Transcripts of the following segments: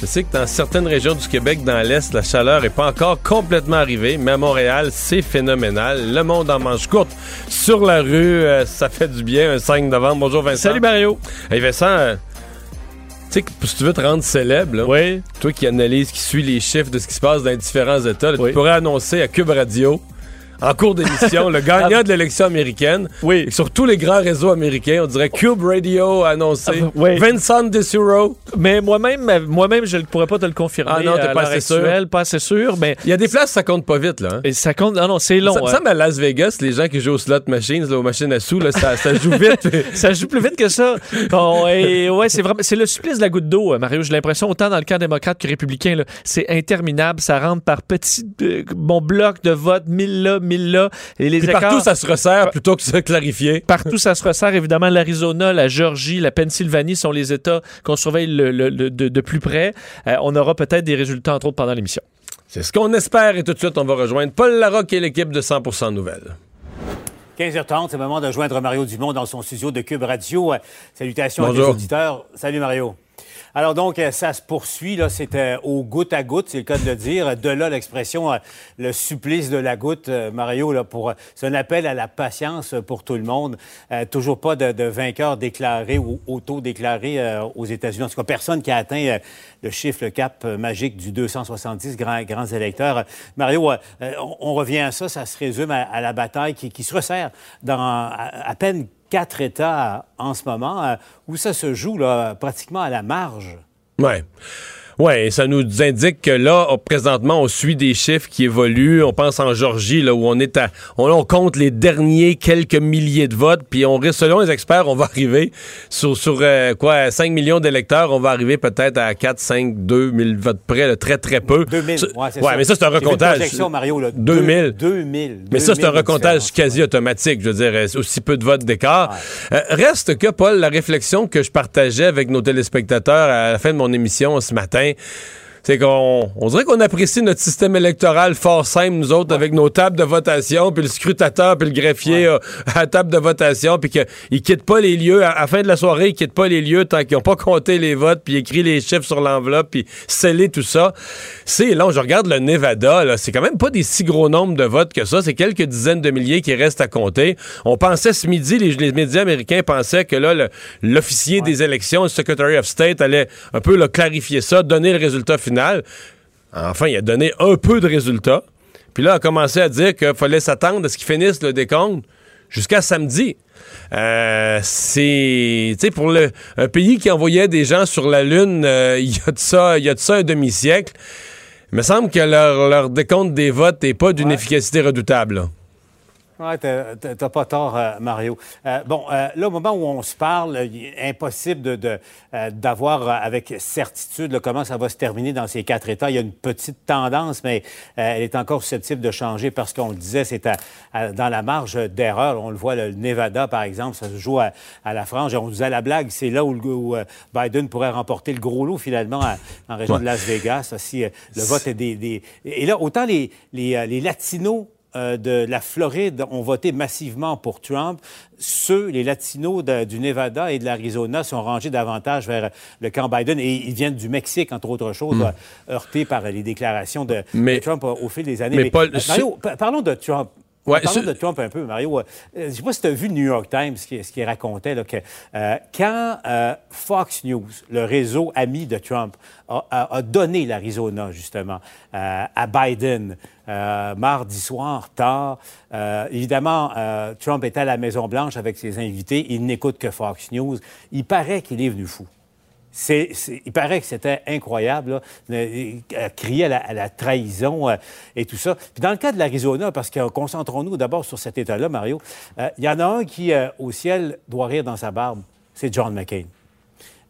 Je sais que dans certaines régions du Québec, dans l'Est, la chaleur n'est pas encore complètement arrivée, mais à Montréal, c'est phénoménal. Le monde en manche courte sur la rue, euh, ça fait du bien, un 5 novembre. Bonjour Vincent. Salut Mario. Hey Vincent, euh, tu sais, que si tu veux te rendre célèbre, là, Oui. toi qui analyse, qui suit les chiffres de ce qui se passe dans les différents États, là, Oui. tu pourrais annoncer à Cube Radio, en cours d'émission, le gagnant de l'élection américaine. Oui. Et sur tous les grands réseaux américains, on dirait Cube Radio a annoncé. Ah, oui. Vincent Dessureau. Mais moi-même, euh, moi-même, je ne pourrais pas te le confirmer. Ah non, t'es à pas assez sûr. Pas assez sûr, mais Il y a des places, ça compte pas vite, là. hein. et ça compte. Ah non, c'est long. ça me hein. semble à Las Vegas, les gens qui jouent aux slot machines, là, aux machines à sous, là, ça, ça joue vite. Ça joue plus vite que ça. Bon, et ouais, c'est vraiment, c'est le supplice de la goutte d'eau, euh, Mario. J'ai l'impression autant dans le camp démocrate que républicain. C'est interminable. Ça rentre par petits, euh, bon bloc de vote, mille là, mille là, et les Puis écarts. partout, ça se resserre plutôt que se clarifier. Partout, ça se resserre. Évidemment, l'Arizona, la Georgie, la Pennsylvanie sont les États qu'on surveille le- le- le- de, de plus près. Euh, on aura peut-être des résultats, entre autres, pendant l'émission. C'est ce qu'on espère et tout de suite, on va rejoindre Paul Larocque et l'équipe de 100% Nouvelles. 15h30, c'est le moment de joindre Mario Dumont dans son studio de Cube Radio. Euh, Salutations à Bonjour. les auditeurs. Salut Mario. Alors donc, euh, ça se poursuit, là, c'est euh, au goutte à goutte, c'est le cas de le dire. De là l'expression euh, le supplice de la goutte, Mario, là, pour, c'est un appel à la patience pour tout le monde. Toujours pas de, vainqueur déclaré ou auto-déclaré aux États-Unis. En tout cas, personne qui a atteint le chiffre, le cap magique du 270 grands, électeurs. Mario, on, revient à ça, ça se résume à, la bataille qui, se resserre dans à peine quatre États euh, en ce moment, euh, où ça se joue pratiquement à la marge. Ouais. Et ça nous indique que là, on- présentement, on suit des chiffres qui évoluent. On pense en Georgie, là, où on est à. On, on compte les derniers quelques milliers de votes, puis on risque, selon les experts, on va arriver sur, sur euh, quoi, 5 millions d'électeurs, on va arriver peut-être à 4, 5, 2 000 votes près, là, très, très peu. 2000, Ça- ouais, c'est ouais, ça. mais ça, c'est un recomptage. Mario, là. 2000. Deux- 2000. Mais ça, c'est un 2000 de recomptage quasi automatique. Je veux dire, euh, aussi peu de votes d'écart. Euh, reste que, Paul, la réflexion que je partageais avec nos téléspectateurs à la fin de mon émission ce matin, Okay. C'est qu'on on dirait qu'on apprécie notre système électoral fort simple, nous autres, avec nos tables de votation, puis le scrutateur, puis le greffier euh, à la table de votation, puis qu'ils quittent pas les lieux. À à la fin de la soirée, ils quittent pas les lieux tant qu'ils ont pas compté les votes, puis écrit les chiffres sur l'enveloppe, puis scellé tout ça. C'est long. Je regarde le Nevada, là, c'est quand même pas des si gros nombres de votes que ça. C'est quelques dizaines de milliers qui restent à compter. On pensait ce midi, les, les médias américains pensaient que là, l'officier des élections, le Secretary of State, allait un peu là, clarifier ça, donner le résultat final. Enfin, il a donné un peu de résultats. Puis là, il a commencé à dire qu'il fallait s'attendre à ce qu'il finisse le décompte jusqu'à samedi. Euh, c'est, tu sais, pour le, un pays qui envoyait des gens sur la Lune, euh, il y a de ça, il y a de ça un demi-siècle. Il me semble que leur, leur décompte des votes n'est pas d'une Ouais. efficacité redoutable. là. Ouais, t'as pas tort, euh, Mario. Euh, bon, euh, là, au moment où on se parle, il est impossible de- de, d'avoir euh, avec certitude là, comment ça va se terminer dans ces quatre États. Il y a une petite tendance, mais elle est encore susceptible de changer parce qu'on le disait, c'est dans la marge d'erreur. On le voit, le Nevada, par exemple, ça se joue à, à la frange. On disait la blague, c'est là où, le- où, Biden pourrait remporter le gros lot, finalement, à- en région Ouais. de Las Vegas. Si le vote est des, des- Et là, autant les, les, les Latinos euh, de la Floride ont voté massivement pour Trump. Ceux, les Latinos de- du Nevada et de l'Arizona, sont rangés davantage vers le camp Biden et ils viennent du Mexique, entre autres choses, euh, heurtés par les déclarations de, Hmm. Mais- de Trump au, au fil des années. mais Paul, euh, Mario, parlons de Trump. Ouais, Parlons de Trump un peu, Mario. Euh, je ne sais pas si tu as vu le New York Times, ce qui, racontait là, que euh, quand euh, Fox News, le réseau ami de Trump, a, a- a donné l'Arizona, justement, euh, à Biden, mardi soir, tard, évidemment, Trump était à la Maison-Blanche avec ses invités. Il n'écoute que Fox News. Il paraît qu'il est venu fou. Il paraît que c'était incroyable, euh, crier à la, trahison euh, et tout ça. Puis dans le cas de l'Arizona, parce que euh, concentrons-nous d'abord sur cet État-là, Mario, il y en a un qui, au ciel, doit rire dans sa barbe, c'est John McCain.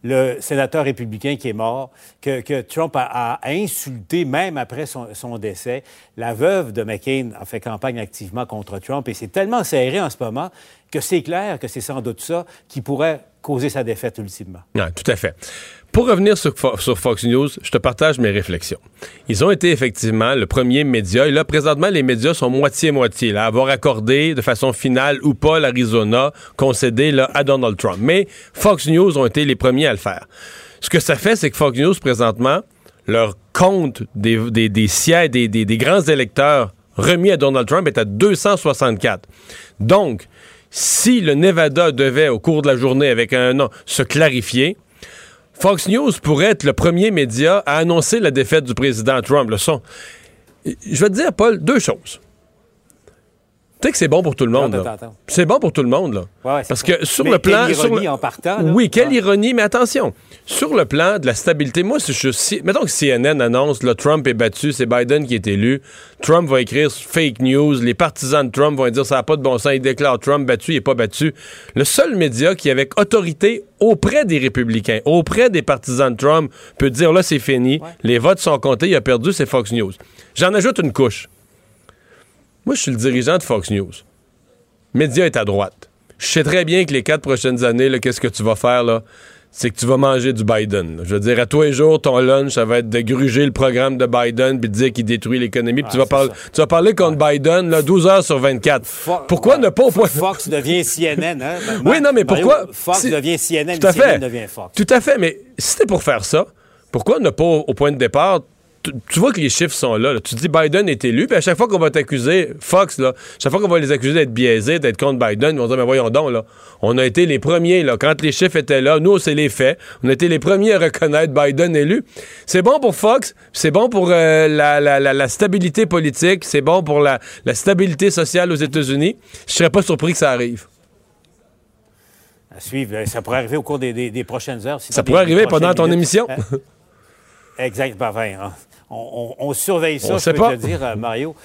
Le sénateur républicain qui est mort, que, Trump a, insulté même après son, décès. La veuve de McCain a fait campagne activement contre Trump et c'est tellement serré en ce moment que c'est clair que c'est sans doute ça qui pourrait causer sa défaite ultimement. Oui, tout à fait. Pour revenir sur, Fox News, je te partage mes réflexions. Ils ont été effectivement le premier média. Et là, présentement, les médias sont moitié-moitié, à avoir accordé de façon finale ou pas l'Arizona, concédé là, à Donald Trump. Mais Fox News ont été les premiers à le faire. Ce que ça fait, c'est que Fox News, présentement, leur compte des, sièges, des, des, grands électeurs remis à Donald Trump est à 264. Donc, si le Nevada devait, au cours de la journée, avec un nom, se clarifier, Fox News pourrait être le premier média à annoncer la défaite du président Trump. Le son. Je vais te dire, Paul, deux choses. Tu sais que c'est bon pour tout le monde. C'est bon pour tout le monde. Là. Parce que sur le plan. Quelle en partant. Oui, quelle ironie, mais attention. Sur le plan de la stabilité, moi, si je si, mettons que CNN annonce là, Trump est battu, c'est Biden qui est élu. Trump va écrire fake news. Les partisans de Trump vont dire ça n'a pas de bon sens. Il déclare Trump battu, il n'est pas battu. Le seul média qui, avec autorité auprès des républicains, auprès des partisans de Trump, peut dire là, c'est fini. Les votes sont comptés, il a perdu, c'est Fox News. J'en ajoute une couche. Moi, je suis le dirigeant de Fox News. Média est à droite. Je sais très bien que les quatre prochaines années, qu'est-ce que tu vas faire, là? c'est que tu vas manger du Biden. Je veux dire, à tous les jours, ton lunch, ça va être de gruger le programme de Biden puis de dire qu'il détruit l'économie. tu, vas tu vas parler contre Biden là, 12 heures sur 24. pourquoi ne pas. Fox devient CNN, hein? oui, non, mais pourquoi... Fox devient CNN, tout à fait. devient Fox. Tout à fait, mais si c'était pour faire ça, pourquoi ne pas, au point de départ, tu vois que les chiffres sont là, Tu dis Biden est élu, puis à chaque fois qu'on va t'accuser, Fox, là, chaque fois qu'on va les accuser d'être biaisés, d'être contre Biden, ils vont dire, mais voyons donc, là, on a été les premiers, là, quand les chiffres étaient là, nous, c'est les faits, on a été les premiers à reconnaître Biden élu. C'est bon pour Fox, c'est bon pour euh, la, stabilité politique, c'est bon pour la, stabilité sociale aux États-Unis. Je serais pas surpris que ça arrive. À suivre, euh, ça pourrait arriver au cours des, prochaines heures. ça pourrait arriver pendant ton émission. Exact, hein on, surveille ça, je peux te dire, euh, Mario.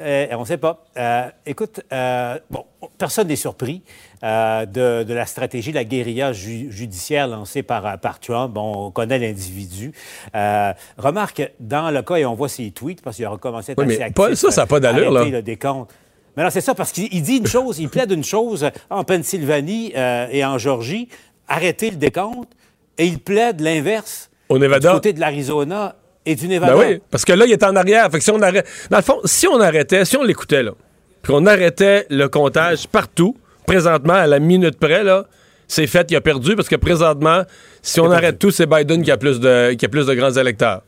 Euh, on ne sait pas. Euh, écoute, bon, personne n'est surpris de, la stratégie, de la guérilla judiciaire lancée par, par Trump. Bon, on connaît l'individu. remarque, dans le cas, et on voit ses tweets, parce qu'il a recommencé à être oui, mais Paul, ça, ça n'a pas d'allure, là. le décompte. Mais non, c'est ça, parce qu'il dit une chose, il plaide une chose en Pennsylvanie et en Georgie, arrêter le décompte, et il plaide l'inverse. Au Nevada. Du côté de l'Arizona et du Nevada. Ben oui, parce que là, il est en arrière. Fait que si on arrête... Dans le fond, si on arrêtait, si on l'écoutait, là, puis on arrêtait le comptage partout, présentement, à la minute près, là, c'est fait, il a perdu, parce que présentement, si on arrête tout, c'est Biden qui a plus de, qui a plus de grands électeurs.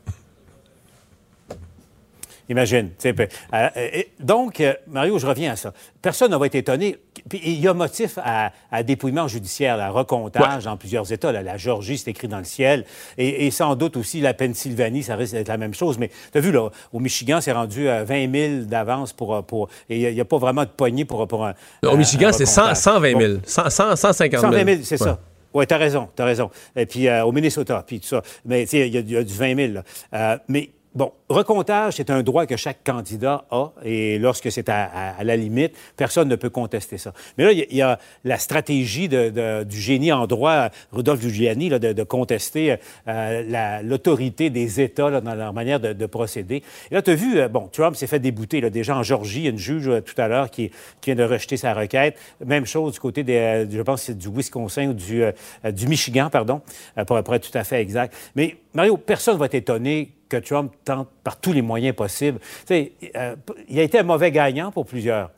Imagine. Euh, euh, donc, euh, Mario, je reviens à ça. Personne n'a été étonné. Il y a motif à, dépouillement judiciaire, à recomptage dans plusieurs États. la Géorgie, c'est écrit dans le ciel. Et, sans doute aussi la Pennsylvanie, ça risque d'être la même chose. Mais tu as vu, là, au Michigan, c'est rendu à 20 000 d'avance pour, pour. Et il n'y a, pas vraiment de poignée pour, pour un. Au Michigan, c'est 120 000. 150 000. 120 000, c'est ça. Oui, tu as raison, tu as raison. Et puis au Minnesota, puis tout ça. Mais tu sais, il y, a du 20 000. Là. mais Bon, recomptage, c'est un droit que chaque candidat a et lorsque c'est à, la limite, personne ne peut contester ça. Mais là, il y, a la stratégie du génie en droit, Rudolf Giuliani, de, contester euh, l'autorité des États dans leur manière de, procéder. Et là, tu as vu, euh, bon, Trump s'est fait débouter déjà en Georgie, il y a une juge euh, tout à l'heure qui, vient de rejeter sa requête. Même chose du côté des, je pense, du Wisconsin ou du, Michigan, pardon, pour, pour être tout à fait exact. Mais Mario, personne ne va être étonné que Trump tente par tous les moyens possibles. Euh, il a été un mauvais gagnant pour plusieurs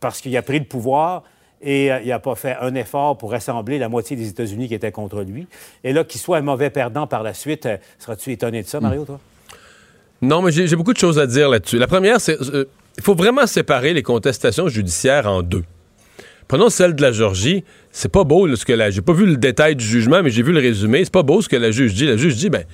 parce qu'il a pris le pouvoir et euh, il n'a pas fait un effort pour rassembler la moitié des États-Unis qui étaient contre lui. Et là, qu'il soit un mauvais perdant par la suite, euh, seras-tu étonné de ça, Mario, toi? Non, mais j'ai beaucoup de choses à dire là-dessus. La première, c'est il faut vraiment séparer les contestations judiciaires en deux. Prenons celle de la Georgie. C'est pas beau ce que la. J'ai pas vu le détail du jugement, mais j'ai vu le résumé. C'est pas beau ce que la juge dit. La juge dit, ben,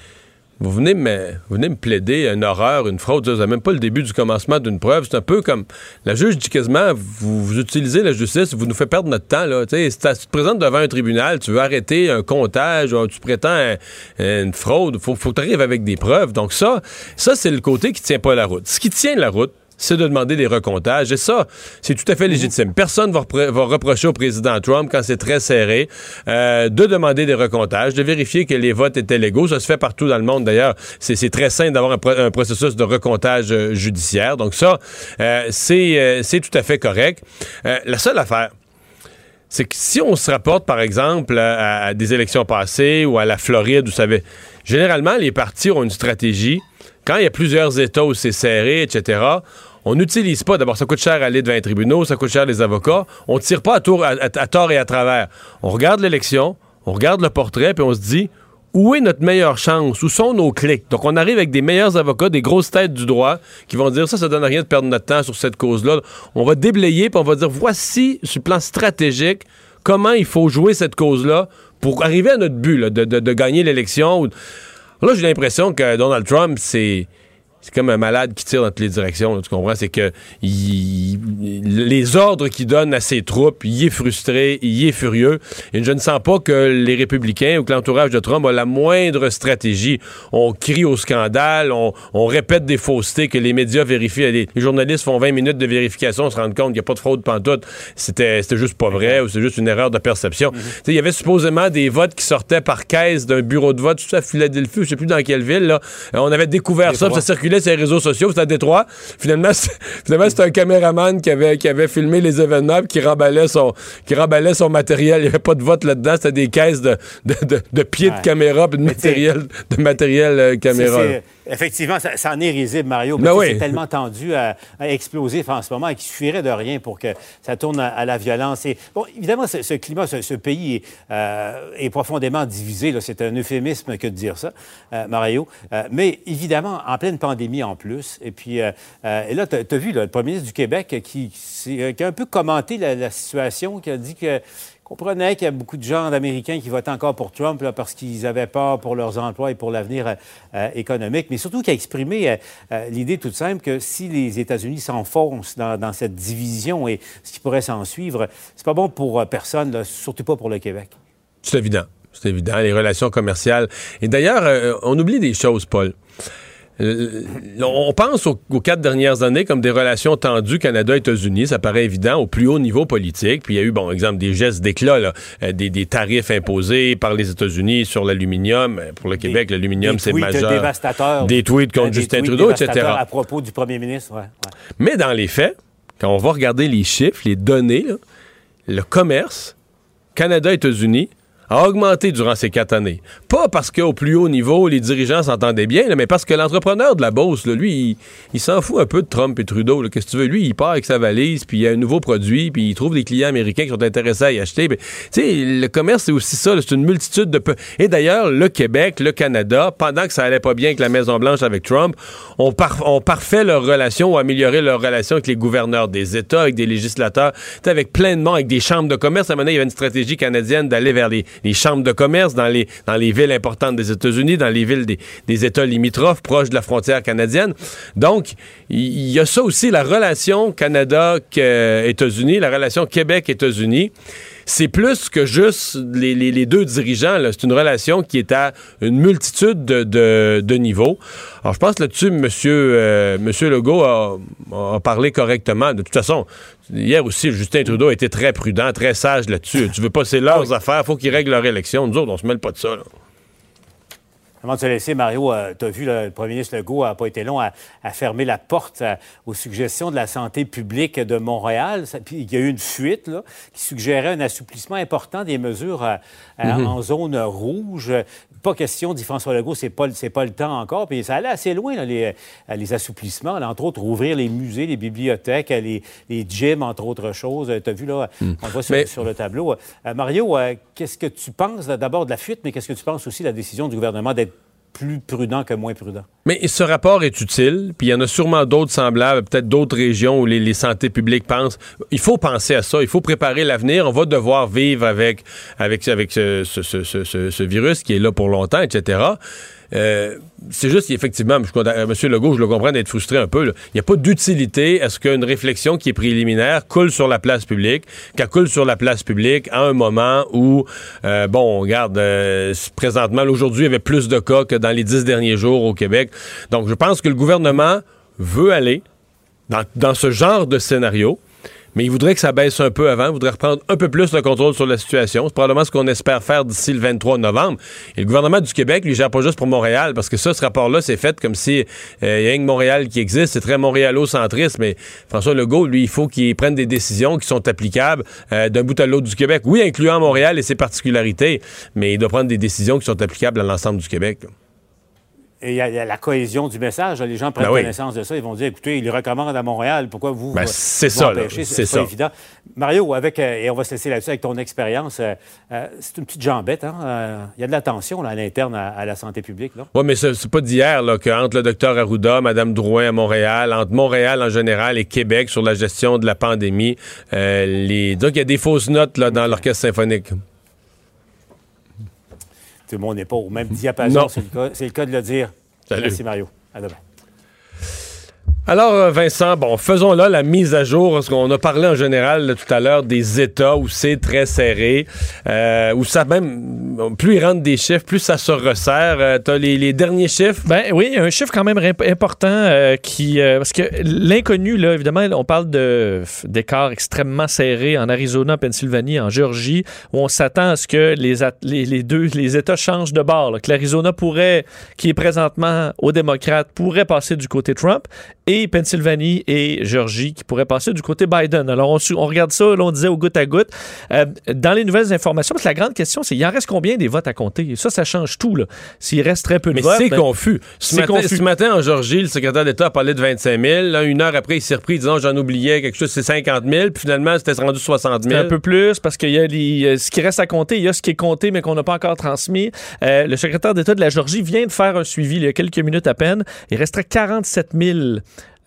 vous venez, me, venez me plaider une horreur, une fraude, vous même pas le début du commencement d'une preuve. C'est un peu comme la juge dit quasiment vous, utilisez la justice, vous nous faites perdre notre temps. Là. si tu te présentes devant un tribunal, tu veux arrêter un comptage, tu prétends une fraude, faut, faut que tu arrives avec des preuves. Donc ça, ça c'est le côté qui tient pas la route. Ce qui tient la route, c'est de demander des recomptages. Et ça, c'est tout à fait légitime. Personne va, va reprocher au président Trump, quand c'est très serré, euh, de demander des recomptages, de vérifier que les votes étaient légaux. Ça se fait partout dans le monde, d'ailleurs. C'est très simple d'avoir un, processus de recomptage euh, judiciaire. Donc ça, euh, c'est tout à fait correct. la seule affaire, c'est que si on se rapporte, par exemple, à, des élections passées ou à la Floride, vous savez, généralement, les partis ont une stratégie. Quand il y a plusieurs États où c'est serré, etc., on n'utilise pas, d'abord, ça coûte cher aller devant les tribunaux, ça coûte cher les avocats. On ne tire pas à, à, tort et à travers. On regarde l'élection, on regarde le portrait, puis on se dit où est notre meilleure chance? Où sont nos clics? Donc, on arrive avec des meilleurs avocats, des grosses têtes du droit qui vont dire ça, ça donne rien de perdre notre temps sur cette cause-là. On va déblayer, puis on va dire voici, sur le plan stratégique, comment il faut jouer cette cause-là pour arriver à notre but de gagner l'élection. Là, j'ai l'impression que Donald Trump, c'est c'est comme un malade qui tire dans toutes les directions. tu comprends? C'est que les ordres qu'il donne à ses troupes, il est frustré, il est furieux. Et je ne sens pas que les républicains ou que l'entourage de Trump a la moindre stratégie. On crie au scandale, on, répète des faussetés que les médias vérifient. Les, journalistes font 20 minutes de vérification, on se rend compte qu'il n'y a pas de fraude pantoute. C'était, c'était juste pas vrai ou c'est juste une erreur de perception. Mm-hmm. Il y avait supposément des votes qui sortaient par caisse d'un bureau de vote, tout ça à Philadelphie, je sais plus dans quelle ville. Là. On avait découvert ça, ça circulait sur les réseaux sociaux, c'était à Détroit. Finalement, c'était un caméraman qui avait, qui avait filmé les événements qui remballait son, qui remballait son matériel. Il n'y avait pas de vote là-dedans, c'était des caisses de, de, de, pieds de caméra puis de matériel, de matériel euh, caméra. Effectivement, ça, en est risible, Mario. Mais ben c'est tellement tendu à, exploser en ce moment qu'il suffirait de rien pour que ça tourne à, la violence. Et, bon, évidemment, ce, climat, ce, pays est, euh, est, profondément divisé. C'est un euphémisme que de dire ça, euh, Mario. Euh, mais évidemment, en pleine pandémie en plus. Et puis, et là, tu as, vu le premier ministre du Québec qui, qui, a un peu commenté la, la situation, qui a dit que comprenait qu'il y a beaucoup de gens d'Américains qui votent encore pour Trump parce qu'ils avaient peur pour leurs emplois et pour l'avenir euh, euh, économique, mais surtout qu'il a exprimé euh, l'idée toute simple que si les États-Unis s'enfoncent dans, cette division et ce qui pourrait s'en suivre, c'est pas bon pour personne, surtout pas pour le Québec. C'est évident. C'est évident, les relations commerciales. Et d'ailleurs, on oublie des choses, Paul. Euh, on pense aux, quatre dernières années comme des relations tendues Canada-États-Unis. Ça paraît évident au plus haut niveau politique. Puis il y a eu, bon, exemple, des gestes d'éclat, euh, des, des, tarifs imposés par les États-Unis sur l'aluminium. Euh, pour le Québec, l'aluminium, c'est majeur. Dévastateurs. Des tweets contre Justin Trudeau, etc. À propos du premier ministre, ouais, Mais dans les faits, quand on va regarder les chiffres, les données, le commerce, Canada-États-Unis, a augmenté durant ces quatre années. Pas parce qu'au plus haut niveau, les dirigeants s'entendaient bien, mais parce que l'entrepreneur de la Beauce, lui, il, s'en fout un peu de Trump et Trudeau. Qu'est-ce que tu veux? Lui, il part avec sa valise, puis il a un nouveau produit, puis il trouve des clients américains qui sont intéressés à y acheter. Tu sais, le commerce, c'est aussi ça. C'est une multitude de... Et d'ailleurs, le Québec, le Canada, pendant que ça allait pas bien avec la Maison-Blanche avec Trump, on, parfait leurs relations ou amélioré leurs relations avec les gouverneurs des États, avec des législateurs, avec plein de monde, avec des chambres de commerce. À un moment il y avait une stratégie canadienne d'aller vers les les chambres de commerce dans les, dans les villes importantes des États-Unis, dans les villes des, États limitrophes, proches de la frontière canadienne. Donc, il y, a ça aussi, la relation Canada-États-Unis, la relation Québec-États-Unis c'est plus que juste les, deux dirigeants. C'est une relation qui est à une multitude de, niveaux. Alors, je pense là-dessus, M. Monsieur, euh, monsieur Legault a, parlé correctement. De toute façon, hier aussi, Justin Trudeau a été très prudent, très sage là-dessus. Tu veux pas, c'est leurs affaires, faut qu'ils règlent leur élection. Nous autres, on se mêle pas de ça. Avant de te laisser, Mario, euh, tu as vu, le premier ministre Legault n'a pas été long à, fermer la porte euh, aux suggestions de la santé publique de Montréal. puis il y a eu une fuite qui suggérait un assouplissement important des mesures euh, mm-hmm. en zone rouge pas question, dit François Legault, c'est pas, pas le temps encore. Puis ça allait assez loin, les, les, assouplissements. entre autres, ouvrir les musées, les bibliothèques, les, les gyms, entre autres choses. Tu as vu, là, hmm. on voit sur, le tableau. Euh, Mario, euh, qu'est-ce que tu penses d'abord de la fuite, mais qu'est-ce que tu penses aussi de la décision du gouvernement d'être plus prudent que moins prudent. Mais ce rapport est utile, puis il y en a sûrement d'autres semblables, peut-être d'autres régions où les, santé santé publiques pensent. Il faut penser à ça, il faut préparer l'avenir. On va devoir vivre avec, avec, avec ce, ce, virus qui est là pour longtemps, etc. Euh, c'est juste, effectivement, M. Legault, je le comprends d'être frustré un peu. Il n'y a pas d'utilité à ce qu'une réflexion qui est préliminaire coule sur la place publique, qu'elle coule sur la place publique à un moment où, euh, bon, on regarde, euh, présentement, aujourd'hui, il y avait plus de cas que dans les dix derniers jours au Québec. Donc, je pense que le gouvernement veut aller dans ce genre de scénario, mais il voudrait que ça baisse un peu avant, il voudrait reprendre un peu plus le contrôle sur la situation. C'est probablement ce qu'on espère faire d'ici le 23 novembre. Et le gouvernement du Québec, lui, gère pas juste pour Montréal, parce que ça, ce rapport-là, c'est fait comme si euh, il y a une Montréal qui existe, c'est très montréalocentriste, mais François Legault, lui, il faut qu'il prenne des décisions qui sont applicables euh, d'un bout à l'autre du Québec. Oui, incluant Montréal et ses particularités, mais il doit prendre des décisions qui sont applicables à l'ensemble du Québec. Et il y, a- la cohésion du message. Les gens prennent Ben oui. connaissance de ça. Ils vont dire, écoutez, il recommande à Montréal. Pourquoi vous Ben, c'est ça? C'est pas ça. évident. Mario, avec, euh, et on va se laisser là-dessus avec ton expérience, euh, euh, c'est une petite jambette. Hein? Euh, Il y a de la tension là, à l'interne à, à la santé publique. Oui, mais c'est pas d'hier qu'entre le docteur Arruda, Mme Drouin à Montréal, entre Montréal en général et Québec sur la gestion de la pandémie, euh, les... donc il y a des fausses notes là, dans l'orchestre symphonique. Tout le monde n'est pas au même diapason. C'est le, cas- le cas de le dire. Salut. Merci, Mario. À demain. Alors, euh, Vincent, bon, faisons là la mise à jour, parce qu'on a parlé en général tout à l'heure des États où c'est très serré, euh, où ça même, plus ils rentrent des chiffres, plus ça se resserre. Euh, T'as les, derniers chiffres? Ben oui, un chiffre quand même imp- important euh, qui euh, parce que l'inconnu là, évidemment, on parle de d'écarts extrêmement serrés en Arizona, en Pennsylvanie, en Géorgie, où on s'attend à ce que les, les, les deux les États changent de bord, là, que l'Arizona pourrait, qui est présentement aux démocrates, pourrait passer du côté Trump, et Pennsylvanie et Géorgie qui pourraient passer du côté Biden. Alors on, regarde ça, là, on disait au goutte à goutte. Euh, dans les nouvelles informations, parce que la grande question, c'est il en reste combien des votes à compter? Ça, ça change tout. là. S'il reste très peu de Mais votes, c'est ben- confus. Ce matin, confus. ce matin, en Georgie, le secrétaire d'État a parlé de 25 000. Là, une heure après, il s'est repris disant j'en oubliais quelque chose, c'est 50 000. Puis finalement, c'était rendu 60 C'est 000. un peu plus parce qu'il y a les- euh, ce qui reste à compter, il y a ce qui est compté mais qu'on n'a pas encore transmis. Euh, le secrétaire d'État de la Georgie vient de faire un suivi il y a quelques minutes à peine. Il resterait 47 000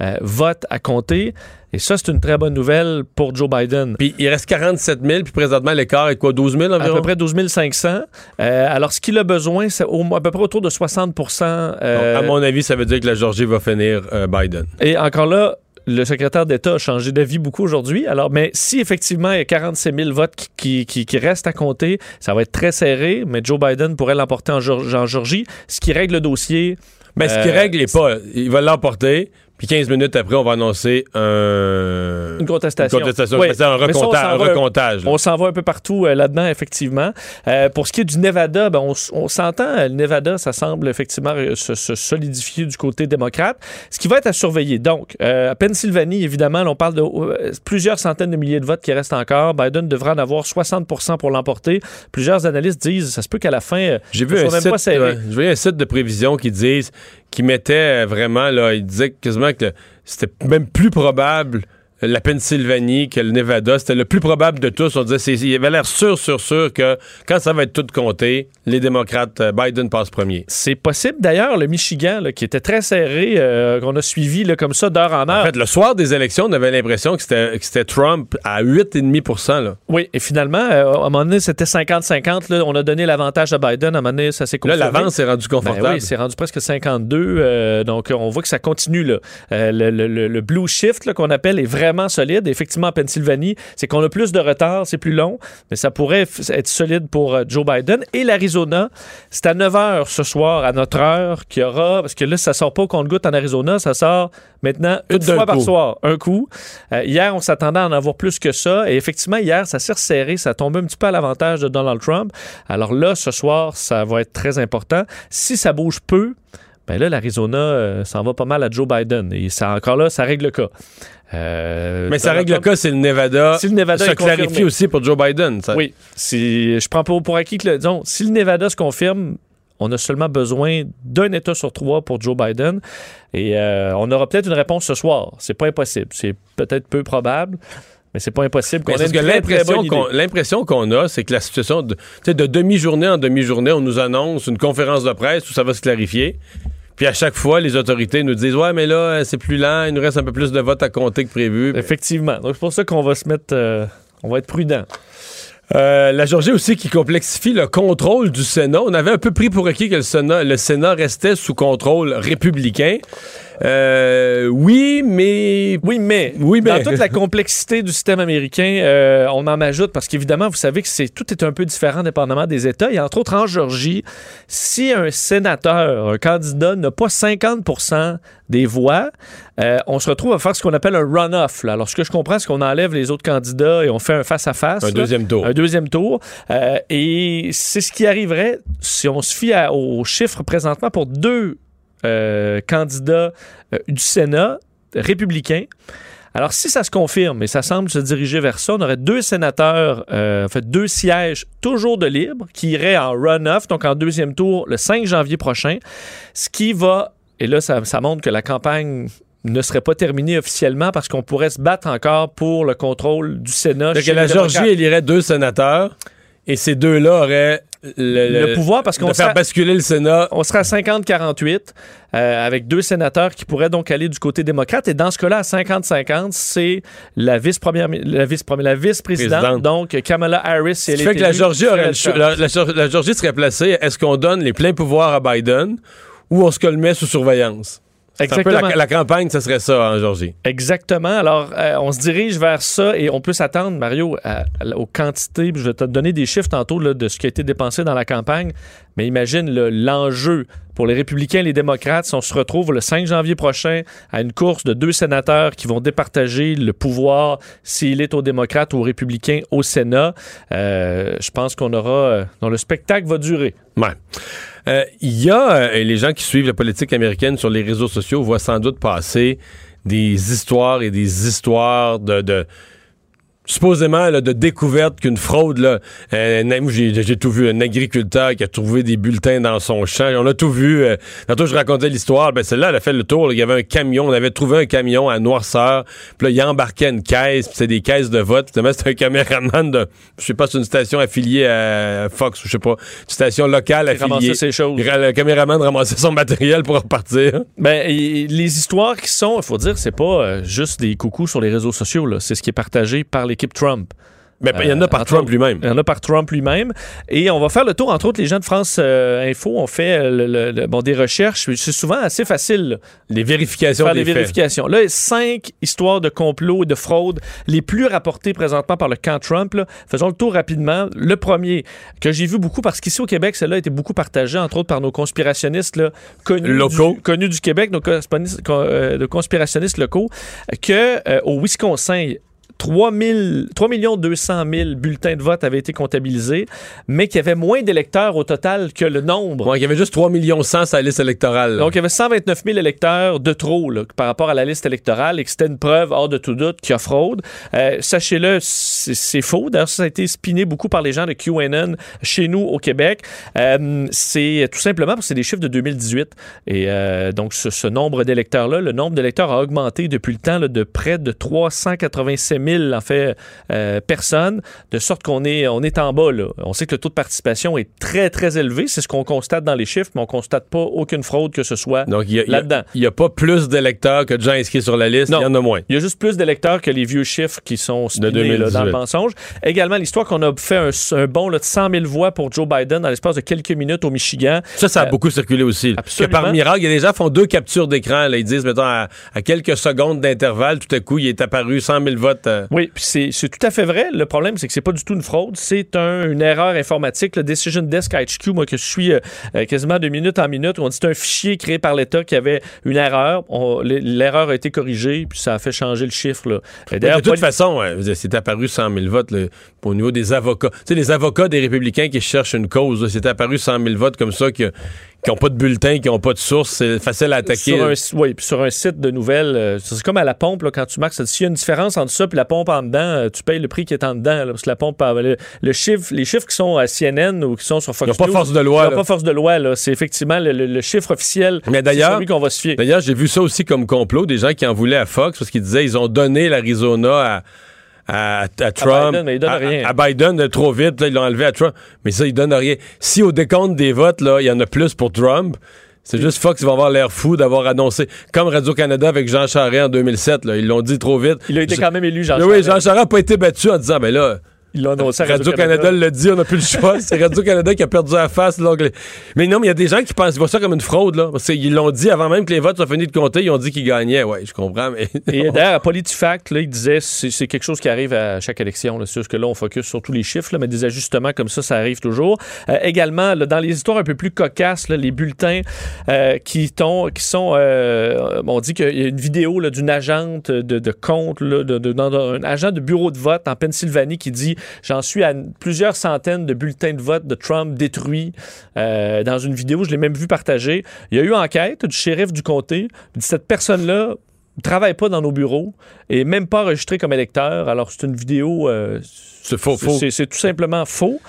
euh, votes à compter. Et ça, c'est une très bonne nouvelle pour Joe Biden. Puis il reste 47 000, puis présentement, l'écart est quoi, 12 000 À environ? peu près 12 500. Euh, alors, ce qu'il a besoin, c'est au- à peu près autour de 60 euh, Donc, à mon avis, ça veut dire que la Georgie va finir euh, Biden. Et encore là, le secrétaire d'État a changé d'avis beaucoup aujourd'hui. Alors, mais si effectivement il y a 47 000 votes qui, qui, qui- qui restent à compter, ça va être très serré, mais Joe Biden pourrait l'emporter en, Geor- en Georgie, ce qui règle le dossier. Mais ce qui Euh, règle est pas. Il va l'emporter, puis 15 minutes après, on va annoncer un. Une contestation. Une contestation. Oui. Un, Mais ça, on recompta- s'en va- recomptage. là. On s'en va un peu partout euh, là-dedans, effectivement. Euh, pour ce qui est du Nevada, ben, on, s'entend, le Nevada, ça semble effectivement euh, se, se solidifier du côté démocrate. Ce qui va être à surveiller. Donc, euh, à Pennsylvanie, évidemment, là, on parle de plusieurs centaines de milliers de votes qui restent encore. Biden devrait en avoir 60% pour l'emporter. Plusieurs analystes disent, ça se peut qu'à la fin, J'ai vu un site, ouais, j'ai vu un site de prévision qui disent, qui mettait vraiment là, il disait quasiment que c'était même plus probable la Pennsylvanie que le Nevada, c'était le plus probable de tous. On disait, il avait l'air sûr, sûr, sûr que quand ça va être tout compté, les démocrates, euh, Biden passe premier. C'est possible. D'ailleurs, le Michigan, là, qui était très serré, euh, qu'on a suivi là, comme ça d'heure en heure. En fait, le soir des élections, on avait l'impression que c'était, Trump à 8,5 là. oui, et finalement, euh, à un moment donné, c'était 50-50. là. On a donné l'avantage à Biden. À un moment donné, ça s'est Là, confirmé. l'avance est rendue Ben confortable. oui, c'est rendu presque 52. euh, donc, on voit que ça continue. Là. Le, le- blue shift là, qu'on appelle est vraiment solide. Effectivement, en Pennsylvanie, c'est qu'on a plus de retard, c'est plus long, mais ça pourrait être solide pour euh, Joe Biden. Et l'Arizona, c'est à 9 h ce soir, à notre heure, qu'il y aura, parce que là, ça sort pas au compte-goutte en Arizona, ça sort maintenant une fois par coup. soir, un coup. Euh, hier, on s'attendait à en avoir plus que ça. Et effectivement, hier, ça s'est resserré. Ça tombé un petit peu à l'avantage de Donald Trump. Alors là, ce soir, ça va être très important. Si ça bouge peu, ben là, l'Arizona euh, s'en va pas mal à Joe Biden. Et ça, encore là, ça règle le cas. Euh, Mais ça règle le cas, c'est le Nevada. Si le Nevada confirmé. clarifie aussi pour Joe Biden. ça. Oui, si, je prends pas pour acquis que le, disons, si le Nevada se confirme, on a seulement besoin d'un État sur trois pour Joe Biden. Et euh, on aura peut-être une réponse ce soir. C'est pas impossible. C'est peut-être peu probable, mais c'est pas impossible qu'on ait une l'impression qu'on, l'impression qu'on a, c'est que la situation de, tu sais, de demi-journée en demi-journée, on nous annonce une conférence de presse où ça va se clarifier. Puis à chaque fois, les autorités nous disent Ouais, mais là, euh, c'est plus lent, il nous reste un peu plus de votes à compter que prévu. Effectivement. Donc c'est pour ça qu'on va se mettre. euh, on va être prudent. Euh, la Georgie aussi qui complexifie le contrôle du Sénat. On avait un peu pris pour acquis que le Sénat, le Sénat restait sous contrôle républicain. Euh, oui, mais... Oui, mais, Oui, mais- dans toute la complexité du système américain, euh, on en ajoute parce qu'évidemment, vous savez que c'est tout est un peu différent dépendamment des États. Et entre autres, en Georgie, si un sénateur, un candidat n'a pas 50 des voix, euh, on se retrouve à faire ce qu'on appelle un runoff. Alors, ce que je comprends, c'est qu'on enlève les autres candidats et on fait un face-à-face. Un là. deuxième tour. Un deuxième tour. Euh, et c'est ce qui arriverait si on se fie à- aux chiffres présentement pour deux euh, candidats euh, du Sénat républicains. Alors, si ça se confirme, et ça semble se diriger vers ça, on aurait deux sénateurs, euh, en fait, deux sièges toujours de libre qui iraient en runoff, donc en deuxième tour, le 5 janvier prochain, ce qui va, et là, ça, ça montre que la campagne ne serait pas terminée officiellement parce qu'on pourrait se battre encore pour le contrôle du Sénat. Fait chez la démocrates. élirait deux sénateurs et ces deux-là auraient le, Le pouvoir, parce qu'on de faire sera- basculer le Sénat. On serait à 50-48 euh, avec deux sénateurs qui pourraient donc aller du côté démocrate. Et dans ce cas-là, à 50-50, c'est la vice-première, la vice-première, la vice-présidente, Présidente. donc Kamala Harris. Si Ce qui fait que la Georgie, aurait la Georgie serait placée, est-ce qu'on donne les pleins pouvoirs à Biden ou on se le met sous surveillance? Un peu la, la campagne, ce serait ça en Georgie. Exactement. Alors, euh, on se dirige vers ça et on peut s'attendre, Mario, à- à- aux quantités. Je vais te donner des chiffres tantôt là, de ce qui a été dépensé dans la campagne. Mais imagine le- l'enjeu pour les républicains et les démocrates si on se retrouve le 5 janvier prochain à une course de deux sénateurs qui vont départager le pouvoir s'il est aux démocrates ou aux républicains au Sénat. Euh, je pense qu'on aura... euh, dont le spectacle va durer. Ouais. Euh, Il y a, euh, et les gens qui suivent la politique américaine sur les réseaux sociaux voient sans doute passer des histoires et des histoires de. de- supposément là, de découverte qu'une fraude là, euh, j'ai tout vu un agriculteur qui a trouvé des bulletins dans son champ on a tout vu euh, tantôt je racontais l'histoire ben celle-là elle a fait le tour il y avait un camion on avait trouvé un camion à Noirceur puis là il embarquait une caisse puis c'est des caisses de vote finalement, c'est un caméraman de je sais pas c'est une station affiliée à Fox ou je sais pas une station locale affiliée ces choses. le caméraman ramassait son matériel pour repartir Ben, et- les histoires qui sont, il faut dire, c'est pas euh, juste des coucous sur les réseaux sociaux. là. C'est ce qui est partagé par l'équipe Trump. ben, il y en a par entre Trump lui-même Il y en a par Trump lui-même. Et on va faire le tour, entre autres, les gens de France euh, Info ont fait euh, le- le- le- bon, des recherches. C'est souvent assez facile là, les vérifications faire des des faits. vérifications. Là, cinq histoires de complot et de fraude les plus rapportées présentement par le camp Trump. là. Faisons le tour rapidement. Le premier, que j'ai vu beaucoup, parce qu'ici au Québec, celle-là a été beaucoup partagée, entre autres par nos conspirationnistes là, connus, Locaux. Du, connus du Québec, nos euh, conspirationnistes locaux, que euh, au Wisconsin, 3, 000 3 200 000 bulletins de vote avaient été comptabilisés, mais qu'il y avait moins d'électeurs au total que le nombre. Bon, il y avait juste 3 millions 100 sur la liste électorale. là. Donc, il y avait 129 000 électeurs de trop là, par rapport à la liste électorale et que c'était une preuve, hors de tout doute, qu'il y a fraude. Euh, Sachez-le, c'est c'est faux. D'ailleurs, ça a été spiné beaucoup par les gens de QAnon chez nous au Québec. Euh, c'est tout simplement parce que c'est des chiffres de 2018. Et euh, donc, ce, ce nombre d'électeurs-là, le nombre d'électeurs a augmenté depuis le temps là, de près de 387 000, en fait, euh, personnes, de sorte qu'on est, on est en bas. Là. On sait que le taux de participation est très, très élevé. C'est ce qu'on constate dans les chiffres, mais on constate pas aucune fraude que ce soit il a- a- là-dedans. il n'y a, pas plus d'électeurs que de gens inscrits sur la liste. Il y en a moins. Il y a juste plus d'électeurs que les vieux chiffres qui sont spinés, 2018. là, dans le mensonge. Également, l'histoire qu'on a fait un, un bond là, de 100 000 voix pour Joe Biden dans l'espace de quelques minutes au Michigan. Ça, ça a Euh, beaucoup circulé aussi. Que par miracle, il y a des gens qui font deux captures d'écran. Ils disent, mettons, à, à quelques secondes d'intervalle, tout à coup, il est apparu 100 000 votes. euh. Oui, puis c'est tout à fait vrai. Le problème, c'est que c'est pas du tout une fraude. C'est un- une erreur informatique. Le Decision Desk HQ, moi, que je suis euh, euh, quasiment de minute en minute, on dit c'est un fichier créé par l'État qui avait une erreur. L'erreur a été corrigée, puis ça a fait changer le chiffre. Là. Et de toute Paul- façon, c'est apparu 100 000 votes là, au niveau des avocats. Tu sais, les avocats des républicains qui cherchent une cause, c'est apparu 100 000 votes comme ça, qui n'ont pas de bulletin, qui n'ont pas de source, c'est facile à attaquer. Sur un, oui, puis sur un site de nouvelles, euh, c'est comme à la pompe, là, quand tu marques, ça dit, s'il y a une différence entre ça et la pompe en dedans, euh, tu payes le prix qui est en dedans, là, parce que la pompe, euh, le, le chiffre, les chiffres qui sont à CNN ou qui sont sur Fox Ils n'ont pas News, force de loi, ils n'ont pas force de loi, là. C'est effectivement le, le- le chiffre officiel. Mais d'ailleurs- qu'on va se fier. D'ailleurs, j'ai vu ça aussi comme complot, des gens qui en voulaient à Fox parce qu'ils disaient ils ont donné l'Arizona à, à, à Trump. Biden, mais ils donnent à, rien. à Biden trop vite, là, ils l'ont enlevé à Trump. Mais ça, ils donnent rien. Si au décompte des votes, là, il y en a plus pour Trump, c'est juste Fox qui va avoir l'air fou d'avoir annoncé, comme Radio-Canada avec Jean Charest en 2007, là, ils l'ont dit trop vite. Il a été Je- quand même élu, Jean Mais oui, Charest. Jean Charest n'a pas été battu en disant, ben là, Ils l'ont annoncé Radio-Canada l'a dit, on n'a plus le choix. C'est Radio-Canada qui a perdu la face. l'anglais. Mais non, mais il y a des gens qui pensent, ils voient ça comme une fraude, là. Parce qu'ils l'ont dit avant même que les votes soient finis de compter, ils ont dit qu'ils gagnaient. Ouais, je comprends, mais. Et d'ailleurs, à PolitiFact, là, il disait, c'est quelque chose qui arrive à chaque élection, là. C'est que là, on focus sur tous les chiffres, là, mais des ajustements comme ça, ça arrive toujours. Euh, également, là, dans les histoires un peu plus cocasses, là, les bulletins euh, qui, qui sont, euh, on dit qu'il y a une vidéo d'une agente de, de compte, là, de, de, un agent de bureau de vote en Pennsylvanie qui dit, j'en suis à plusieurs centaines de bulletins de vote de Trump détruits euh, dans une vidéo. Je l'ai même vu partager. Il y a eu enquête du shérif du comté. Cette personne-là ne travaille pas dans nos bureaux et même pas enregistrée comme électeur. Alors, c'est une vidéo. Euh, c'est faux. C'est tout simplement faux.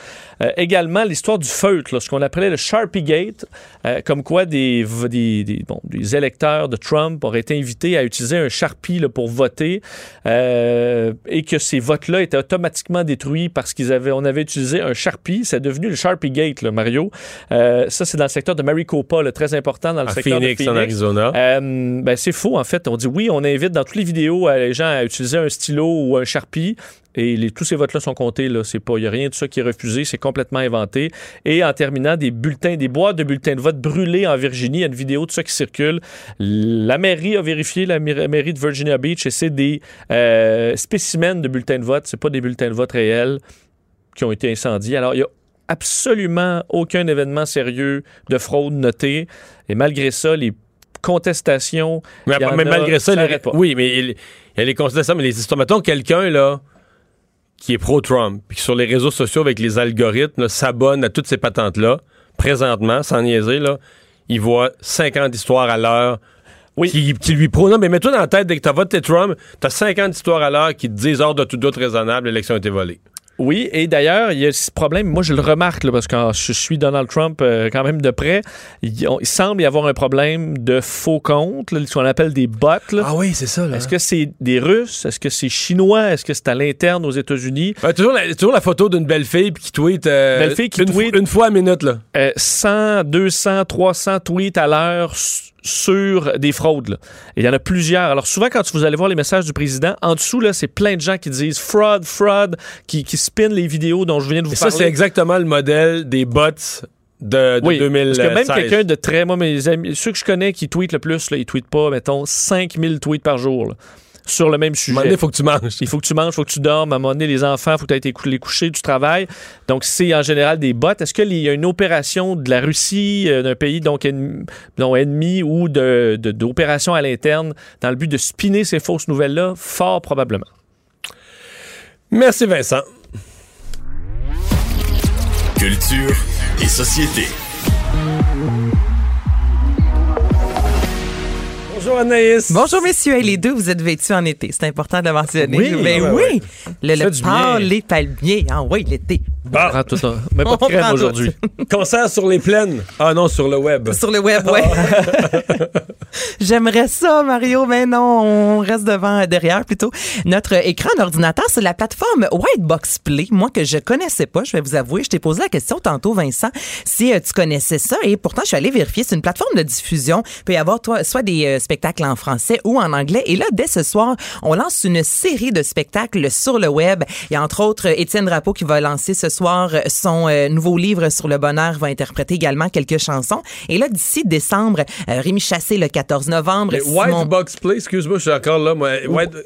Euh, également, l'histoire du feutre, ce qu'on appelait le Sharpie Gate, euh, comme quoi des, des, bon, des, électeurs de Trump auraient été invités à utiliser un Sharpie là, pour voter euh, et que ces votes-là étaient automatiquement détruits parce qu'ils avaient, on avait utilisé un Sharpie. C'est devenu le Sharpie Gate, là, Mario. ça, c'est dans le secteur de Maricopa, là, très important dans le secteur Phoenix, de Phoenix. en Arizona. ben, c'est faux, en fait. On dit oui, on invite dans toutes les vidéos les gens à utiliser un stylo ou un Sharpie. Et les, tous ces votes-là sont comptés. Il n'y a rien de ça qui est refusé. C'est complètement inventé. Et en terminant, des bulletins, des boîtes de bulletins de vote brûlés en Virginie. Il y a une vidéo de ça qui circule. La mairie a vérifié, la mairie de Virginia Beach, et c'est des euh, spécimens de bulletins de vote. C'est pas des bulletins de vote réels qui ont été incendiés. Alors, il y a absolument aucun événement sérieux de fraude noté. Et malgré ça, les contestations. Mais, malgré ça, oui, mais il, y a les contestations, mais les histoires. Mettons quelqu'un, là, qui est pro-Trump, puis qui sur les réseaux sociaux avec les algorithmes s'abonne à toutes ces patentes-là, présentement, sans niaiser, là, il voit 50 histoires à l'heure oui. qui, lui pro. Non, mais mets-toi dans la tête, dès que tu as voté Trump, tu as 50 histoires à l'heure qui te disent hors de tout doute raisonnable, l'élection a été volée. Oui, et d'ailleurs, il y a ce problème, moi je le remarque, parce que je suis Donald Trump euh, quand même de près, il, semble y avoir un problème de faux comptes, ce qu'on appelle des bots. Ah oui, c'est ça. Est-ce que c'est des Russes? Est-ce que c'est chinois? Est-ce que c'est à l'interne aux États-Unis? toujours, la, toujours, la, photo d'une belle fille qui tweet, euh, belle fille qui une, tweet une fois à minute. Là. 100, 200, 300 tweets à l'heure sur des fraudes. il y en a plusieurs. Alors souvent, quand vous allez voir les messages du président, en dessous, là, c'est plein de gens qui disent fraud, fraud, qui, qui spinent les vidéos dont je viens de vous Et parler. Ça, c'est exactement le modèle des bots de, de oui, 2016. Parce que même quelqu'un de très... Moi, mes amis, ceux que je connais qui tweetent le plus, là, ils tweetent pas, mettons, 5000 tweets par jour. Là sur le même sujet. il faut que tu manges. Il faut que tu manges, il faut que tu dormes. À un moment donné, les enfants, il faut que tu aies les coucher du travail. Donc, c'est en général des bots. Est-ce qu'il y a une opération de la Russie, euh, d'un pays donc ennemi ou d'opération de, à l'interne dans le but de spinner ces fausses nouvelles-là? Fort probablement. Merci, Vincent. Culture et société. Bonjour Anaïs. Bonjour messieurs. Et les deux, vous êtes vêtus en été. C'est important de le mentionner. Oui, Mais ouais, oui. ouais. Le, le pâle, bien. les palmiers. Ah oui, l'été. Bon, On prend tout ça. Mais pas de crème aujourd'hui. concert sur les plaines. Ah non, sur le web. Sur le web, ouais. J'aimerais ça, Mario, mais non, on reste devant, derrière plutôt. Notre écran d'ordinateur, c'est la plateforme Whitebox Play. Moi, que je connaissais pas, je vais vous avouer, je t'ai posé la question tantôt, Vincent, si euh, tu connaissais ça. Et pourtant, je suis allée vérifier. C'est une plateforme de diffusion. Il peut y avoir toi, soit des euh, spectacles en français ou en anglais. Et là, dès ce soir, on lance une série de spectacles sur le web. Il y a entre autres Étienne Drapeau qui va lancer ce soir son euh, nouveau livre sur le bonheur, va interpréter également quelques chansons. Et là, d'ici décembre, euh, Rémi Chassé le 14 novembre. Mais Simon- White Box Play, excuse-moi, je suis encore là.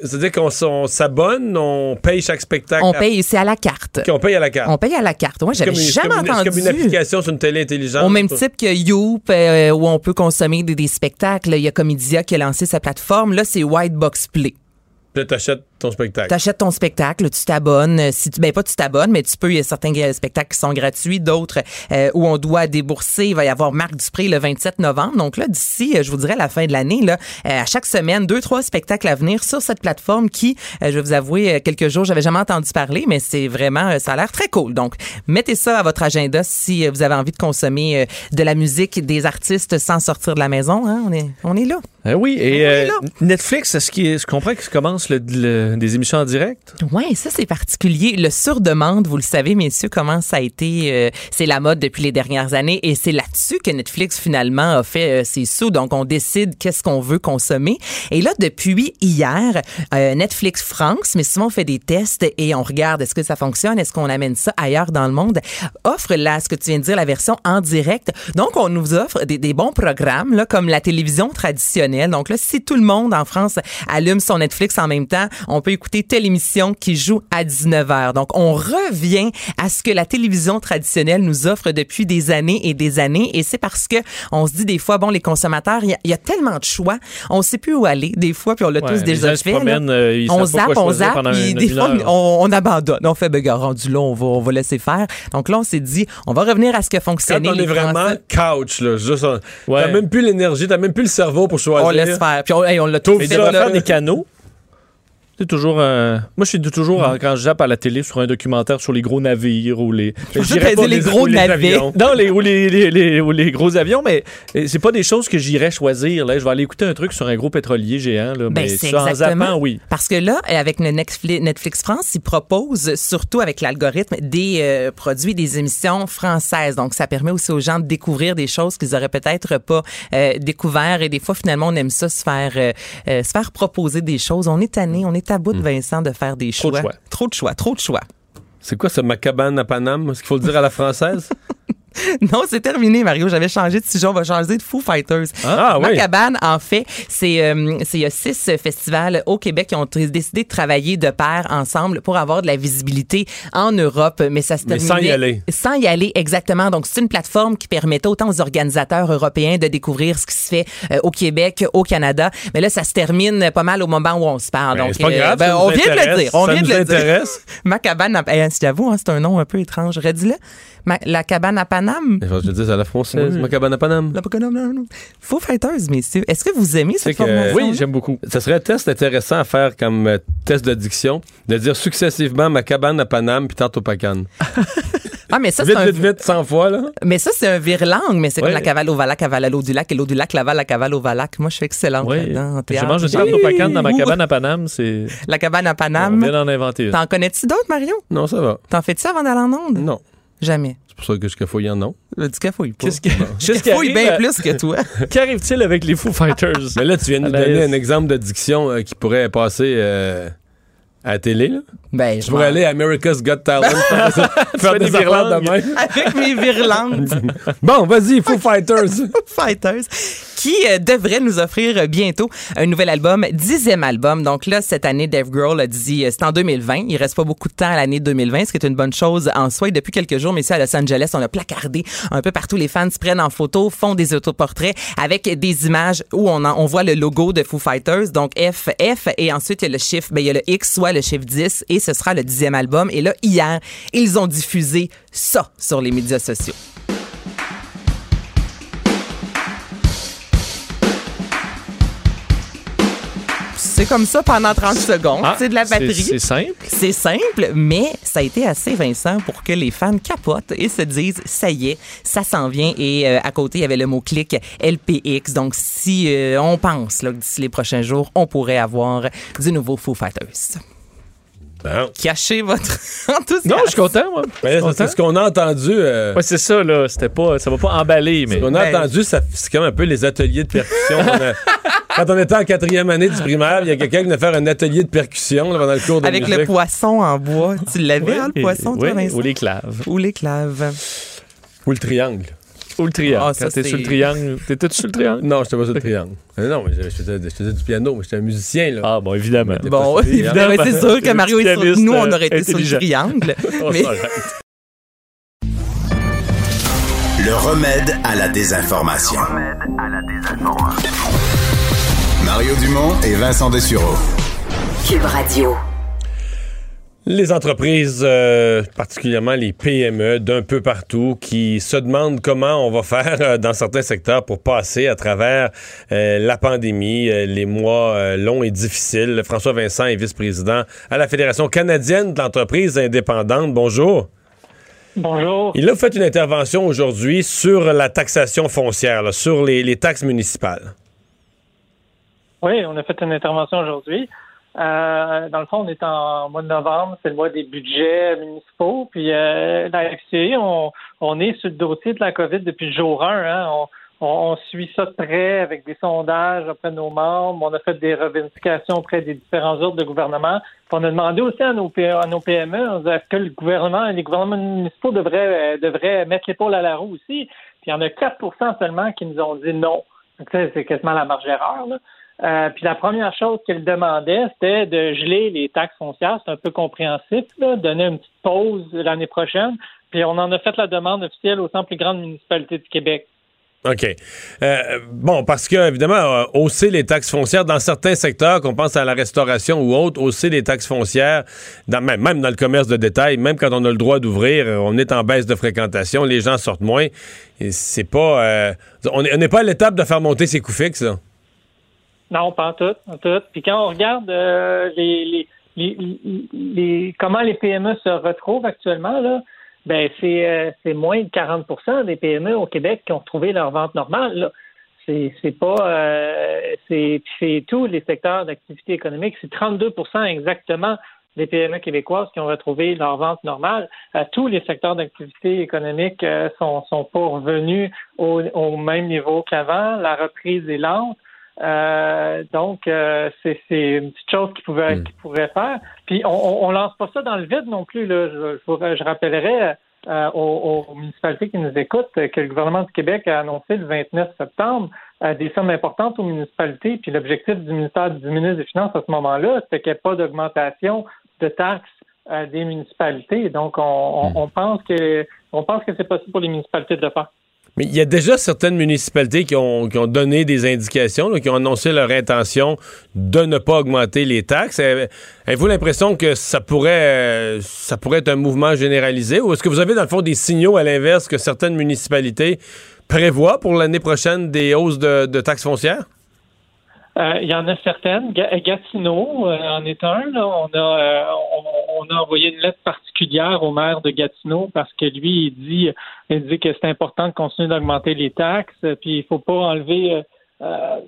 C'est-à-dire qu'on on s'abonne, on paye chaque spectacle. on à- paye, c'est à la carte. qu'on paye à la carte. On paye à la carte. Moi, j'avais jamais c'est comme une- entendu. C'est comme une application sur une télé intelligente. Au même type que Youp, euh, où on peut consommer des, des spectacles. Il y a Qui a lancé sa plateforme. Là, c'est Whitebox Play. Là, t'achètes ton spectacle. T'achètes ton spectacle, tu t'abonnes. Euh, Si tu, ben pas tu t'abonnes, mais tu peux. Il y a certains spectacles qui sont gratuits, d'autres euh, où on doit débourser. Il va y avoir Marc Dupré le 27 novembre. Donc là, d'ici, euh, je vous dirais la fin de l'année, là, euh, à chaque semaine, deux trois spectacles à venir sur cette plateforme qui, euh, je vais vous avouer, quelques jours, j'avais jamais entendu parler, mais c'est vraiment, ça a l'air très cool. Donc mettez ça à votre agenda si vous avez envie de consommer euh, de la musique des artistes sans sortir de la maison. Hein? On est, on est là. Ah oui, et On est euh, là. Netflix, est-ce qu'il je comprends que ça commence le, le- euh, des émissions en direct? Oui, ça c'est particulier. Le sur-demande, vous le savez, messieurs, comment ça a été, euh, c'est la mode depuis les dernières années et c'est là-dessus que Netflix finalement a fait euh, ses sous. Donc on décide qu'est-ce qu'on veut consommer. Et là, depuis hier, euh, Netflix France, mais souvent on fait des tests et on regarde est-ce que ça fonctionne, est-ce qu'on amène ça ailleurs dans le monde, offre là, ce que tu viens de dire, la version en direct. Donc on nous offre des, bons programmes là, comme la télévision traditionnelle. Donc là, si tout le monde en France allume son Netflix en même temps, peut écouter telle émission qui joue à 19h. Donc, on revient à ce que la télévision traditionnelle nous offre depuis des années et des années. Et c'est parce que on se dit des fois, bon, les consommateurs, il y, a- il y a tellement de choix, on sait plus où aller des fois, puis on l'a Ouais, tous déjà fait. euh, ils on zappe, on zappe, puis une- des une fois, on, on abandonne. On fait, ben, rendu là, on va, on va laisser faire. Donc là, on s'est dit, on va revenir à ce que Quand fonctionnait on est vraiment couch, là, juste, on- Ouais. t'as même plus l'énergie, t'as même plus le cerveau pour choisir. On laisse faire. Puis on, hey, on l'a tout Mais fait. faire des canaux. C'est toujours un. Moi, je suis toujours, euh, quand je zappe à la télé sur un documentaire sur les gros navires ou les. Je j'irais t'ai pas les gros avions. Non, les, ou, les, les- les- ou les gros avions, mais euh, c'est pas des choses que j'irais choisir. Là. Je vais aller écouter un truc sur un gros pétrolier géant. Là, Ben, mais c'est ça, en exactement. zappant, oui. Parce que là, avec le Netflix, France, ils proposent, surtout avec l'algorithme, des euh, produits, des émissions françaises. Donc, ça permet aussi aux gens de découvrir des choses qu'ils auraient peut-être pas euh, découvert. Et des fois, finalement, on aime ça se faire, euh, euh, se faire proposer des choses. On est tanné, on est à bout de Vincent de faire des Hmm. Trop de choix. choix. Trop de choix, trop de choix. C'est quoi ce macabane à Paname? Est-ce qu'il faut le dire à la française? Non, c'est terminé, Mario. J'avais changé de sujet. On va changer de Foo Fighters. Ah, oui. Macabane, en fait, c'est euh, il y a six festivals au Québec qui ont décidé de travailler de pair ensemble pour avoir de la visibilité en Europe, mais ça se Mais terminait sans y aller. Sans y aller, exactement. Donc c'est une plateforme qui permettait autant aux organisateurs européens de découvrir ce qui se fait euh, au Québec, au Canada. Mais là, ça se termine pas mal au moment où on se parle. Ben, Donc c'est pas euh, grave. ben, on vient de le dire. On ça vient nous de le dire. Macabane, à... eh, je t'avoue, hein, c'est un nom un peu étrange. Redis-le. Ma- La cabane à Paname? Je le dise à la française, Oui. à Paname. La non. Foo Fighters, messieurs. Est-ce que vous aimez cette que- formation? Oui, j'aime beaucoup. Ça serait un test intéressant à faire comme euh, test de diction, de dire successivement ma cabane à Paname puis tantôt Pacane. Ah, mais ça, c'est Vite, un, vite, vite, 100 fois, là. mais ça, c'est un virlangue, mais c'est Ouais. comme la cavale au valac, cavale à l'eau du lac, et l'eau du lac, la la cavale au valac. Moi, je suis excellente Oui. là-dedans. Je mange une tarte au pacane dans ma cabane à Paname. C'est. La cabane à On Paname. vient d'en inventer une. T'en connais-tu d'autres, Mario? Non, ça va. T'en fais-tu avant d'aller en onde? Non. Jamais. C'est pour ça que je cafouille en non. Le du cafouille pas. Qu'est-ce qui Je cafouille bien arrive, plus que toi. euh, Qu'arrive-t-il avec les Foo Fighters? Mais là, tu viens de nous donner un exemple de diction euh, qui pourrait passer euh, à la télé. Là? Ben, Je pourrais aller à America's Got Talent faire, faire des des affaires de même. Avec mes virlangues. Bon, vas-y, Foo Fighters. Fighters, qui euh, devrait nous offrir euh, bientôt un nouvel album, dixième album. Donc là, cette année, Dave Grohl a dit, euh, c'est en 2020. Il reste pas beaucoup de temps à l'année 2020, ce qui est une bonne chose en soi. Et depuis quelques jours, mais ici à Los Angeles, on a placardé un peu partout. Les fans se prennent en photo, font des autoportraits avec des images où on, en- on voit le logo de Foo Fighters. Donc F, F, et ensuite il y a le chiffre, ben, il y a le X, soit le chiffre 10, et ce sera le dixième album. Et là, hier, ils ont diffusé ça sur les médias sociaux. C'est comme ça pendant 30 secondes. Ah, c'est de la batterie. C'est simple. C'est simple, mais ça a été assez Vincent pour que les fans capotent et se disent ça y est, ça s'en vient. Et euh, à côté, il y avait le mot-clic LPX. Donc, si euh, on pense là, que d'ici les prochains jours, on pourrait avoir du nouveau Foo Fighters. Bon. Cachez votre enthousiasme. Non, je suis content, moi. Suis c'est ce qu'on a entendu. euh, Ouais, c'est ça, là. C'était pas, ça va pas emballer, mais. Ce qu'on a Ben- entendu, ça- c'est comme un peu les ateliers de percussion. a- Quand on était en quatrième année du primaire, il y a quelqu'un qui venait faire un atelier de percussion là, pendant le cours de Avec musique. le poisson en bois. Tu l'avais, hein, le poisson, toi, Vincent? Ou les claves. Ou l'éclave. Ou le triangle. Ou le triangle. Ah, ça, Quand t'es c'est- sur le triangle. T'étais sur le triangle? Non, je pas sur le triangle. Non, mais je, je faisais, je faisais du piano, mais j'étais un musicien. Là. Ah, bon, évidemment. Bon, le évidemment, c'est sûr que Le Mario est sur... Nous, on aurait été sur le triangle. Mais... ça arrête. Le remède à la désinformation. Mario Dumont et Vincent Dessureau. Cube Radio. Les entreprises, euh, particulièrement les PME d'un peu partout, qui se demandent comment on va faire euh, dans certains secteurs pour passer à travers euh, la pandémie, les mois longs et difficiles. François Vincent est vice-président à la Fédération canadienne de l'entreprise indépendante. Bonjour. Bonjour. Il a fait une intervention aujourd'hui sur la taxation foncière, là, sur les, les taxes municipales. Oui, on a fait une intervention aujourd'hui. Euh, dans le fond, on est en mois de novembre, c'est le mois des budgets municipaux. Puis euh, la FCI, on, on est sur le dossier de la COVID depuis le jour 1. Hein. On, on, suit ça de près avec des sondages auprès de nos membres. On a fait des revendications auprès des différents ordres de gouvernement. On a demandé aussi à nos, à nos PME est-ce que le gouvernement, les gouvernements municipaux devraient, euh, devraient mettre l'épaule à la roue aussi? Puis il y en a 4% seulement qui nous ont dit non. c'est quasiment la marge d'erreur. Euh, puis la première chose qu'ils demandaient, c'était de geler les taxes foncières. C'est un peu compréhensif, là, donner une petite pause l'année prochaine. Puis on en a fait la demande officielle aux 100 plus grandes municipalités du Québec. OK. Euh, bon, parce que, évidemment, euh, hausser les taxes foncières dans certains secteurs, qu'on pense à la restauration ou autre, hausser les taxes foncières, même, dans le commerce de détail, même quand on a le droit d'ouvrir, on est en baisse de fréquentation, les gens sortent moins. C'est pas. Euh, on n'est pas à l'étape de faire monter ses coûts fixes, là. Non, pas en tout, en tout. Puis quand on regarde les, les, les, comment les PME se retrouvent actuellement, là, ben c'est c'est moins de 40% des PME au Québec qui ont retrouvé leur vente normale. C'est c'est pas euh, c'est c'est tous les secteurs d'activité économique, c'est 32% exactement des PME québécoises qui ont retrouvé leur vente normale. Euh, tous les secteurs d'activité économique euh, sont sont pas revenus au, au même niveau qu'avant. La reprise est lente. Euh, donc, euh, c'est une petite chose qu'ils pouvaient, mm. pourraient faire. Puis, on, on, lance pas ça dans le vide non plus. Là. Je, je, rappellerai euh, aux, municipalités qui nous écoutent que le gouvernement du Québec a annoncé le 29 septembre des sommes importantes aux municipalités. Puis, l'objectif du ministère du ministre des Finances à ce moment-là, c'était qu'il n'y ait pas d'augmentation de taxes des municipalités. Donc, on, mm. on, pense que on pense que c'est possible pour les municipalités de le faire. Mais il y a déjà certaines municipalités qui ont, qui ont donné des indications, qui ont annoncé leur intention de ne pas augmenter les taxes. Avez-vous l'impression que ça pourrait, ça pourrait être un mouvement généralisé ou est-ce que vous avez dans le fond des signaux à l'inverse que certaines municipalités prévoient pour l'année prochaine des hausses de, de taxes foncières? Euh, il y en a certaines. Gatineau euh, en est un. On, a, euh, on, a envoyé une lettre particulière au maire de Gatineau parce que lui, il dit, il dit que c'est important de continuer d'augmenter les taxes, puis il faut pas enlever euh,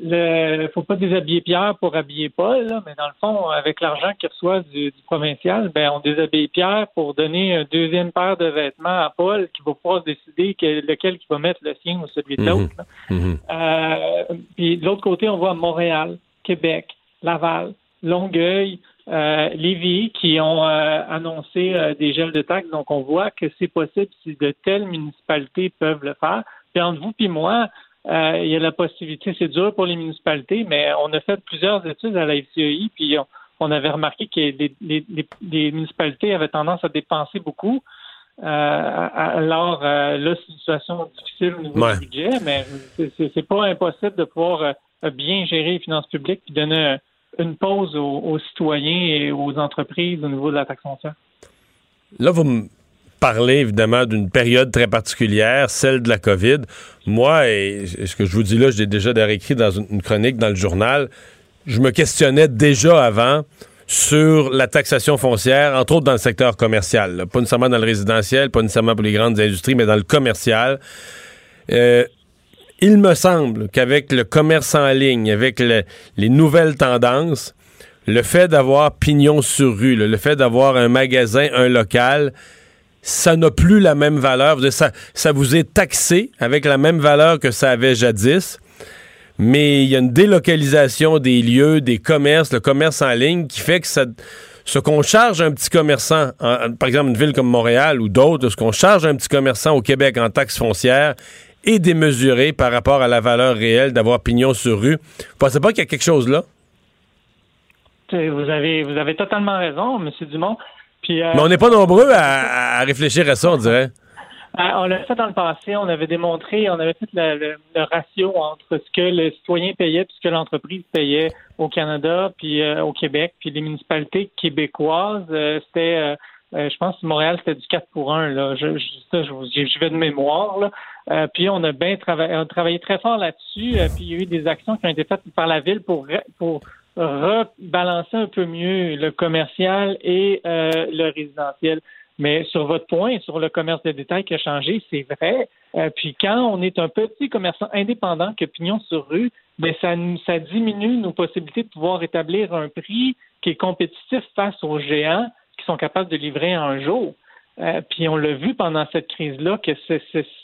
le faut pas déshabiller Pierre pour habiller Paul, mais dans le fond, avec l'argent qu'il reçoit du, provincial, ben on déshabille Pierre pour donner une deuxième paire de vêtements à Paul qui va pouvoir décider lequel il va mettre le sien ou celui de l'autre. Mhm. Mhm. euh, puis de l'autre côté, on voit Montréal, Québec, Laval, Longueuil, euh, Lévis qui ont euh, annoncé euh, des gels de taxes. Donc, on voit que c'est possible si de telles municipalités peuvent le faire. Puis entre vous puis moi, euh, il y a la possibilité, c'est dur pour les municipalités, mais on a fait plusieurs études à la FCI, puis on, avait remarqué que les, municipalités avaient tendance à dépenser beaucoup. Euh, alors euh, là, c'est une situation difficile au niveau du budget, mais c'est pas impossible de pouvoir bien gérer les finances publiques et donner une pause aux, aux, citoyens et aux entreprises au niveau de la taxe foncière. Là, vous me parler évidemment d'une période très particulière, celle de la COVID. Moi, et ce que je vous dis là, j'ai déjà écrit dans une chronique dans le journal, je me questionnais déjà avant sur la taxation foncière, entre autres dans le secteur commercial. Pas nécessairement dans le résidentiel, pas nécessairement pour les grandes industries, mais dans le commercial. Euh, il me semble qu'avec le commerce en ligne, avec les nouvelles tendances, le fait d'avoir pignon sur rue, le fait d'avoir un magasin, un local, ça n'a plus la même valeur. Ça, ça vous est taxé avec la même valeur que ça avait jadis. Mais il y a une délocalisation des lieux, des commerces, le commerce en ligne qui fait que ce qu'on charge un petit commerçant, par exemple une ville comme Montréal ou d'autres, ce qu'on charge un petit commerçant au Québec en taxes foncières est démesuré par rapport à la valeur réelle d'avoir pignon sur rue. Vous pensez pas qu'il y a quelque chose là? Vous avez, vous avez totalement raison, M. Dumont. Euh, Mais on n'est pas nombreux à, réfléchir à ça, on dirait. Euh, on l'a fait dans le passé, on avait démontré, on avait fait le, ratio entre ce que le citoyen payait et ce que l'entreprise payait au Canada puis euh, au Québec, puis les municipalités québécoises, c'était, je pense que Montréal, c'était du 4 pour 1, là. Je, je, vais de mémoire, là. puis on a bien travaillé, on a travaillé très fort là-dessus, puis il y a eu des actions qui ont été faites par la ville pour, pour rebalancer un peu mieux le commercial et euh, le résidentiel. Mais sur votre point, sur le commerce de détail qui a changé, c'est vrai. Euh, puis quand on est un petit commerçant indépendant qui a pignon sur rue, ben ça, ça diminue nos possibilités de pouvoir établir un prix qui est compétitif face aux géants qui sont capables de livrer en un jour. Euh, puis on l'a vu pendant cette crise-là que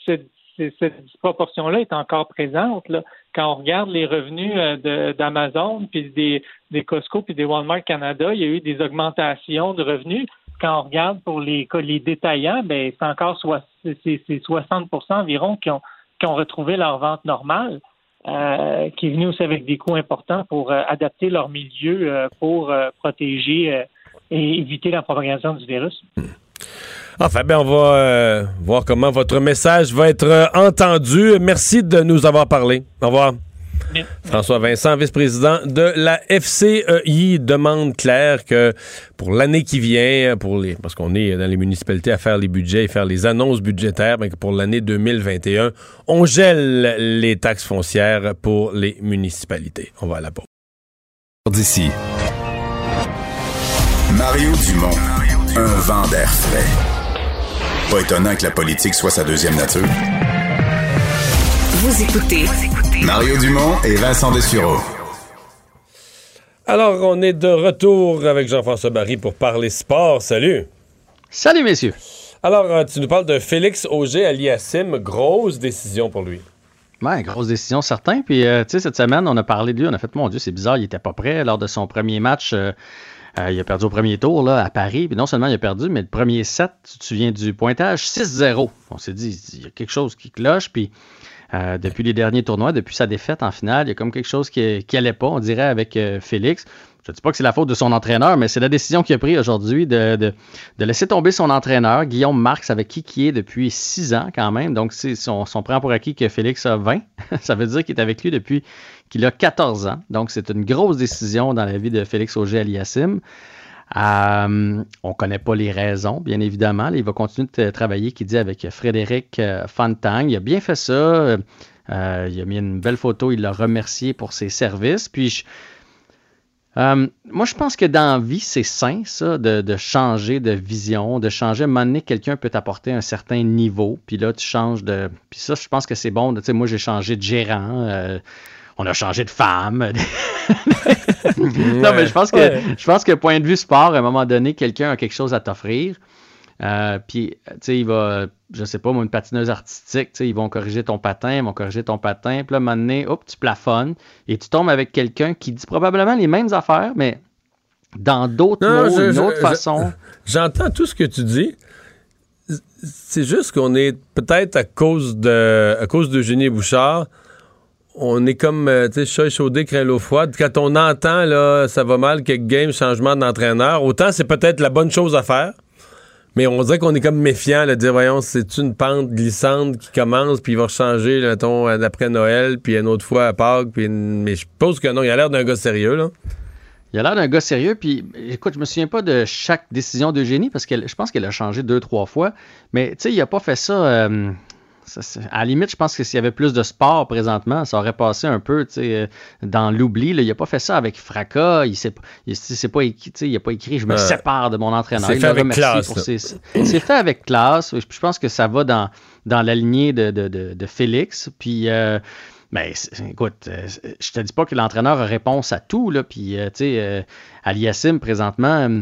cette disproportion-là est encore présente. Quand on regarde les revenus euh, d'Amazon, puis des, Costco, puis des Walmart Canada, il y a eu des augmentations de revenus quand on regarde pour les, les détaillants, ben, c'est encore c'est 60 environ qui ont, retrouvé leur vente normale, euh, qui est venu aussi avec des coûts importants pour euh, adapter leur milieu pour protéger et éviter la propagation du virus. Enfin, ben, on va voir comment votre message va être entendu. Merci de nous avoir parlé. Au revoir. François Vincent, vice-président de la FCEI, demande claire que pour l'année qui vient, pour les, parce qu'on est dans les municipalités à faire les budgets et faire les annonces budgétaires, mais que pour l'année 2021, on gèle les taxes foncières pour les municipalités. On va à la pause. D'ici. Mario Dumont, un vent d'air frais. Pas étonnant que la politique soit sa deuxième nature. Vous écoutez Mario Dumont et Vincent Dessureau. Alors, on est de retour avec Jean-François Barry pour parler sport. Salut. Salut, messieurs. Alors, euh, tu nous parles de Félix Auger aliassim. Grosse décision pour lui. Ouais, grosse décision, certain. Puis, euh, tu sais, cette semaine, on a parlé de lui. On a fait, mon Dieu, c'est bizarre, il était pas prêt lors de son premier match. Euh, il a perdu au premier tour à Paris. Puis non seulement il a perdu, mais le premier set, tu te souviens du pointage? 6-0. On s'est dit, il y a quelque chose qui cloche. Puis euh, depuis les derniers tournois, depuis sa défaite en finale. Il y a comme quelque chose qui n'allait pas, on dirait, avec euh, Félix. Je ne dis pas que c'est la faute de son entraîneur, mais c'est la décision qu'il a prise aujourd'hui de, laisser tomber son entraîneur, Guillaume Marx, avec qui il est depuis six ans quand même. Donc, si on, on, prend pour acquis que Félix a 20, ça veut dire qu'il est avec lui depuis qu'il a 14 ans. Donc, c'est une grosse décision dans la vie de Félix Auger-Aliassime. Euh, on ne connaît pas les raisons, bien évidemment. il va continuer de travailler, qui dit, avec Frédéric euh, Fantang. Il a bien fait ça. Euh, il a mis une belle photo. Il l'a remercié pour ses services. Puis, moi, je pense que dans la vie, c'est sain, ça, de, changer de vision, de changer. À quelqu'un peut t'apporter un certain niveau. Puis là, tu changes de. Puis ça, je pense que c'est bon. Moi, j'ai changé de gérant on a changé de femme. non, mais je pense que je pense que point de vue sport, à un moment donné, quelqu'un a quelque chose à t'offrir. Euh, puis, tu sais, il va, je sais pas, moi, une patineuse artistique, tu sais, ils vont corriger ton patin, ils vont corriger ton patin. Puis là, à un moment donné, hop, tu plafonnes et tu tombes avec quelqu'un qui dit probablement les mêmes affaires, mais dans d'autres mots, d'une autre façon. J'entends tout ce que tu dis. C'est juste qu'on est peut-être à cause de à cause d'Eugénie Bouchard on est comme, euh, tu sais, chat craint l'eau froide. Quand on entend, là, ça va mal, quelques games, changement d'entraîneur, autant c'est peut-être la bonne chose à faire, mais on dirait qu'on est comme méfiant, de dire, voyons, c'est une pente glissante qui commence, puis il va changer, mettons, d'après Noël, puis une autre fois à Pâques, puis mais je suppose que non, il a l'air d'un gars sérieux, là. Il a l'air d'un gars sérieux, puis écoute, je me souviens pas de chaque décision d'Eugénie, parce que je pense qu'elle a changé deux, trois fois, mais tu sais, il a pas fait ça... Euh, à la limite, je pense que s'il y avait plus de sport présentement, ça aurait passé un peu euh, dans l'oubli. Il n'a pas fait ça avec fracas. Il n'a pas, écrit, pas écrit Je me sépare de mon entraîneur. C'est fait, avec classe. C'est fait avec classe. Je pense que ça va dans, dans la lignée de, Félix. Puis. Euh, ben, écoute, euh, je te dis pas que l'entraîneur a réponse à tout, là, puis, tu sais, Aliassim, présentement,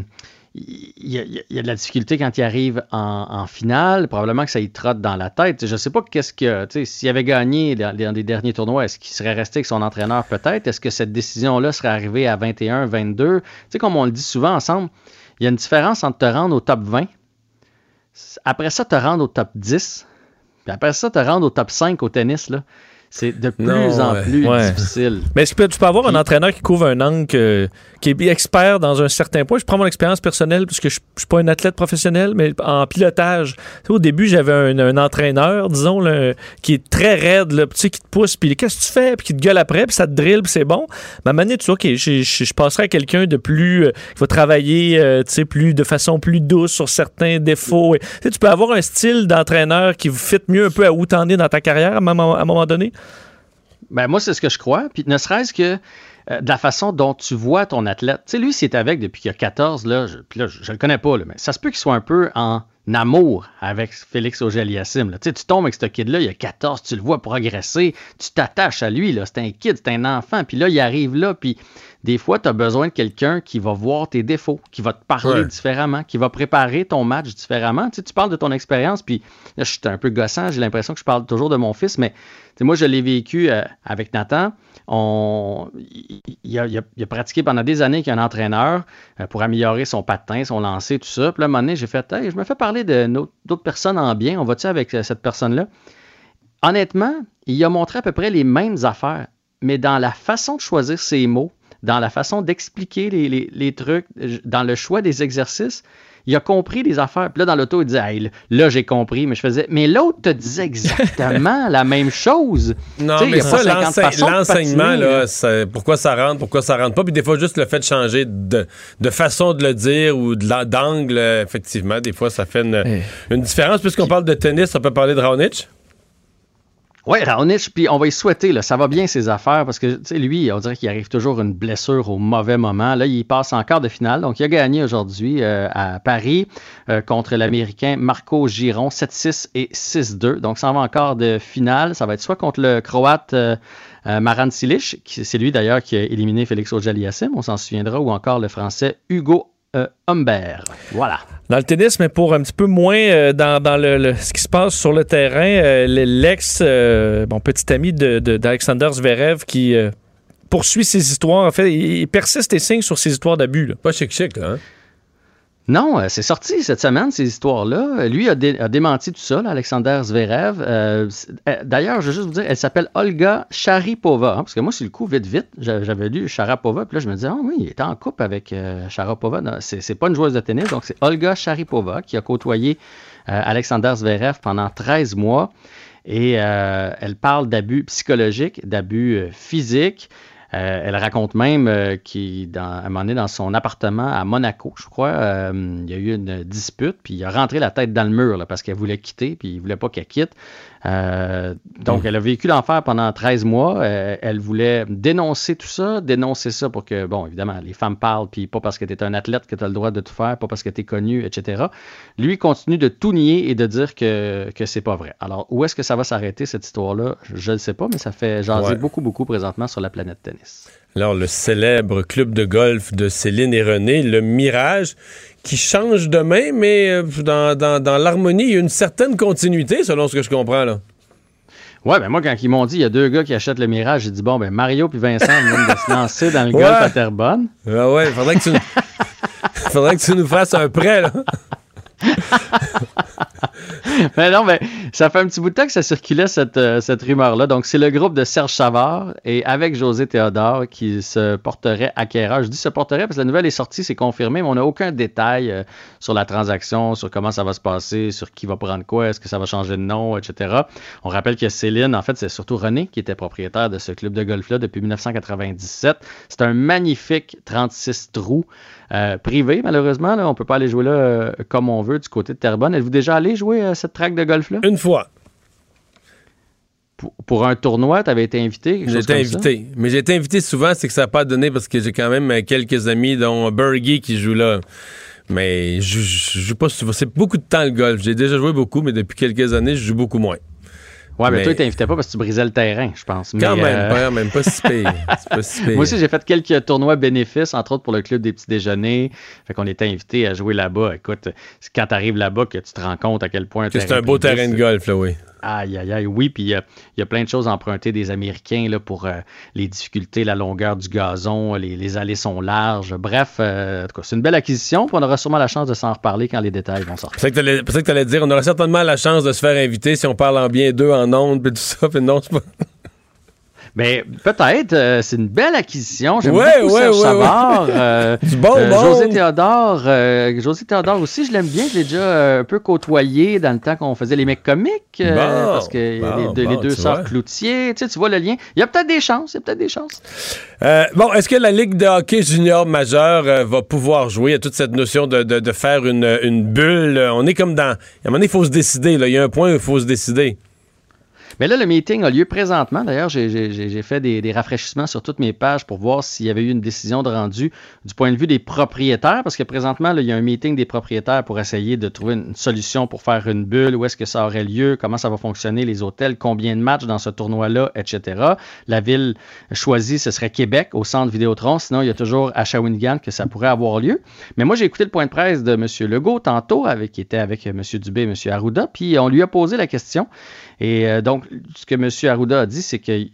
il y, a, de la difficulté quand il arrive en, finale. Probablement que ça y trotte dans la tête. Je ne sais pas qu'est-ce que. S'il avait gagné dans, les derniers tournois, est-ce qu'il serait resté avec son entraîneur peut-être? Est-ce que cette décision-là serait arrivée à 21, 22? Tu sais, comme on le dit souvent ensemble, il y a une différence entre te rendre au top 20, après ça, te rendre au top 10, puis après ça, te rendre au top 5 au tennis. C'est de plus en plus difficile. Mais tu peux, tu peux avoir un entraîneur qui couvre un angle qui est expert dans un certain point. Je prends mon expérience personnelle parce que je, ne suis pas un athlète professionnel, mais en pilotage. au début, j'avais un, entraîneur, disons, qui est très raide, là, qui te pousse, puis qu'est-ce que tu fais, puis qui te gueule après, puis ça te drille, puis c'est bon. Ma manière, tu vois, okay, je, je, passerai à quelqu'un de plus, euh, qui va travailler, euh, tu sais, plus, de façon plus douce sur certains défauts. Et, tu peux avoir un style d'entraîneur qui vous fit mieux un peu à où t'en es dans ta carrière à un moment donné? Ben, moi, c'est ce que je crois. Puis ne serait-ce que euh, de la façon dont tu vois ton athlète. Tu sais, lui, c'est avec depuis qu'il a 14, là, je, puis là, je, le connais pas, là, mais ça se peut qu'il soit un peu en amour avec Félix Auger-Aliassime. Tu sais, tu tombes avec ce kid-là, il a 14, tu le vois progresser, tu t'attaches à lui, là. C'est un kid, c'est un enfant, puis là, il arrive là, puis des fois, tu as besoin de quelqu'un qui va voir tes défauts, qui va te parler Ouais. différemment, qui va préparer ton match différemment. Tu sais, tu parles de ton expérience, puis là, je suis un peu gossant, j'ai l'impression que je parle toujours de mon fils, mais moi, je l'ai vécu euh, avec Nathan. Il, a, pratiqué pendant des années avec un entraîneur euh, pour améliorer son patin, son lancer, tout ça. Puis là, un moment donné, j'ai fait, Hey, je me fais parler d'autres personnes en bien. On va-tu avec euh, cette personne-là? Honnêtement, il a montré à peu près les mêmes affaires, mais dans la façon de choisir ses mots, dans la façon d'expliquer les, trucs, dans le choix des exercices, il a compris les affaires. Puis là, dans l'auto, il disait, Hey, là, j'ai compris. Mais je faisais, mais l'autre te disait exactement la même chose. Non, mais ça, 50 l'enseign- façons de l'enseignement, là, c'est- pourquoi ça rentre, pourquoi ça rentre pas, puis des fois, juste le fait de changer de, de façon de le dire ou d'angle, euh, effectivement, des fois, ça fait une, Eh. une différence. Puisqu'on parle de tennis, on peut parler de Raonic? Oui, Raonic, puis on va y souhaiter, là, ça va bien ses affaires, parce que, lui, on dirait qu'il arrive toujours une blessure au mauvais moment. Là, il passe en quart de finale, donc il a gagné aujourd'hui euh, à Paris euh, contre l'Américain Marco Giron, 7-6 et 6-2. Donc, ça va en de finale. Ça va être soit contre le Croate euh, euh, Maran Cilic, qui- c'est lui d'ailleurs qui a éliminé Félix Auger-Aliassime, on s'en souviendra, ou encore le Français Hugo Humbert. Voilà. Dans le tennis, mais pour un petit peu moins euh, dans, dans le, le- ce qui se passe sur le terrain, euh, l'ex, euh, bon, petit ami de- de- d'Alexander Zverev qui euh, poursuit ses histoires. En fait, il, il persiste et signe sur ses histoires d'abus. Pas chic-chic, là. Hein? Non, euh, c'est sorti cette semaine, ces histoires-là. Lui a, dé- a démenti tout ça, Alexander Zverev. Euh, euh, D'ailleurs, je veux juste vous dire, elle s'appelle Olga Sharipova. hein, parce que moi, sur le coup, vite, vite, j'a- j'avais lu Sharapova. Puis là, je me disais, ah oui, il était en couple avec euh, Sharapova. C'est pas une joueuse de tennis. Donc, c'est Olga Sharipova qui a côtoyé Alexander Zverev pendant 13 mois. Et elle parle d'abus psychologiques, d'abus physiques. Euh, elle raconte même euh, qu'il, dans, à un moment donné, dans son appartement à Monaco, je crois, euh, il y a eu une dispute, puis il a rentré la tête dans le mur parce qu'elle voulait quitter, puis il voulait pas qu'elle quitte. Euh, donc, elle a vécu l'enfer pendant 13 mois. Euh, elle voulait dénoncer tout ça, dénoncer ça pour que, bon, évidemment, les femmes parlent, puis pas parce que tu es un athlète que tu as le droit de tout faire, pas parce que tu es connu, etc. Lui continue de tout nier et de dire que, que c'est pas vrai. Alors, où est-ce que ça va s'arrêter, cette histoire-là? Je ne sais pas, mais ça fait jaser Ouais. beaucoup, beaucoup présentement sur la planète tennis. Alors, le célèbre club de golf de Céline et René, le Mirage, qui change de main, mais euh, dans, dans- dans l'harmonie, il y a une certaine continuité, selon ce que je comprends, là. Ouais, ben moi, quand ils m'ont dit il y a deux gars qui achètent le Mirage, j'ai dit bon, ben Mario puis Vincent viennent de se lancer dans le Ouais. golf à Terrebonne. Ah ouais, faudrait que tu nous... faudrait que tu nous fasses un prêt, là. Mais non, mais ça fait un petit bout de temps que ça circulait cette, euh, rumeur-là. Donc, c'est le groupe de Serge Savard et avec José Théodore qui se porterait acquéreur. Je dis se porterait parce que la nouvelle est sortie, c'est confirmé, mais on n'a aucun détail euh, sur la transaction, sur comment ça va se passer, sur qui va prendre quoi, est-ce que ça va changer de nom, etc. On rappelle que Céline, en fait, c'est surtout René qui était propriétaire de ce club de golf-là depuis 1997. C'est un magnifique 36 trous euh, privé, malheureusement. Là, on peut pas aller jouer là euh, comme on veut du côté de Terrebonne. Êtes-vous déjà allé jouer à cette track de golf-là? Une fois. Pour, pour un tournoi, tu avais été invité? J'ai été ça? invité. Mais j'ai été invité souvent, c'est que ça n'a pas donné parce que j'ai quand même euh, quelques amis, dont Bergie qui joue là. Mais je, je, je joue pas souvent. C'est beaucoup de temps le golf. J'ai déjà joué beaucoup, mais depuis quelques années, je joue beaucoup moins. Ouais, mais, Mais- toi, tu t'invitais pas parce que tu brisais le terrain, je pense. Quand Mais, même, euh, pas, même pas si pire. Pas si pire. Moi aussi, j'ai fait quelques tournois bénéfices, entre autres pour le club des petits déjeuners. Fait qu'on était invités à jouer là-bas. Écoute, c'est quand tu arrives là-bas que tu te rends compte à quel point c'est un beau terrain de golf, là, oui. Aïe, aïe, aïe, oui, puis il y a- y, a plein de choses empruntées des Américains là, pour euh, les difficultés, la longueur du gazon, les, les allées sont larges. Bref, euh, en tout cas, c'est une belle acquisition, puis on aura sûrement la chance de s'en reparler quand les détails vont sortir. C'est ça que tu allais dire. On aura certainement la chance de se faire inviter si on parle en bien d'eux en ondes, puis tout ça. Puis non, c'est pas. Mais peut-être, euh, c'est une belle acquisition. J'aime Ouais, beaucoup ouais, Serge ouais, Savard. euh, Du bon euh. José Théodore, euh, José Théodore aussi, je l'aime bien. Je l'ai déjà un peu côtoyé dans le temps qu'on faisait les mecs comiques. Bon, parce que bon, les, deux- les deux tu sœurs vois. Cloutier, tu sais, tu vois le lien. Il y a peut-être des chances, il y a peut-être des chances. Bon, est-ce que la Ligue de hockey junior majeur euh, va pouvoir jouer? A toute cette notion de, de- de faire une, une bulle. On est comme dans. À un moment donné, il faut se décider. là. Il y a un point où il faut se décider. Mais là, le meeting a lieu présentement. D'ailleurs, j'ai- fait des, des rafraîchissements sur toutes mes pages pour voir s'il y avait eu une décision de rendu du point de vue des propriétaires, parce que présentement, là, il y a un meeting des propriétaires pour essayer de trouver une solution pour faire une bulle, où est-ce que ça aurait lieu, comment ça va fonctionner, les hôtels, combien de matchs dans ce tournoi-là, etc. La ville choisie, ce serait Québec, au centre Vidéotron. Sinon, il y a toujours à Shawinigan que ça pourrait avoir lieu. Mais moi, j'ai écouté le point de presse de M. Legault tantôt, avec, qui était avec M. Dubé et M. Arruda, puis on lui a posé la question. Et euh, donc, ce que M. Arruda a dit, c'est que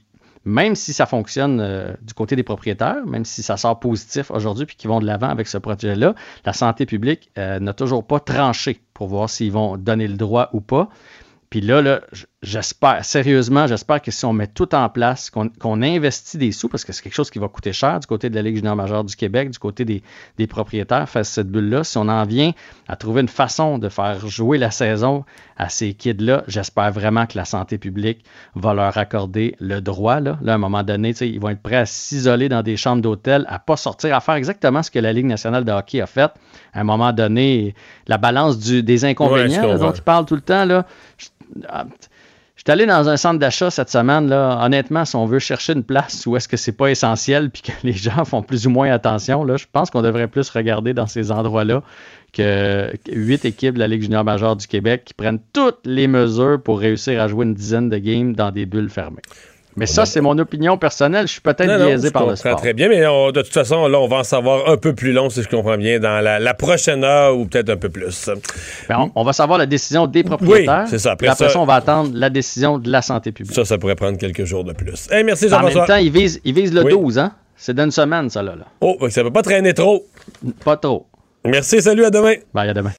même si ça fonctionne euh, du côté des propriétaires, même si ça sort positif aujourd'hui puis qu'ils vont de l'avant avec ce projet-là, la santé publique euh, n'a toujours pas tranché pour voir s'ils vont donner le droit ou pas. Puis là, là, j- j'espère, sérieusement, j'espère que si on met tout en place, qu'on investit des sous, parce que c'est quelque chose qui va coûter cher du côté de la Ligue junior majeure du Québec, du côté des, des propriétaires face à cette bulle-là, si on en vient à trouver une façon de faire jouer la saison à ces kids-là, j'espère vraiment que la santé publique va leur accorder le droit. Là, là à un moment donné, ils vont être prêts à s'isoler dans des chambres d'hôtel, à pas sortir, à faire exactement ce que la Ligue nationale de hockey a fait. À un moment donné, la balance du- des inconvénients dont ils parlent tout le temps, là, je- je suis allé dans un centre d'achat cette semaine. Là. Honnêtement, si on veut chercher une place où est-ce que c'est pas essentiel puis que les gens font plus ou moins attention, je pense qu'on devrait plus regarder dans ces endroits-là que huit équipes de la Ligue junior majeure du Québec qui prennent toutes les mesures pour réussir à jouer une dizaine de games dans des bulles fermées. Mais ça, c'est mon opinion personnelle. Je suis peut-être biaisé par le sport. très bien, mais on- de toute façon, là, on va en savoir un peu plus long, si je comprends bien, dans la, la prochaine heure ou peut-être un peu plus. Ben, on, on va savoir la décision des propriétaires. Oui, c'est ça. Après après ça- ça, on va attendre la décision de la santé publique. Ça, ça pourrait prendre quelques jours de plus. Hey, merci, En même temps, ils visent, ils visent le Oui. 12, hein? C'est d'une semaine, ça, là. là. Oh, que ça peut pas traîner trop. Pas trop. Merci, salut, à demain. Bye, à demain.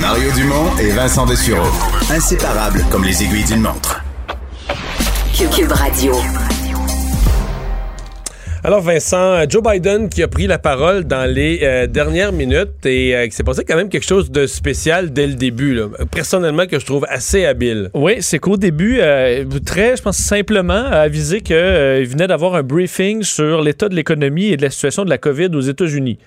Mario Dumont et Vincent Dessureau. Inséparables comme les aiguilles d'une montre. Cube Radio. Alors, Vincent, Joe Biden qui a pris la parole dans les euh, dernières minutes et euh, qui s'est passé quand même quelque chose de spécial dès le début. là. Personnellement, que je trouve assez habile. Oui, c'est qu'au début, euh, très, je pense, simplement, a avisé qu'il venait d'avoir un briefing sur l'état de l'économie et de la situation de la COVID aux États-Unis.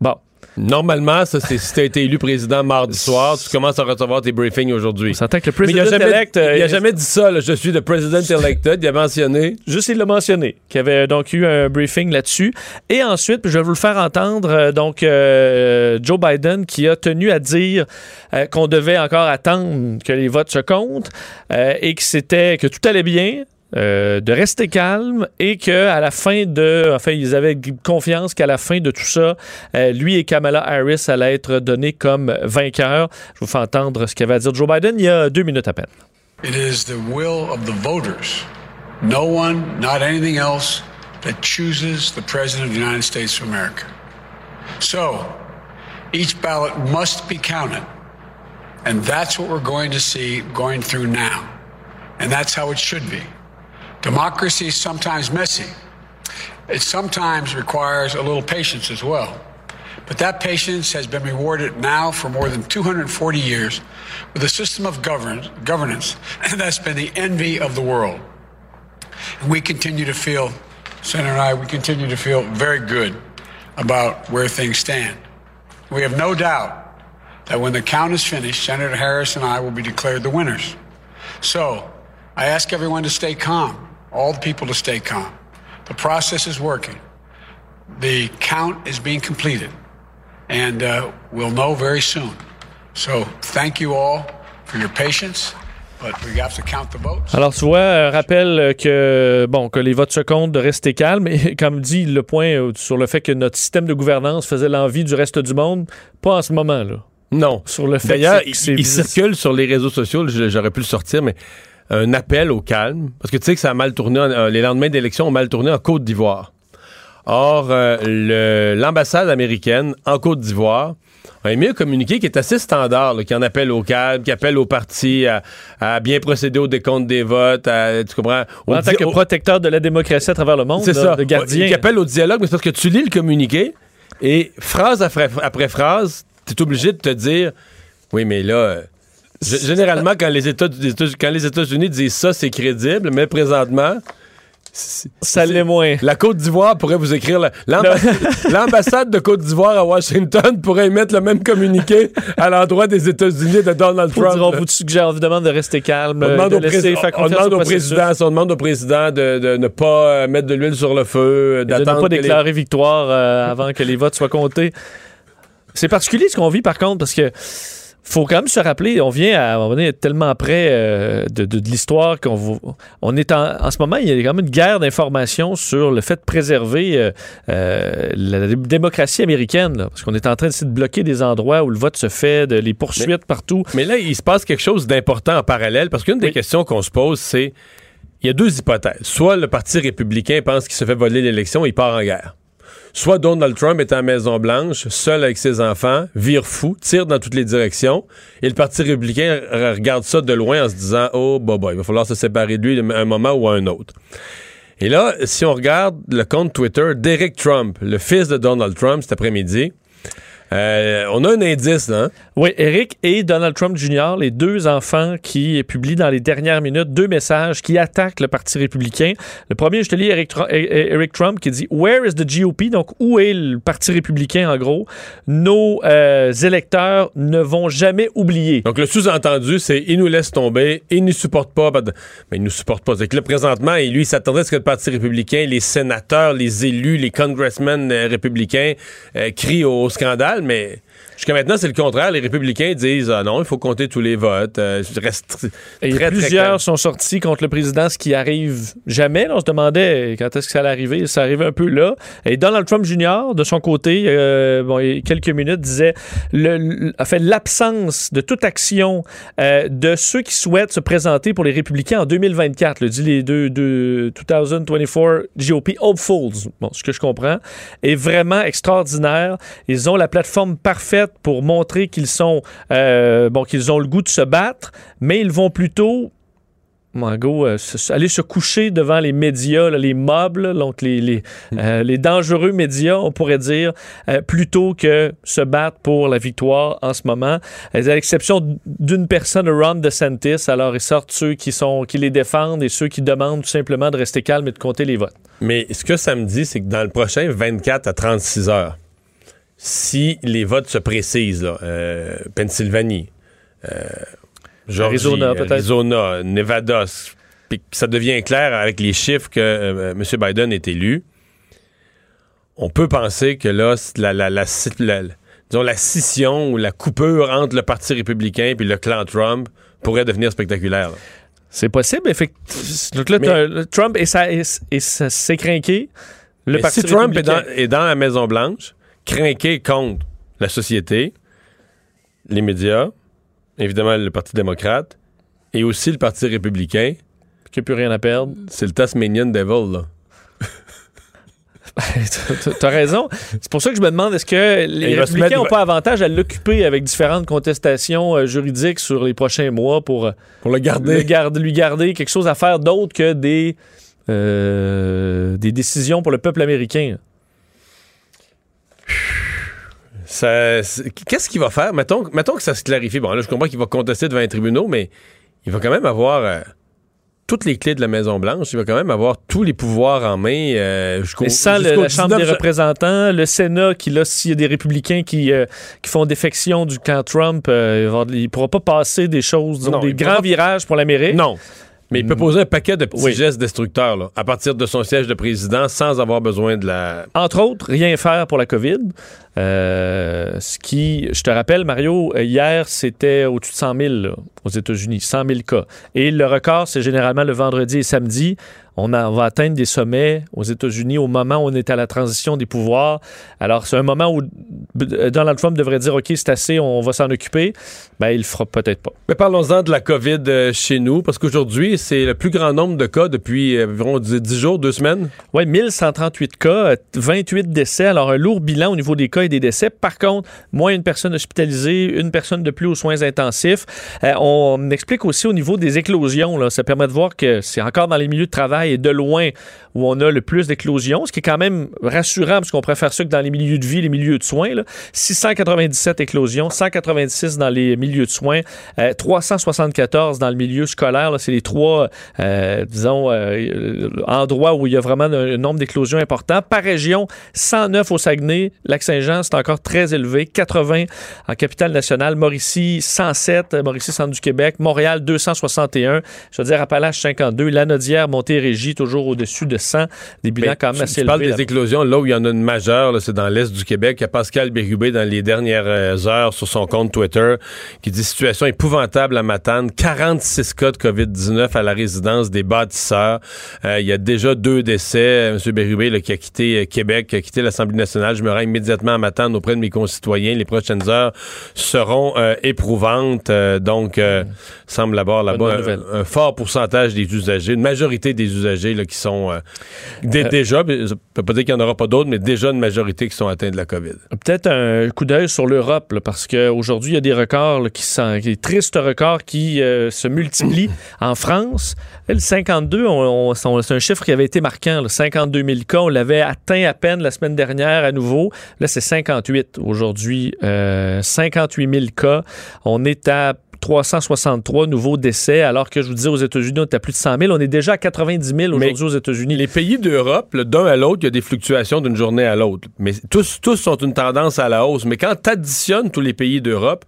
Bon. Normalement, ça, c'est si tu as été élu président mardi soir, tu commences à recevoir tes briefings aujourd'hui. S'entend que le président elect, euh, il a jamais dit ça, là, je suis le president elected. Il a mentionné. Juste, il l'a mentionné, qu'il y avait donc eu un briefing là-dessus. Et ensuite, je vais vous le faire entendre, euh, donc, euh, Joe Biden qui a tenu à dire euh, qu'on devait encore attendre que les votes se comptent euh, et que c'était, que tout allait bien. Euh, de rester calme et que à la fin de enfin ils avaient confiance qu'à la fin de tout ça euh, lui et Kamala Harris allaient être donnés comme vainqueurs je vous fais entendre ce qu'avait à dire Joe Biden il y a deux minutes à peine It is the will of the voters, no one, not anything else, that chooses the President of the United States of America. So, each ballot must be counted. And that's what we're going to see going through now. And that's how it should be. Democracy is sometimes messy. It sometimes requires a little patience as well. But that patience has been rewarded now for more than 240 years with a system of govern- governance that's been the envy of the world. And we continue to feel, Senator and I, we continue to feel very good about where things stand. We have no doubt that when the count is finished, Senator Harris and I will be declared the winners. So I ask everyone to stay calm, all the people to stay calm. The process is working. The count is being completed, and uh, we'll know very soon. So thank you all for your patience, but we have to count the votes. Alors, tu vois, euh, rappelle que, bon, que les votes se comptent, de rester calme. Et comme dit le point euh, sur le fait que notre système de gouvernance faisait l'envie du reste du monde, pas en ce moment, là. Non. Sur le fait D'ailleurs, il, il circule sur les réseaux sociaux, j'aurais pu le sortir, mais un appel au calme. Parce que tu sais que ça a mal tourné, en- euh, les lendemains d'élection ont mal tourné en Côte d'Ivoire. Or, euh, l'ambassade américaine en Côte d'Ivoire a émis un communiqué qui est assez standard, là, qui en appelle au calme, qui appelle aux partis à, à bien procéder au décompte des votes, à- tu comprends? Au en tant que protecteur de la démocratie à travers le monde, c'est ça. de gardien. Qui appelle au dialogue, mais c'est parce que tu lis le communiqué et phrase après, après phrase, tu es obligé de te dire oui, mais là. Généralement, quand les États- États- États-Unis disent ça, c'est crédible, mais présentement, Ça l'est moins. La Côte d'Ivoire pourrait vous écrire. la- l'amba- L'ambassade de Côte d'Ivoire à Washington pourrait émettre le même communiqué à l'endroit des États-Unis de Donald Trump. dire, on vous suggère, on vous demande de rester calme, On demande, de au, laisser on demande président, on demande au président de, de ne pas euh, mettre de l'huile sur le feu, et de ne d'attendre pas les- déclarer victoire euh, avant que les votes soient comptés. C'est particulier ce qu'on vit par contre parce que faut quand même se rappeler, on vient à, on est tellement près euh, de, de- de l'histoire qu'on on est en, en ce moment, il y a quand même une guerre d'informations sur le fait de préserver euh, euh, la dé- démocratie américaine, là, parce qu'on est en train d'essayer de bloquer des endroits où le vote se fait, de les poursuites partout. Mais là, il se passe quelque chose d'important en parallèle parce qu'une des Oui. questions qu'on se pose, c'est il y a deux hypothèses. Soit le Parti républicain pense qu'il se fait voler l'élection et il part en guerre. Soit Donald Trump est à la Maison-Blanche, seul avec ses enfants, vire fou, tire dans toutes les directions, et le Parti républicain regarde ça de loin en se disant Oh, bah, bah, il va falloir se séparer de lui à un moment ou à un autre. Et là, si on regarde le compte Twitter d'Eric Trump, le fils de Donald Trump, cet après-midi, euh, on a un indice, hein? Oui, Eric et Donald Trump Jr., les deux enfants qui publient dans les dernières minutes deux messages qui attaquent le Parti républicain. Le premier, je te lis Eric, Tru- Eric Trump qui dit Where is the GOP? Donc, où est le Parti républicain, en gros? Nos euh, électeurs ne vont jamais oublier. Donc, le sous-entendu, c'est il nous laisse tomber, il ne nous supporte pas. Ben, Mais il nous supporte pas. C'est que là, présentement, lui, il s'attendrait à ce que le Parti républicain, les sénateurs, les élus, les congressmen euh, républicains euh, crient au scandale, mais jusqu'à maintenant, c'est le contraire. Les républicains disent Ah non, il faut compter tous les votes. euh, reste Et très, plusieurs sont sortis contre le président, ce qui arrive jamais. Là, on se demandait quand est-ce que ça allait arriver? Ça arrive un peu là. Et Donald Trump Jr., de son côté, euh, bon, il y a quelques minutes, disait le, fait l'absence de toute action euh, de ceux qui souhaitent se présenter pour les républicains en 2024. Le dit les deux, deux 2024 GOP hopefuls. Bon, ce que je comprends est vraiment extraordinaire. Ils ont la plateforme parfaite pour montrer qu'ils sont euh, bon qu'ils ont le goût de se battre, mais ils vont plutôt gros, euh, aller se coucher devant les médias, là, les mobs, là, donc les, les, euh, les dangereux médias, on pourrait dire, euh, plutôt que se battre pour la victoire en ce moment. À l'exception d'une personne, Ron DeSantis, alors ils sortent ceux qui, sont, qui les défendent et ceux qui demandent tout simplement de rester calme et de compter les votes. Mais ce que ça me dit, c'est que dans le prochain 24 à 36 heures, si les votes se précisent, là, euh, Pennsylvanie, euh, Georgie, Arizona, Nevada, puis ça devient clair avec les chiffres que euh, M. Biden est élu, on peut penser que là, la, la, la, sci- la- la- disons, la scission ou la coupure entre le Parti républicain et le clan Trump pourrait devenir spectaculaire. là. C'est possible, effectivement. Donc là, Mais- t'as- le Trump et ça, et, et ça s'est craqué. Le Parti si Trump est dans, républicain- est dans la Maison-Blanche, craqué contre la société, les médias, évidemment le Parti démocrate, et aussi le Parti républicain, qui n'a plus rien à perdre. c'est le Tasmanian Devil. Là. T'as- raison. C'est pour ça que je me demande est-ce que les républicains mettre- n'ont pas avantage à l'occuper avec différentes contestations euh, juridiques sur les prochains mois pour euh, Pour le le garder. garde- lui garder quelque chose à faire d'autre que des, euh, des décisions pour le peuple américain? Qu'est-ce qu'il va faire? Mettons, mettons que ça se clarifie. Bon, là, je comprends qu'il va contester devant les tribunaux, mais il va quand même avoir euh, toutes les clés de la Maison-Blanche. Il va quand même avoir tous les pouvoirs en main euh, jusqu'au sans le- jusqu'au la Chambre 19 des représentants, le Sénat, qui là, s'il y a des républicains qui, euh, qui font défection du camp Trump, il ne pourra pas passer des choses, Non, des grands pourra- virages pour l'Amérique. Non. Mais il peut poser un paquet de petits Oui. gestes destructeurs là, à partir de son siège de président sans avoir besoin de la. Entre autres, rien faire pour la COVID. Euh, ce qui, je te rappelle, Mario, hier, c'était au-dessus de 100 000 là, aux États-Unis, 100 000 cas. Et le record, c'est généralement le vendredi et samedi. On, a- on va atteindre des sommets aux États-Unis au moment où on est à la transition des pouvoirs. Alors, c'est un moment où B- Donald Trump devrait dire OK, c'est assez, on va s'en occuper. Ben, il le fera peut-être pas. Mais parlons-en de la COVID euh, chez nous, parce qu'aujourd'hui, c'est le plus grand nombre de cas depuis euh, environ 10 10 jours, deux semaines. Oui, 1138 cas, euh, 28 décès. Alors, un lourd bilan au niveau des cas des décès. Par contre, moins une personne hospitalisée, une personne de plus aux soins intensifs. Euh, on explique aussi au niveau des éclosions. Là, ça permet de voir que c'est encore dans les milieux de travail et de loin où on a le plus d'éclosions, ce qui est quand même rassurant parce qu'on préfère ça que dans les milieux de vie, les milieux de soins. Là. 697 éclosions, 196 dans les milieux de soins, euh, 374 dans le milieu scolaire. C'est les trois, euh, disons, euh, endroits où il y a vraiment un, nombre d'éclosions important. Par région, 109 au Saguenay. Lac-Saint-Jean, c'est encore très élevé. 80 en capitale nationale. Mauricie, 107. euh, Mauricie, centre du Québec. Montréal, 261. Je veux dire, Appalaches, 52. Lanaudière, Montérégie, toujours au-dessus de 100. Des bilans Mais quand même tu- assez tu parles élevés. des éclosions, là où il y en a une majeure, là, c'est dans l'est du Québec. Il y a Pascal Bérubé dans les dernières euh, heures sur son compte Twitter qui dit situation épouvantable à Matane. 46 cas de COVID-19 à la résidence des bâtisseurs. Euh, il y a déjà deux décès. M. Bérubé là, qui a quitté euh, Québec, qui a quitté l'Assemblée nationale. Je me rends immédiatement à Matane auprès de mes concitoyens. Les prochaines heures seront euh, éprouvantes. Euh, donc, euh, semble avoir là-bas un, un fort pourcentage des usagers, une majorité des usagers là, qui sont euh, dé- déjà, ça peut pas dire qu'il n'y en aura pas d'autres, mais déjà une majorité qui sont atteints de la COVID. Peut-être un coup d'œil sur l'Europe, parce qu'aujourd'hui, il y a des records là, qui sont des tristes records qui euh, se multiplient. en France, le 52, on- on- c'est un chiffre qui avait été marquant. là, 52 000 cas, on l'avait atteint à peine la semaine dernière à nouveau. Là, c'est 58 aujourd'hui. euh, 58 000 cas. On est à 363 nouveaux décès, alors que je vous disais aux États-Unis, on est à plus de 100 000. On est déjà à 90 000 aujourd'hui aux États-Unis. Les pays d'Europe, d'un à l'autre, il y a des fluctuations d'une journée à l'autre. Mais tous, tous sont une tendance à la hausse. Mais quand tu additionnes tous les pays d'Europe,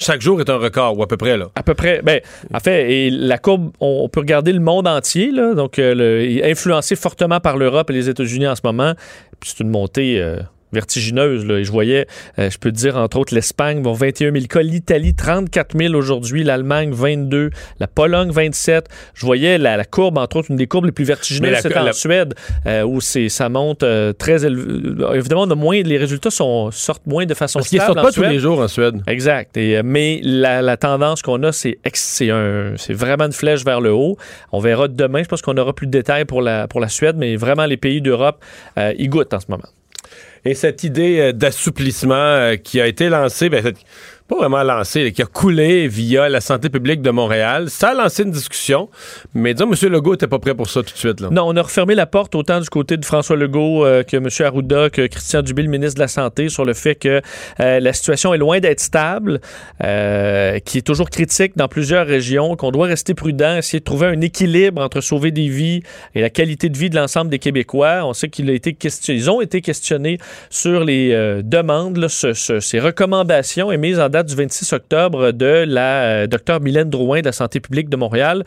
chaque jour est un record, ou à peu près. là. À peu près. Ben, en fait, et la courbe, on, peut regarder le monde entier, là, donc euh, le- influencé fortement par l'Europe et les États-Unis en ce moment. Puis c'est une montée euh, vertigineuse. Là, et je voyais, euh, je peux te dire, entre autres, l'Espagne, bon, 21 000 cas, l'Italie, 34 000 aujourd'hui, l'Allemagne, 22, la Pologne, 27. Je voyais la, la courbe, entre autres, une des courbes les plus vertigineuses, c'est en la- Suède, euh, où c'est, ça monte euh, très élevé. Euh, Évidemment, on a moins, les résultats sont, sortent moins de façon Parce qu'ils stable sortent en pas tous les jours en Suède. Exact. Et, euh, mais la, la tendance qu'on a, c'est ex- c'est un- c'est vraiment une flèche vers le haut. On verra demain. Je pense qu'on aura plus de détails pour la, pour la Suède, mais vraiment, les pays d'Europe, euh, y goûtent en ce moment. Et cette idée euh, d'assouplissement euh, qui a été lancée, ben, pas vraiment lancée, là, qui a coulé via la santé publique de Montréal, ça a lancé une discussion. Mais disons, M. Legault n'était pas prêt pour ça tout de suite. Non, on a refermé la porte autant du côté de François Legault euh, que M. Arruda, que Christian Dubé, le ministre de la Santé, sur le fait que euh, la situation est loin d'être stable, euh, qui est toujours critique dans plusieurs régions, qu'on doit rester prudent, essayer de trouver un équilibre entre sauver des vies et la qualité de vie de l'ensemble des Québécois. On sait qu'il a été question, ils ont été questionnés sur les demandes, ces recommandations émises en date du 26 octobre de la euh, docteur Mylène Drouin de la Santé publique de Montréal.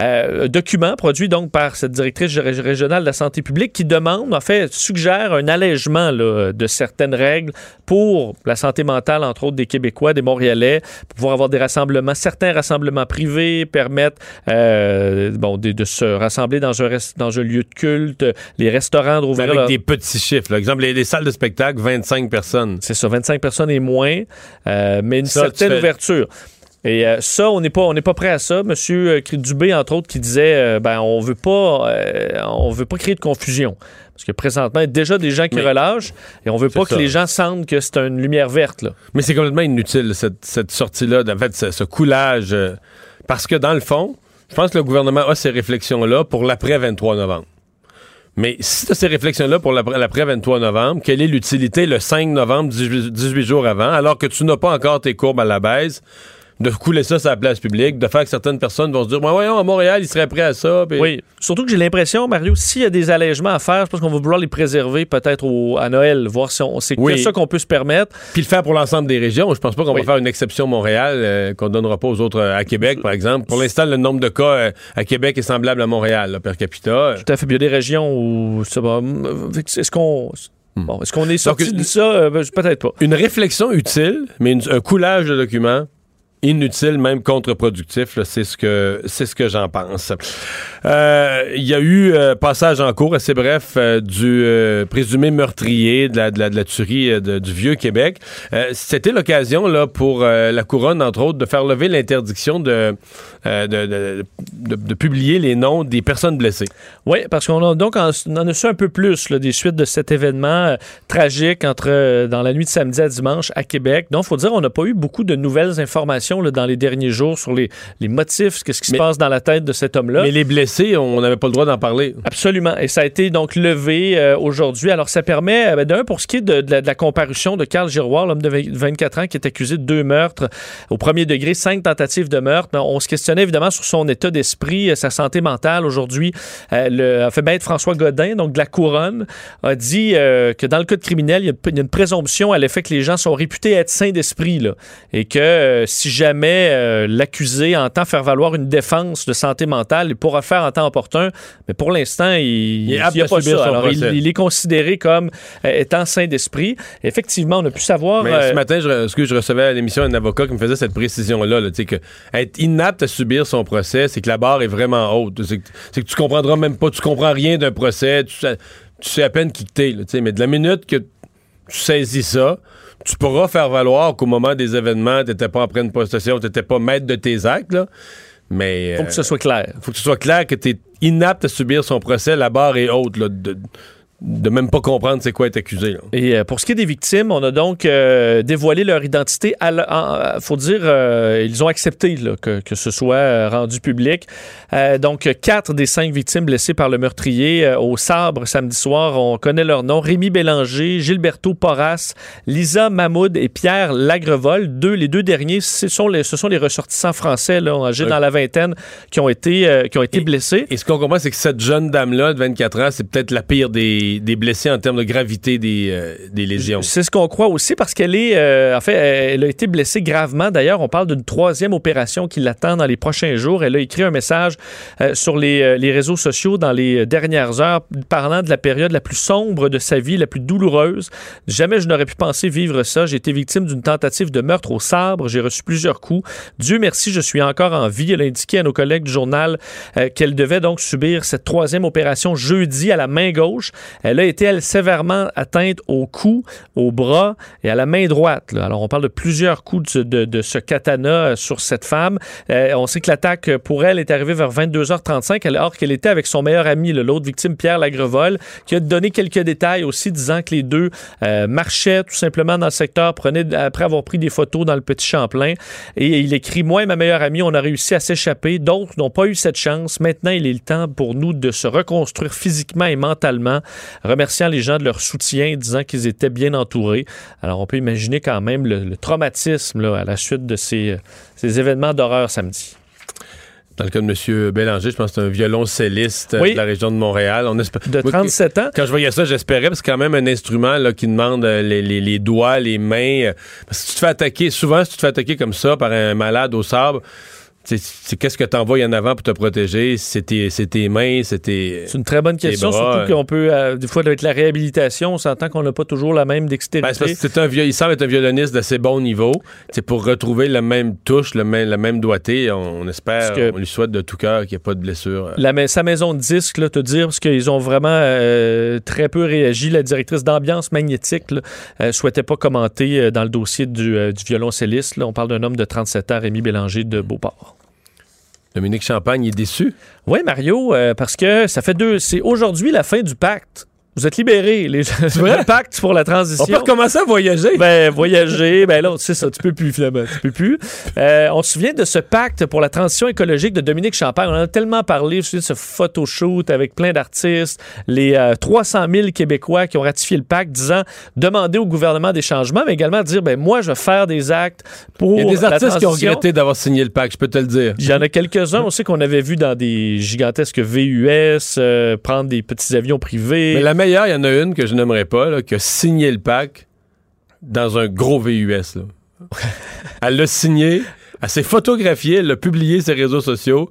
Euh, un document produit donc par cette directrice ré- régionale de la santé publique qui demande, en fait, suggère un allègement là, de certaines règles pour la santé mentale, entre autres des Québécois, des Montréalais, pour pouvoir avoir des rassemblements, certains rassemblements privés, permettre euh, bon, de, de se rassembler dans un, dans un lieu de culte, les restaurants de rouvrir Avec leur- des petits chiffres. Par exemple, les, les salles de spectacle, 25 personnes. c'est ça, 25 personnes et moins, euh, mais une Ça, certaine ouverture. Et euh, ça, on n'est pas, on n'est pas prêt à ça. Monsieur euh, Dubé, entre autres, qui disait, euh, ben, on veut pas, euh, on veut pas créer de confusion, parce que présentement, il y a déjà des gens qui Mais- relâchent, et on veut pas ça. que les gens sentent que c'est une lumière verte. Là. Mais c'est complètement inutile, cette, cette sortie-là, en fait, ce, ce coulage. parce que dans le fond, je pense que le gouvernement a ces réflexions-là pour l'après 23 novembre. Mais si tu as ces réflexions-là pour l'après l'après 23 novembre, quelle est l'utilité le 5 novembre, 18, 18 jours avant, alors que tu n'as pas encore tes courbes à la baisse, de couler ça sur la place publique, de faire que certaines personnes vont se dire, voyons, à Montréal, ils seraient prêts à ça. Oui, surtout que j'ai l'impression, Mario, s'il y a des allègements à faire, je pense qu'on va vouloir les préserver peut-être à Noël, voir si on, c'est Oui. que ça qu'on peut se permettre. Puis le faire pour l'ensemble des régions. Je pense pas qu'on Oui. va faire une exception Montréal euh, qu'on donnera pas aux autres euh, à Québec, par exemple. Pour l'instant, le nombre de cas euh, à Québec est semblable à Montréal, là, per capita. Tout à fait. Il y a des régions où ça va. Est-ce qu'on. Bon, est-ce qu'on est sorti Donc, de ça? Euh, ben, peut-être pas. Une réflexion utile, mais une- un coulage de documents, inutile, même contre-productif. C'est ce que ce que j'en pense. Euh, Il y a eu euh, passage en cours assez bref euh, du euh, présumé meurtrier de la, de la, tuerie du vieux Québec. C'était l'occasion là pour la couronne entre autres de faire lever l'interdiction de, de, publier les noms des personnes blessées. Oui, parce qu'on donc en, en a su un peu plus des suites de cet événement tragique entre dans la nuit de samedi à dimanche à Québec. Donc, faut dire, on n'a pas eu beaucoup de nouvelles informations là, dans les derniers jours sur les, les motifs, qu'est-ce qui se passe dans la tête de cet homme-là? Mais les blessés, on n'avait pas le droit d'en parler. Absolument. Et ça a été donc levé euh, aujourd'hui. Alors, ça permet, euh, ben, d'un, pour ce qui est de, de la, de la comparution de Carl Giroir, l'homme de 20 24 ans qui est accusé de deux meurtres au premier degré, cinq tentatives de meurtre. On se questionnait évidemment sur son état d'esprit, euh, sa santé mentale. Aujourd'hui, euh, le a fait maître François Godin, donc de la Couronne, a dit euh, que dans le cas de criminel, il y, a, une présomption à l'effet que les gens sont réputés être sains d'esprit. Et que si jamais euh, l'accusé entend faire valoir une défense de santé mentale, il pourra faire en temps opportun. Mais pour l'instant, il n'y a pas ça. Alors, il, est considéré comme euh, étant sain d'esprit. Effectivement, on a pu savoir. Mais euh, ce matin, je, ce que je recevais à l'émission un avocat qui me faisait cette précision-là, là, que être inapte à subir son procès, c'est que la barre est vraiment haute. C'est que, que tu comprendras même pas, tu comprends rien d'un procès, tu sais, tu sais à peine qui t'es, mais de la minute que tu saisis ça, tu pourras faire valoir qu'au moment des événements, t'étais pas en pleine possession, t'étais pas maître de tes actes, là. Mais faut que ce soit clair. faut que ce soit clair que tu es inapte à subir son procès. La barre est haute, là, de, de même pas comprendre c'est quoi être accusé. là. Et euh, pour ce qui est des victimes, on a donc euh, dévoilé leur identité. Il faut dire, euh, ils ont accepté là, que, que ce soit rendu public. Donc, quatre des cinq victimes blessées par le meurtrier au sabre samedi soir, on connaît leur nom. Rémi Bélanger, Gilberto Porras, Lisa Mahmoud et Pierre Lagrevol. Deux, les deux derniers, ce sont les, ce sont les ressortissants français, là, âgés dans la vingtaine, qui ont été, qui ont été blessés. Et ce qu'on comprend, c'est que cette jeune dame-là, de 24 ans, c'est peut-être la pire des, des blessés en termes de gravité des, euh, des lésions. C'est ce qu'on croit aussi parce qu'elle est, euh, en fait, elle a été blessée gravement. D'ailleurs, on parle d'une troisième opération qui l'attend dans les prochains jours. Elle a écrit un message euh, sur les, euh, les réseaux sociaux dans les dernières heures parlant de la période la plus sombre de sa vie, la plus douloureuse. Jamais je n'aurais pu penser vivre ça. J'ai été victime d'une tentative de meurtre au sabre. J'ai reçu plusieurs coups. Dieu merci, je suis encore en vie. Elle a indiqué à nos collègues du journal qu'elle devait donc subir cette troisième opération jeudi à la main gauche. Elle a été, elle, sévèrement atteinte au cou, au bras et à la main droite. Alors, on parle de plusieurs coups de, ce katana euh, sur cette femme. Euh, on sait que l'attaque euh, pour elle est arrivée vers 22h35, elle- alors qu'elle était avec son meilleur ami, l'autre victime, Pierre Lagrevol, qui a donné quelques détails aussi, disant que les deux marchaient tout simplement dans le secteur, prenaient, après avoir pris des photos dans le petit Champlain. Et il écrit Moi et ma meilleure amie, on a réussi à s'échapper. D'autres n'ont pas eu cette chance. Maintenant, il est le temps pour nous de se reconstruire physiquement et mentalement, remerciant les gens de leur soutien, disant qu'ils étaient bien entourés. Alors, on peut imaginer quand même le, le traumatisme là, à la suite de ces, ces événements d'horreur samedi. Dans le cas de M. Bélanger, je pense que c'est un violoncelliste Oui. de la région de Montréal. On espère... De Moi, 37 ans. Quand je voyais ça, j'espérais, parce que c'est quand même un instrument là, qui demande euh, les, les- les doigts, les mains. euh, Parce que si tu te fais attaquer, souvent, si tu te fais attaquer comme ça par un malade au sabre, c'est qu'est-ce que t'envoies en avant pour te protéger? C'est tes, mains, c'est tes... C'est une très bonne question, bras, surtout qu'on peut, euh, des fois, avec la réhabilitation, on s'entend qu'on n'a pas toujours la même Ben, dextérité. que c'est un il semble être un violoniste d'assez bon niveau. C'est pour retrouver la même touche, le même, la même doigté. On, on espère, que- on lui souhaite de tout cœur qu'il n'y ait pas de blessure. euh. La, mais- sa maison de disques, là, te dire, parce qu'ils ont vraiment euh, très peu réagi. La directrice d'ambiance magnétique euh, souhaitait pas commenter dans le dossier du, du violoncelliste. là. On parle d'un homme de 37 ans, Rémi Bélanger de Beauport. Dominique Champagne est déçu. Oui, Mario, euh, parce que ça fait deux. C'est aujourd'hui la fin du pacte. Vous êtes libérés. Les... le pacte pour la transition. On peut recommencer à voyager. Ben, voyager, ben là, c'est ça, tu peux plus, finalement, tu peux plus. Euh, on se souvient de ce pacte pour la transition écologique de Dominique Champagne. On en a tellement parlé, je de ce photoshoot avec plein d'artistes, les euh, 300 000 Québécois qui ont ratifié le pacte, disant demander au gouvernement des changements, mais également dire, ben moi, je vais faire des actes pour Il y a des artistes qui ont regretté d'avoir signé le pacte, je peux te le dire. Il y en a quelques-uns aussi qu'on avait vu dans des gigantesques VUS, euh, prendre des petits avions privés. Mais la meilleure, il y en a une que je n'aimerais pas, là, qui a signé le pacte dans un gros VUS. là. elle l'a signé, elle s'est photographiée, elle l'a publié sur ses réseaux sociaux,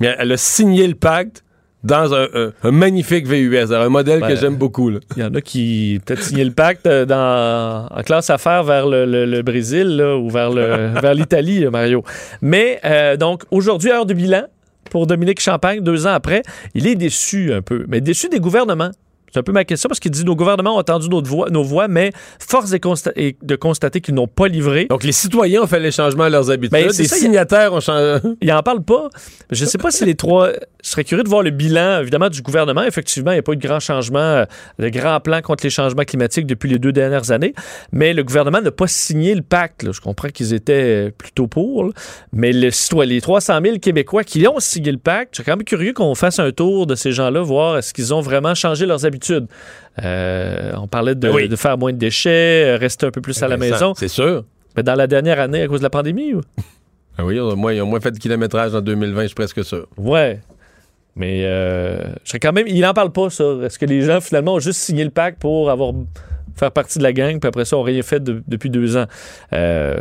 mais elle a signé le pacte dans un, un- un magnifique VUS, un modèle Ben, que j'aime beaucoup. Il y en a qui peut-être signé le pacte euh, dans, en classe affaires vers le, le- le Brésil là, ou vers le- vers l'Italie, là, Mario. Mais euh, donc, aujourd'hui, heure de bilan pour Dominique Champagne, deux ans après. Il est déçu un peu, mais déçu des gouvernements. C'est un peu ma question parce qu'il dit nos gouvernements ont entendu notre voix, nos voix, mais force est consta- est de constater qu'ils n'ont pas livré. Donc, les citoyens ont fait les changements à leurs habitudes. Ben, les ça, signataires ont changé. Il en parle pas. Je ne sais pas si les trois. Je serais curieux de voir le bilan, évidemment, du gouvernement. Effectivement, il n'y a pas eu de grand changement, euh, de grand plan contre les changements climatiques depuis les deux dernières années. Mais le gouvernement n'a pas signé le pacte. là. Je comprends qu'ils étaient euh, plutôt pour. là. Mais le les 300 000 Québécois qui ont signé le pacte, je serais quand même curieux qu'on fasse un tour de ces gens-là, voir est-ce qu'ils ont vraiment changé leurs habitudes. Euh, on parlait de, Oui. de faire moins de déchets, euh, rester un peu plus à la Ben, maison. C'est sûr. Mais dans la dernière année, à cause de la pandémie, ou? Ah oui, ils ont moins, ils ont moins fait de kilométrage en 2020, je suis presque sûr. Ouais. Mais euh, je serais quand même. Il n'en parle pas, ça. Est-ce que les gens, finalement, ont juste signé le pacte pour avoir faire partie de la gang, puis après ça, n'ont rien fait de- depuis deux ans? Euh,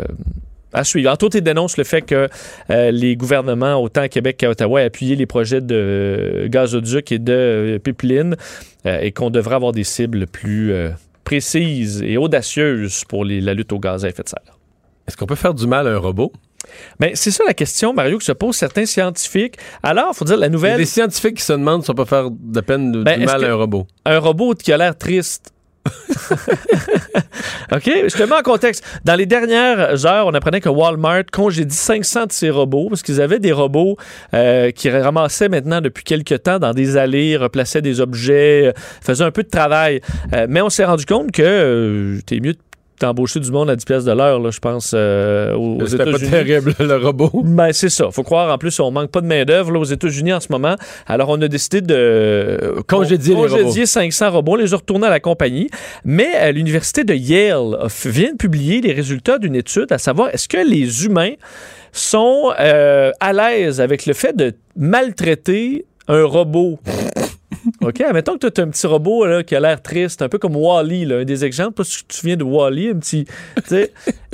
à suivre. Entre autres, il dénonce le fait que euh, les gouvernements, autant à Québec qu'à Ottawa, aient appuyé les projets de gazoduc et de euh, pipeline euh, et qu'on devrait avoir des cibles plus euh, précises et audacieuses pour les- la lutte au gaz à effet de serre. Est-ce qu'on peut faire du mal à un robot? Mais c'est ça la question, Mario, que se posent certains scientifiques. Alors, il faut dire, la Il y a nouvelle. des scientifiques qui se demandent si on peut faire de peine de- Ben, du mal à un robot. un robot qui a l'air triste. OK? Je te mets en contexte. Dans les dernières heures, on apprenait que Walmart congédie 500 de ses robots parce qu'ils avaient des robots euh, qui ramassaient maintenant depuis quelques temps dans des allées, replaçaient des objets, euh, faisaient un peu de travail. Euh, mais on s'est rendu compte que t'es mieux de t'embaucher du monde à 10 pièces de l'heure, là, je pense, euh, aux, aux C'était pas États-Unis. terrible, le robot. Ben, c'est ça. Faut croire, en plus, on manque pas de main-d'œuvre aux États-Unis en ce moment. Alors, on a décidé de euh, Congédier les congédier 500 robots, les a retournés à la compagnie. Mais euh, l'Université de Yale vient de publier les résultats d'une étude à savoir est-ce que les humains sont euh, à l'aise avec le fait de maltraiter un robot? OK, admettons que tu as un petit robot là, qui a l'air triste, un peu comme Wally, là, un des exemples. Si tu te souviens de Wally, un petit.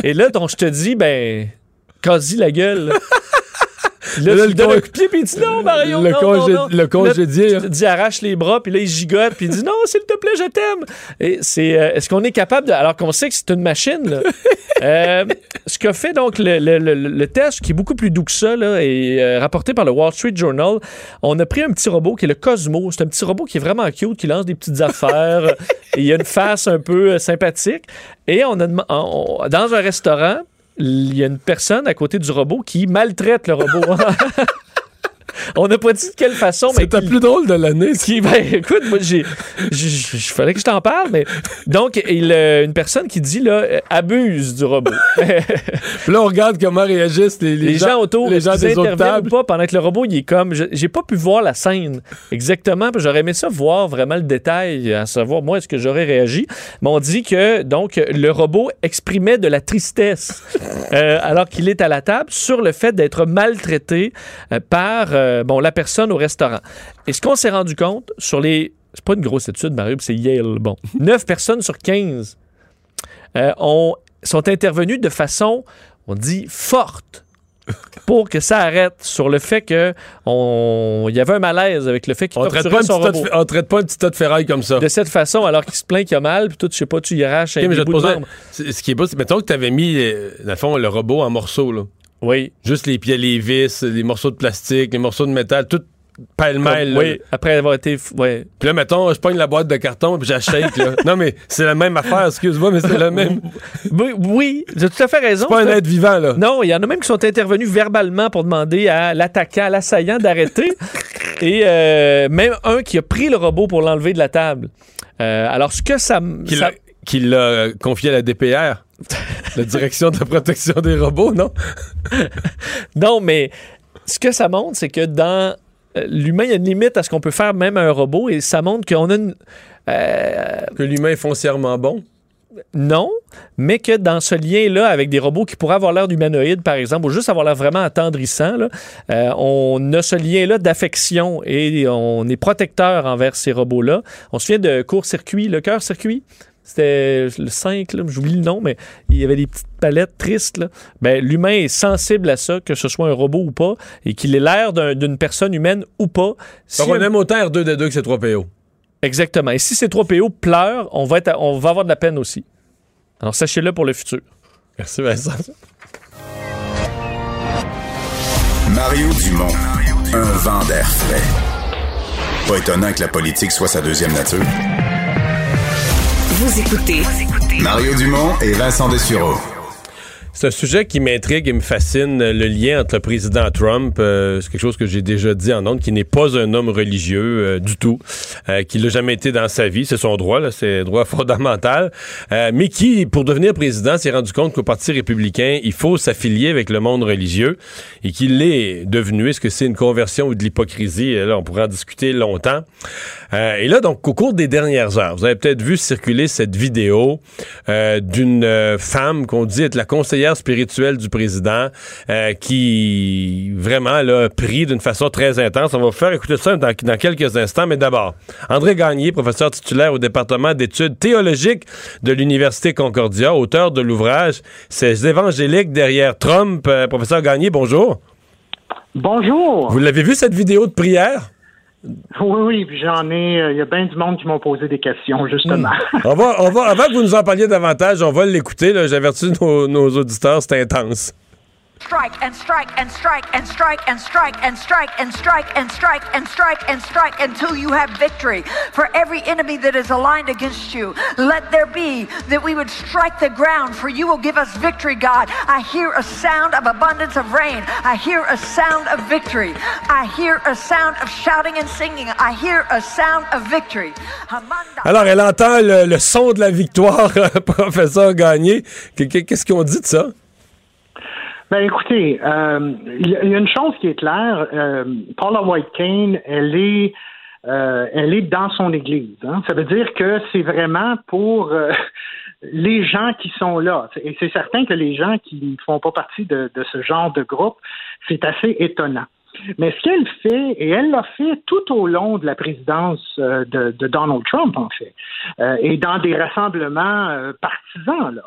Et là, je te dis, ben, quasi la gueule. Là. Là, tu le donnes con- un coup de pied, puis il dit non, Mario, le non, congé- non, non. le congédié, Là, tu te dis arrache les bras, puis là, il gigote, puis il dit non, s'il te plaît, je t'aime. Et c'est, euh, est-ce qu'on est capable de. Alors qu'on sait que c'est une machine, là. Euh, ce qu'a fait donc le, le- le- test, qui est beaucoup plus doux que ça, là, et euh, rapporté par le Wall Street Journal, on a pris un petit robot qui est le Cosmo. C'est un petit robot qui est vraiment cute, qui lance des petites affaires. il a une face un peu sympathique. Et on a on- dans un restaurant, il y a une personne à côté du robot qui maltraite le robot. On n'a pas dit de quelle façon, qui- plus drôle de l'année. qui, ben, écoute, moi, j'ai, fallait que je t'en parle, mais donc, il, euh, une personne qui dit, là, euh, abuse du robot. Puis là, on regarde comment réagissent les, les, gens, autour, les gens des autres tables. ou pas pendant que le robot, il est comme, j'ai pas pu voir la scène exactement, j'aurais aimé ça voir vraiment le détail, à savoir, moi, est-ce que j'aurais réagi? Mais on dit que, donc, le robot exprimait de la tristesse, euh, alors qu'il est à la table, sur le fait d'être maltraité par, euh, bon, la personne au restaurant. Et ce qu'on s'est rendu compte sur les. C'est pas une grosse étude, Mario, c'est Yale. Bon. 9 personnes sur 15 euh, ont, sont intervenues de façon, on dit, forte pour que ça arrête sur le fait que on il y avait un malaise avec le fait qu'il On traite, torturait pas son robot. on traite pas un petit tas de ferraille comme ça. De cette façon, alors qu'il se plaint qu'il a mal, puis tout, je sais pas, tu y arraches Ok, un mais bout de Ce qui est beau, c'est mettons que tu avais mis, euh, dans le fond, le robot en morceaux. Là. Oui. Juste les pieds, les vis, les morceaux de plastique, les morceaux de métal, tout pêle-mêle. Oui, après avoir été. Ouais. Puis là, mettons, je pogne la boîte de carton puis j'achète. là. non, mais c'est la même affaire, excuse-moi, mais c'est la même. Oui, oui, tu as tout à fait raison. C'est pas un être vivant, là. Non, il y en a même qui sont intervenus verbalement pour demander à l'attaquant, à l'assaillant d'arrêter. Et euh, même un qui a pris le robot pour l'enlever de la table. Euh, alors, ce que ça... Qu'il ça- l'a euh, confié à la DPR, la Direction de la protection des robots, non? Non, mais ce que ça montre, c'est que dans euh, l'humain, il y a une limite à ce qu'on peut faire même à un robot. Et ça montre qu'on a une... euh, Que l'humain est foncièrement bon? Non, mais que dans ce lien-là, avec des robots qui pourraient avoir l'air d'humanoïdes, par exemple, ou juste avoir l'air vraiment attendrissant, là, euh, on a ce lien-là d'affection et on est protecteur envers ces robots-là. On se souvient de court-circuit, le cœur-circuit, C'était le 5, là, j'oublie le nom, mais il y avait des petites palettes tristes. Là. Ben, l'humain est sensible à ça, que ce soit un robot ou pas, et qu'il ait l'air d'un- d'une personne humaine ou pas. Si on un- aime autant R2D2 que ces 3 PO. Exactement. Et si ces trois PO pleurent, on va, être à- on va avoir de la peine aussi. Alors, sachez-le pour le futur. Merci, Vincent. Mario Dumont, un vent d'air frais. Pas étonnant que la politique soit sa deuxième nature. Vous écoutez Mario Dumont et Vincent Dessureau. C'est un sujet qui m'intrigue et me fascine, le lien entre le président Trump, euh, c'est quelque chose que j'ai déjà dit en ondes, qui n'est pas un homme religieux euh, du tout, euh, qui l'a jamais été dans sa vie, c'est son droit, là, c'est un droit fondamental, euh, mais qui, pour devenir président, s'est rendu compte qu'au Parti républicain, il faut s'affilier avec le monde religieux et qu'il l'est devenu. Est-ce que c'est une conversion ou de l'hypocrisie? Là, on pourra en discuter longtemps. Euh, et là, donc, au cours des dernières heures, vous avez peut-être vu circuler cette vidéo euh, d'une euh, femme qu'on dit être la conseillère spirituelle du président, euh, qui vraiment l'a pris d'une façon très intense. On va vous faire écouter ça dans, dans quelques instants, mais d'abord, André Gagné, professeur titulaire au département d'études théologiques de l'Université Concordia, auteur de l'ouvrage Ces évangéliques derrière Trump. Euh, professeur Gagné, bonjour. Bonjour. Vous l'avez vu cette vidéo de prière? Oui, oui, j'en ai. euh, Il y a bien du monde qui m'ont posé des questions, justement. On va, on va, avant que vous nous en parliez davantage, on va l'écouter. J'avertis nos, nos auditeurs, c'est intense. Strike and strike and strike and strike and strike and strike and strike and strike and strike and strike until you have victory. For every enemy that is aligned against you, let there be that we would strike the ground, for you will give us victory, God. I hear a sound of abundance of rain. I hear a sound of victory. I hear a sound of shouting and singing. I hear a sound of victory. Alors, elle entend le, le son de la victoire, professeur Gagné. Qu- qu- Qu'est-ce qu'on dit de ça? Ben écoutez, euh, il y, a- il y a une chose qui est claire. euh, Paula White Kane, elle est, euh, elle est dans son église. hein. Ça veut dire que c'est vraiment pour euh, les gens qui sont là. Et c'est certain que les gens qui ne font pas partie de, de ce genre de groupe, c'est assez étonnant. Mais ce qu'elle fait, et elle l'a fait tout au long de la présidence euh, de, de Donald Trump, en fait, euh, et dans des rassemblements euh, partisans, là.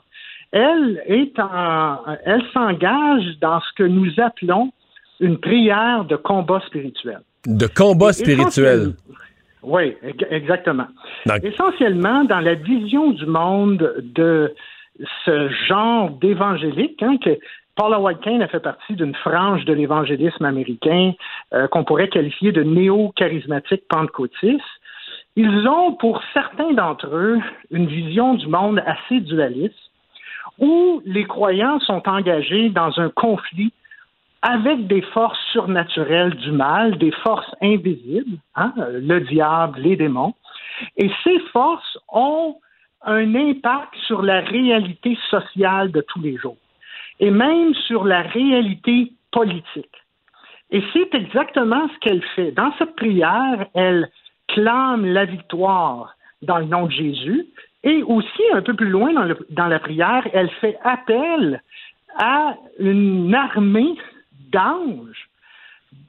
Elle est en, elle s'engage dans ce que nous appelons une prière de combat spirituel. De combat spirituel. Oui, ex- exactement. Donc- Essentiellement, dans la vision du monde de ce genre d'évangélique, hein, que Paula White Kane a fait partie d'une frange de l'évangélisme américain euh, qu'on pourrait qualifier de néo-charismatique pentecôtiste. Ils ont, pour certains d'entre eux, une vision du monde assez dualiste, où les croyants sont engagés dans un conflit avec des forces surnaturelles du mal, des forces invisibles, hein, le diable, les démons. Et ces forces ont un impact sur la réalité sociale de tous les jours et même sur la réalité politique. Et c'est exactement ce qu'elle fait. Dans cette prière, elle clame la victoire dans le nom de Jésus et aussi, un peu plus loin dans, le- dans la prière, elle fait appel à une armée d'anges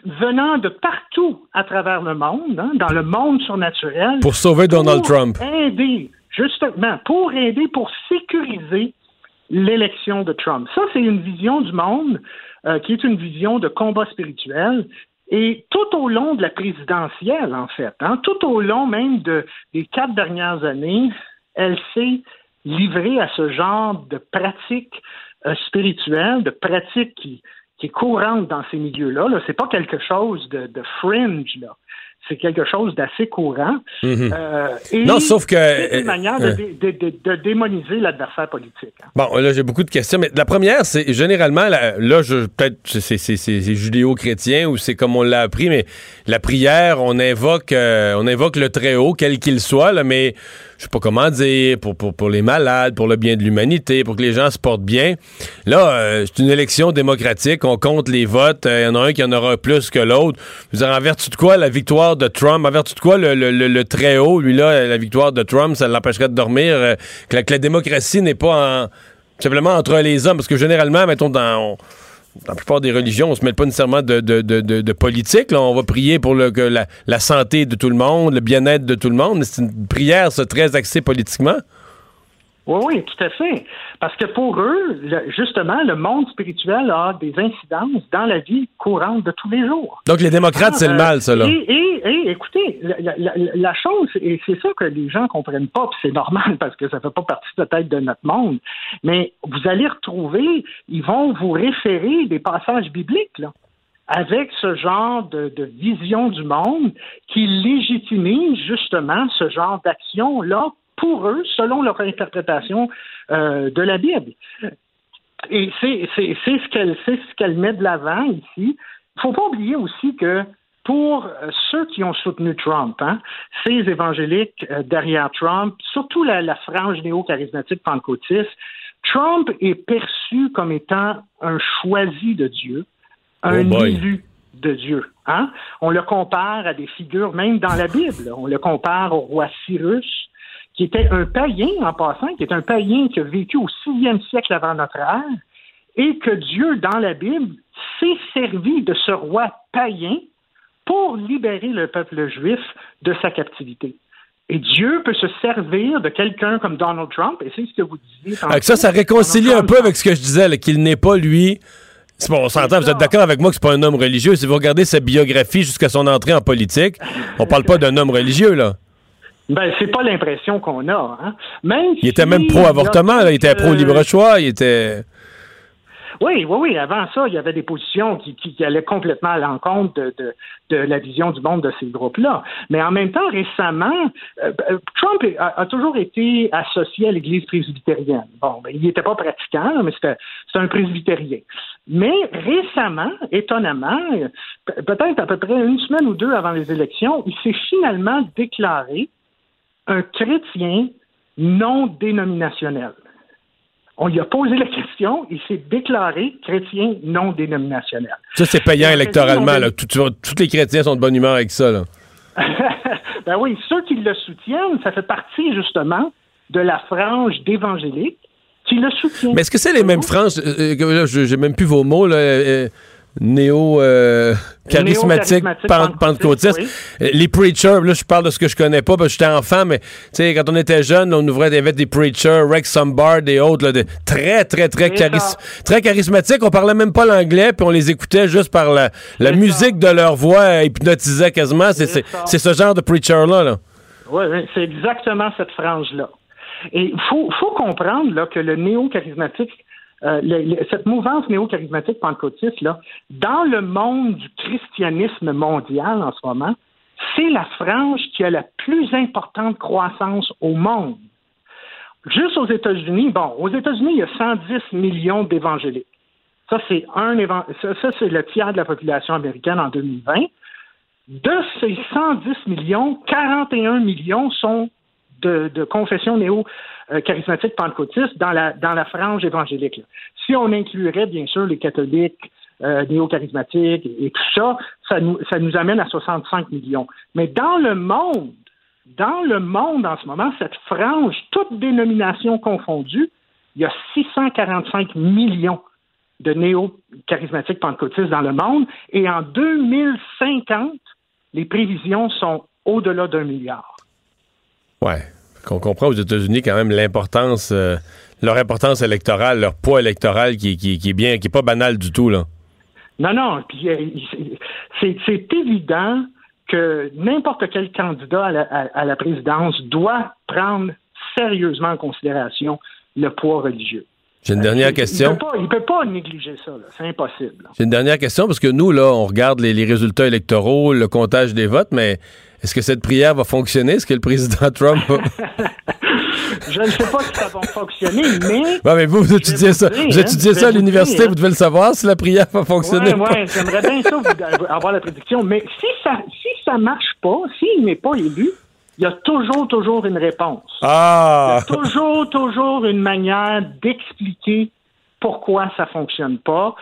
venant de partout à travers le monde, hein, dans le monde surnaturel. Pour sauver Donald pour Trump. Aider, justement, pour aider, pour sécuriser l'élection de Trump. Ça, c'est une vision du monde euh, qui est une vision de combat spirituel. Et tout au long de la présidentielle, en fait, hein, tout au long même de, des quatre dernières années, elle s'est livrée à ce genre de pratique euh, spirituelle, de pratique qui, qui est courante dans ces milieux-là. -là, c'est pas quelque chose de, de fringe, là. C'est quelque chose d'assez courant. Mhm. Euh, et Non, sauf que- C'est une manière de, euh, dé- de- de- de démoniser l'adversaire politique. hein. Bon, là, j'ai beaucoup de questions, mais la première, c'est généralement, là, je peut-être c'est- c'est c'est- c'est judéo-chrétien ou c'est comme on l'a appris, mais la prière, on invoque, euh, on invoque le Très-Haut, quel qu'il soit, là, mais je sais pas comment dire, pour, pour, pour les malades, pour le bien de l'humanité, pour que les gens se portent bien. Là, euh, c'est une élection démocratique, on compte les votes, il y en a un qui en aura plus que l'autre. Je veux dire, en vertu de quoi la victoire de Trump, en vertu de quoi le, le, le, le Très-Haut, lui là, la victoire de Trump, ça l'empêcherait de dormir, euh, que, la, démocratie n'est pas en simplement entre les hommes, parce que généralement, mettons, dans, on- dans la plupart des religions, on se mêle pas nécessairement de, de, de, politique. On va prier pour la, santé de tout le monde, le bien-être de tout le monde, c'est une prière, très axée politiquement. Oui, oui, tout à fait. Parce que pour eux, justement, le monde spirituel a des incidences dans la vie courante de tous les jours. Donc, les démocrates, Ah, c'est le mal, là. Et, et- et, écoutez, la, la- la- la chose, et c'est ça que les gens comprennent pas, puis c'est normal parce que ça fait pas partie peut-être de notre monde, mais vous allez retrouver, ils vont vous référer des passages bibliques, là avec ce genre de, de vision du monde qui légitimise justement ce genre d'action-là pour eux, selon leur interprétation euh, de la Bible. Et c'est ce qu'elle ce qu'elle met de l'avant ici. Il faut pas oublier aussi que pour euh, ceux qui ont soutenu Trump, hein, ces évangéliques euh, derrière Trump, surtout la, la frange néo-charismatique pentecôtiste, Trump est perçu comme étant un choisi de Dieu, un Oh boy. élu de Dieu. Hein? On le compare à des figures, même dans la Bible. On le compare au roi Cyrus, qui était un païen en passant, qui est un païen qui a vécu au sixième siècle avant notre ère, et que Dieu, dans la Bible, s'est servi de ce roi païen pour libérer le peuple juif de sa captivité. Et Dieu peut se servir de quelqu'un comme Donald Trump, et c'est ce que vous disiez. Ça, ça réconcilie un peu avec ce que je disais, qu'il n'est pas, lui... C'est bon, on s'entend, vous êtes d'accord avec moi que c'est pas un homme religieux. Si vous regardez sa biographie jusqu'à son entrée en politique, on parle pas d'un homme religieux, là. Ben, c'est pas l'impression qu'on a. Hein? Même Il était même pro-avortement, il était pro-libre-choix, il était... Oui, oui, oui. Avant ça, il y avait des positions qui, qui, qui allaient complètement à l'encontre de, de, de la vision du monde de ces groupes-là. Mais en même temps, récemment, euh, euh, Trump a, a toujours été associé à l'Église presbytérienne. Bon, ben, il n'était pas pratiquant, mais c'était un presbytérien. Mais récemment, étonnamment, euh, pe- peut-être à peu près une semaine ou deux avant les élections, il s'est finalement déclaré un chrétien non dénominationnel. On lui a posé la question, il s'est déclaré chrétien non dénominationnel. Ça, c'est payant électoralement, là. Tout- tu tous les chrétiens sont de bonne humeur avec ça, là. ben oui, ceux qui le soutiennent, ça fait partie justement de la frange d'évangéliques qui le soutiennent. Mais est-ce que c'est les mêmes franges? euh, euh, j'ai même plus vos mots, là. euh, néo euh, charismatique, pentecôtiste. Euh, Les preachers, là, je parle de ce que je connais pas, parce que j'étais enfant, mais tu sais, quand on était jeune, on ouvrait des, des preachers, Rex Sombard et autres, là, de- très, très, très, charis- ça. très charismatiques. On parlait même pas l'anglais, puis on les écoutait juste par la, musique de leur voix, euh, hypnotisait quasiment. C'est ce genre de preacher-là, là. Oui, oui, c'est exactement cette frange-là. Et il faut, faut comprendre là, que le néo-charismatique, euh, cette mouvance néo-charismatique pentecôtiste, là, dans le monde du christianisme mondial en ce moment, c'est la frange qui a la plus importante croissance au monde. Juste aux États-Unis, bon, aux États-Unis, il y a 110 millions d'évangéliques. Ça, c'est un ça, ça, c'est le tiers de la population américaine en 2020. De ces 110 millions, 41 millions sont de, de confession néo-charismatique pentecôtiste dans la, dans la frange évangélique. Si on inclurait, bien sûr, les catholiques euh, néo-charismatiques et, tout ça, ça nous, ça nous amène à 65 millions. Mais dans le monde, dans le monde en ce moment, cette frange, toute dénomination confondue, il y a 645 millions de néo-charismatiques pentecôtistes dans le monde. Et en 2050, les prévisions sont au-delà d'un milliard. Ouais. Qu'on comprend aux États-Unis quand même l'importance, euh, leur importance électorale, leur poids électoral qui, qui, qui est bien, qui est pas banal du tout, là. Non, non, euh, c'est évident que n'importe quel candidat à la, à- à la présidence doit prendre sérieusement en considération le poids religieux. J'ai une dernière Il question. il peut pas négliger ça, c'est impossible. J'ai une dernière question parce que nous, là, on regarde les, les résultats électoraux, le comptage des votes, mais est-ce que cette prière va fonctionner? Est-ce que le président Trump va... Je ne sais pas si ça va fonctionner, mais Ouais, mais vous, étudiez ça. dire, Vous étudiez je ça à l'université, vous devez le savoir si la prière va fonctionner. Ouais, j'aimerais bien ça vous- avoir la prédiction, mais si ça si ça marche pas, s'il n'est pas élu, il y a toujours toujours une réponse. Ah! Il y a toujours toujours une manière d'expliquer pourquoi ça fonctionne pas.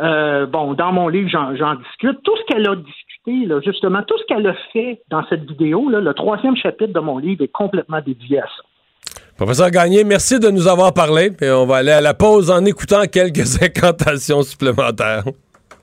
Euh, bon, dans mon livre, j'en, j'en discute. Tout ce qu'elle a discuté, là, justement, tout ce qu'elle a fait dans cette vidéo, le troisième chapitre de mon livre est complètement dédié à ça. Professeur Gagné, merci de nous avoir parlé. Et on va aller à la pause en écoutant quelques incantations supplémentaires.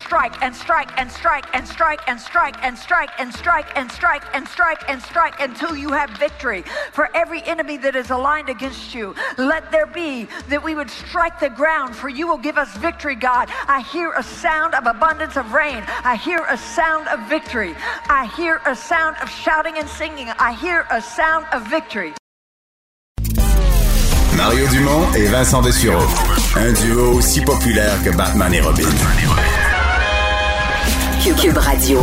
Strike and strike and strike and strike and strike and strike and strike and strike and strike and strike until you have victory. For every enemy that is aligned against you, let there be that we would strike the ground, for you will give us victory, God. I hear a sound of abundance of rain. I hear a sound of victory. I hear a sound of shouting and singing. I hear a sound of victory. Mario Dumont et Vincent Dessureau. Un duo aussi populaire que Batman et Robin. Cube Radio.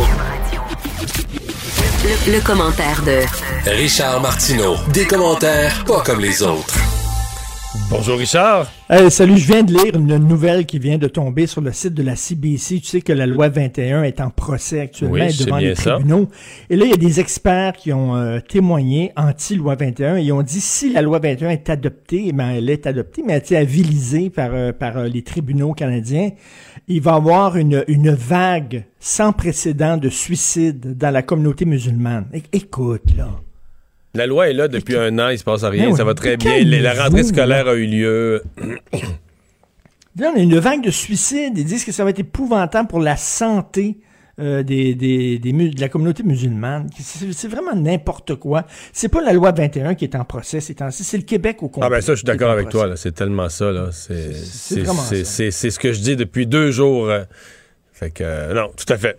Le, le commentaire de Richard Martineau. Des commentaires pas comme les autres. Bonjour Richard. Hey, salut, je viens de lire une nouvelle qui vient de tomber sur le site de la CBC. Tu sais que la loi 21 est en procès actuellement Oui, devant les ça. tribunaux. Et là, il y a des experts qui ont euh, témoigné anti-loi 21 et ils ont dit si la loi 21 est adoptée, eh ben, elle est adoptée, mais elle est avilisée par, euh, par euh, les tribunaux canadiens, il va y avoir une, une vague sans précédent de suicides dans la communauté musulmane. É- écoute, là. La loi est là depuis un an, il se passe rien, ça va très bien. La rentrée scolaire a eu lieu. Là, on a une vague de suicides. Ils disent que ça va être épouvantable pour la santé euh, des, des, de la communauté musulmane. C'est vraiment n'importe quoi. C'est pas la loi 21 qui est en procès, c'est le Québec au complet. Ah ben ça, je suis d'accord avec procès. toi. C'est tellement ça. là. C'est ce que je dis depuis deux jours. euh. Fait que euh, non, tout à fait.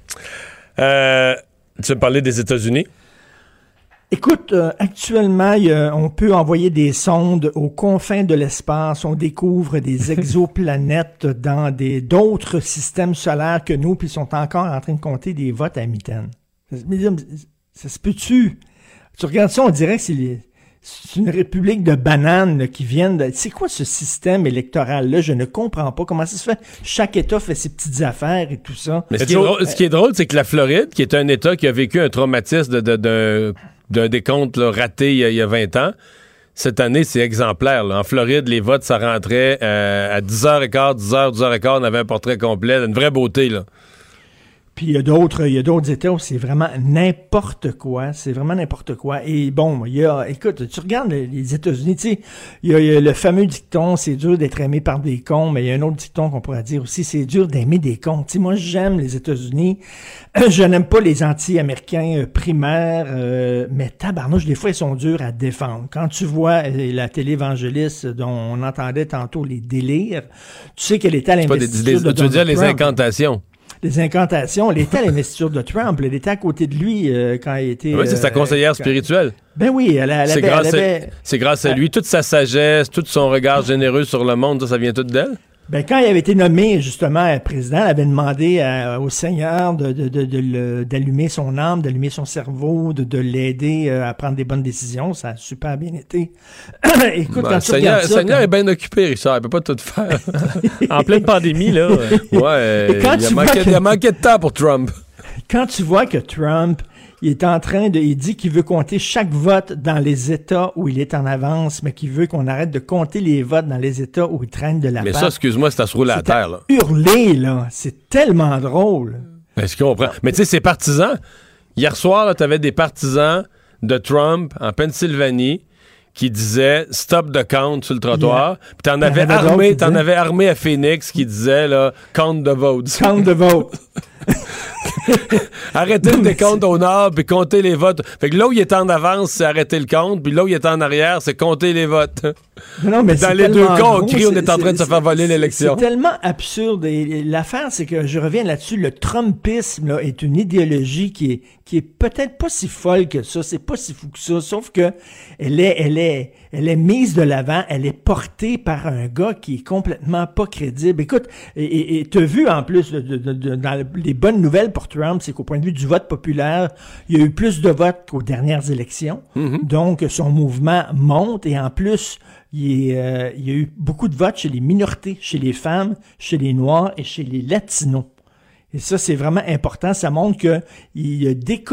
Euh, tu veux parler des États-Unis? Écoute, euh, actuellement, il y a- on peut envoyer des sondes aux confins de l'espace. On découvre des exoplanètes dans des d'autres systèmes solaires que nous, puis ils sont encore en train de compter des votes à mitaine. Ça, mais, ça, se peut-tu? Tu regardes ça, on dirait que c'est les- c'est une république de bananes là, qui viennent de... C'est quoi ce système électoral-là? Je ne comprends pas comment ça se fait. Chaque État fait ses petites affaires et tout ça. Mais ce qui, est drôle, ce qui est drôle, c'est que la Floride, qui est un État qui a vécu un traumatisme de- de- d'un d'un décompte là, raté il y, a, il y a 20 ans, cette année, c'est exemplaire. En Floride, les votes, ça rentrait euh, à 10h15, 10h, 10h15, on avait un portrait complet, une vraie beauté. Puis il y a d'autres, il y a d'autres États où c'est vraiment n'importe quoi. C'est vraiment n'importe quoi. Et bon, il y a, écoute, tu regardes les- États-Unis, tu sais, il y, a, il y a le fameux dicton, c'est dur d'être aimé par des cons, mais il y a un autre dicton qu'on pourrait dire aussi, c'est dur d'aimer des cons. Tu sais, moi, j'aime les États-Unis. Je n'aime pas les anti-américains euh, primaires, euh, mais tabarnouche, des fois, ils sont durs à défendre. Quand tu vois euh, la télévangéliste dont on entendait tantôt les délires, tu sais qu'elle était à l'investiture de tu veux dire les incantations. Les incantations. Elle était à l'investiture de Trump. Elle était à côté de lui euh, quand il était. Oui, c'est sa euh, conseillère quand- spirituelle. Ben oui, elle, elle C'est avait. grâce, elle avait- à, c'est grâce à lui. Toute sa sagesse, tout son regard généreux sur le monde, ça, ça vient tout d'elle? Ben, quand il avait été nommé justement euh, président, elle avait demandé à- au Seigneur de, de- de- de le- d'allumer son âme, d'allumer son cerveau, de, de l'aider euh, à prendre des bonnes décisions. Ça a super bien été. Écoute, Ben, quand Seigneur, ça, Seigneur quand- est bien occupé, Richard. Il peut pas tout faire. En pleine pandémie, là. euh, ouais, euh, quand il, a manqué, que- il a manqué de temps pour Trump. quand tu vois que Trump, il est en train de, il dit qu'il veut compter chaque vote dans les États où il est en avance, mais qu'il veut qu'on arrête de compter les votes dans les États où il traîne de la Mais patte. ça, excuse-moi, c'est à se rouler à terre. Là. hurler, là. C'est tellement drôle. Ben, je comprends. Mais tu sais, ses partisans, hier soir, tu avais des partisans de Trump en Pennsylvanie qui disaient stop the count sur le trottoir. Puis t'en avais armé, t'en avais armé à Phoenix qui disait là, count the votes. Count the vote. Arrêtez le décompte au nord puis comptez les votes. Fait que là où il est en avance, c'est arrêter le compte, puis là où il est en arrière, c'est compter les votes. Non, mais Dans les deux cas, on gros, crie, on est en train de se faire voler l'élection. C'est tellement absurde. Et l'affaire, c'est que je reviens là-dessus. Le Trumpisme là, est une idéologie qui est, qui est peut-être pas si folle que ça. C'est pas si fou que ça. Sauf que elle est, elle est, elle est mise de l'avant. Elle est portée par un gars qui est complètement pas crédible. Écoute, et tu as vu en plus de- de- de- dans les bonnes nouvelles pour Trump, c'est qu'au point de vue du vote populaire, il y a eu plus de votes qu'aux dernières élections. Donc, son mouvement monte et en plus, il, est, euh, il y a eu beaucoup de votes chez les minorités, chez les femmes, chez les Noirs et chez les Latinos. Et ça, c'est vraiment important. Ça montre que il a dé-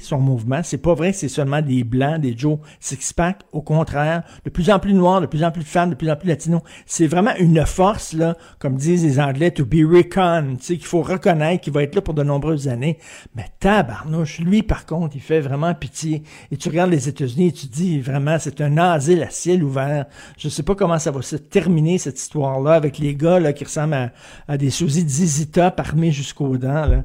son mouvement. C'est pas vrai que c'est seulement des Blancs, des Joe Six-Pack. Au contraire, de plus en plus noirs, de plus en plus femmes, de plus en plus latinos. C'est vraiment une force, là, comme disent les Anglais, to be reckoned. Qu'il faut reconnaître qu'il va être là pour de nombreuses années. Mais tabarnouche, lui, par contre, il fait vraiment pitié. Et tu regardes les États-Unis et tu dis, vraiment, c'est un asile à ciel ouvert. Je sais pas comment ça va se terminer, cette histoire-là, avec les gars, là, qui ressemblent à, à des sosies Top armé jusqu'aux dents. Là.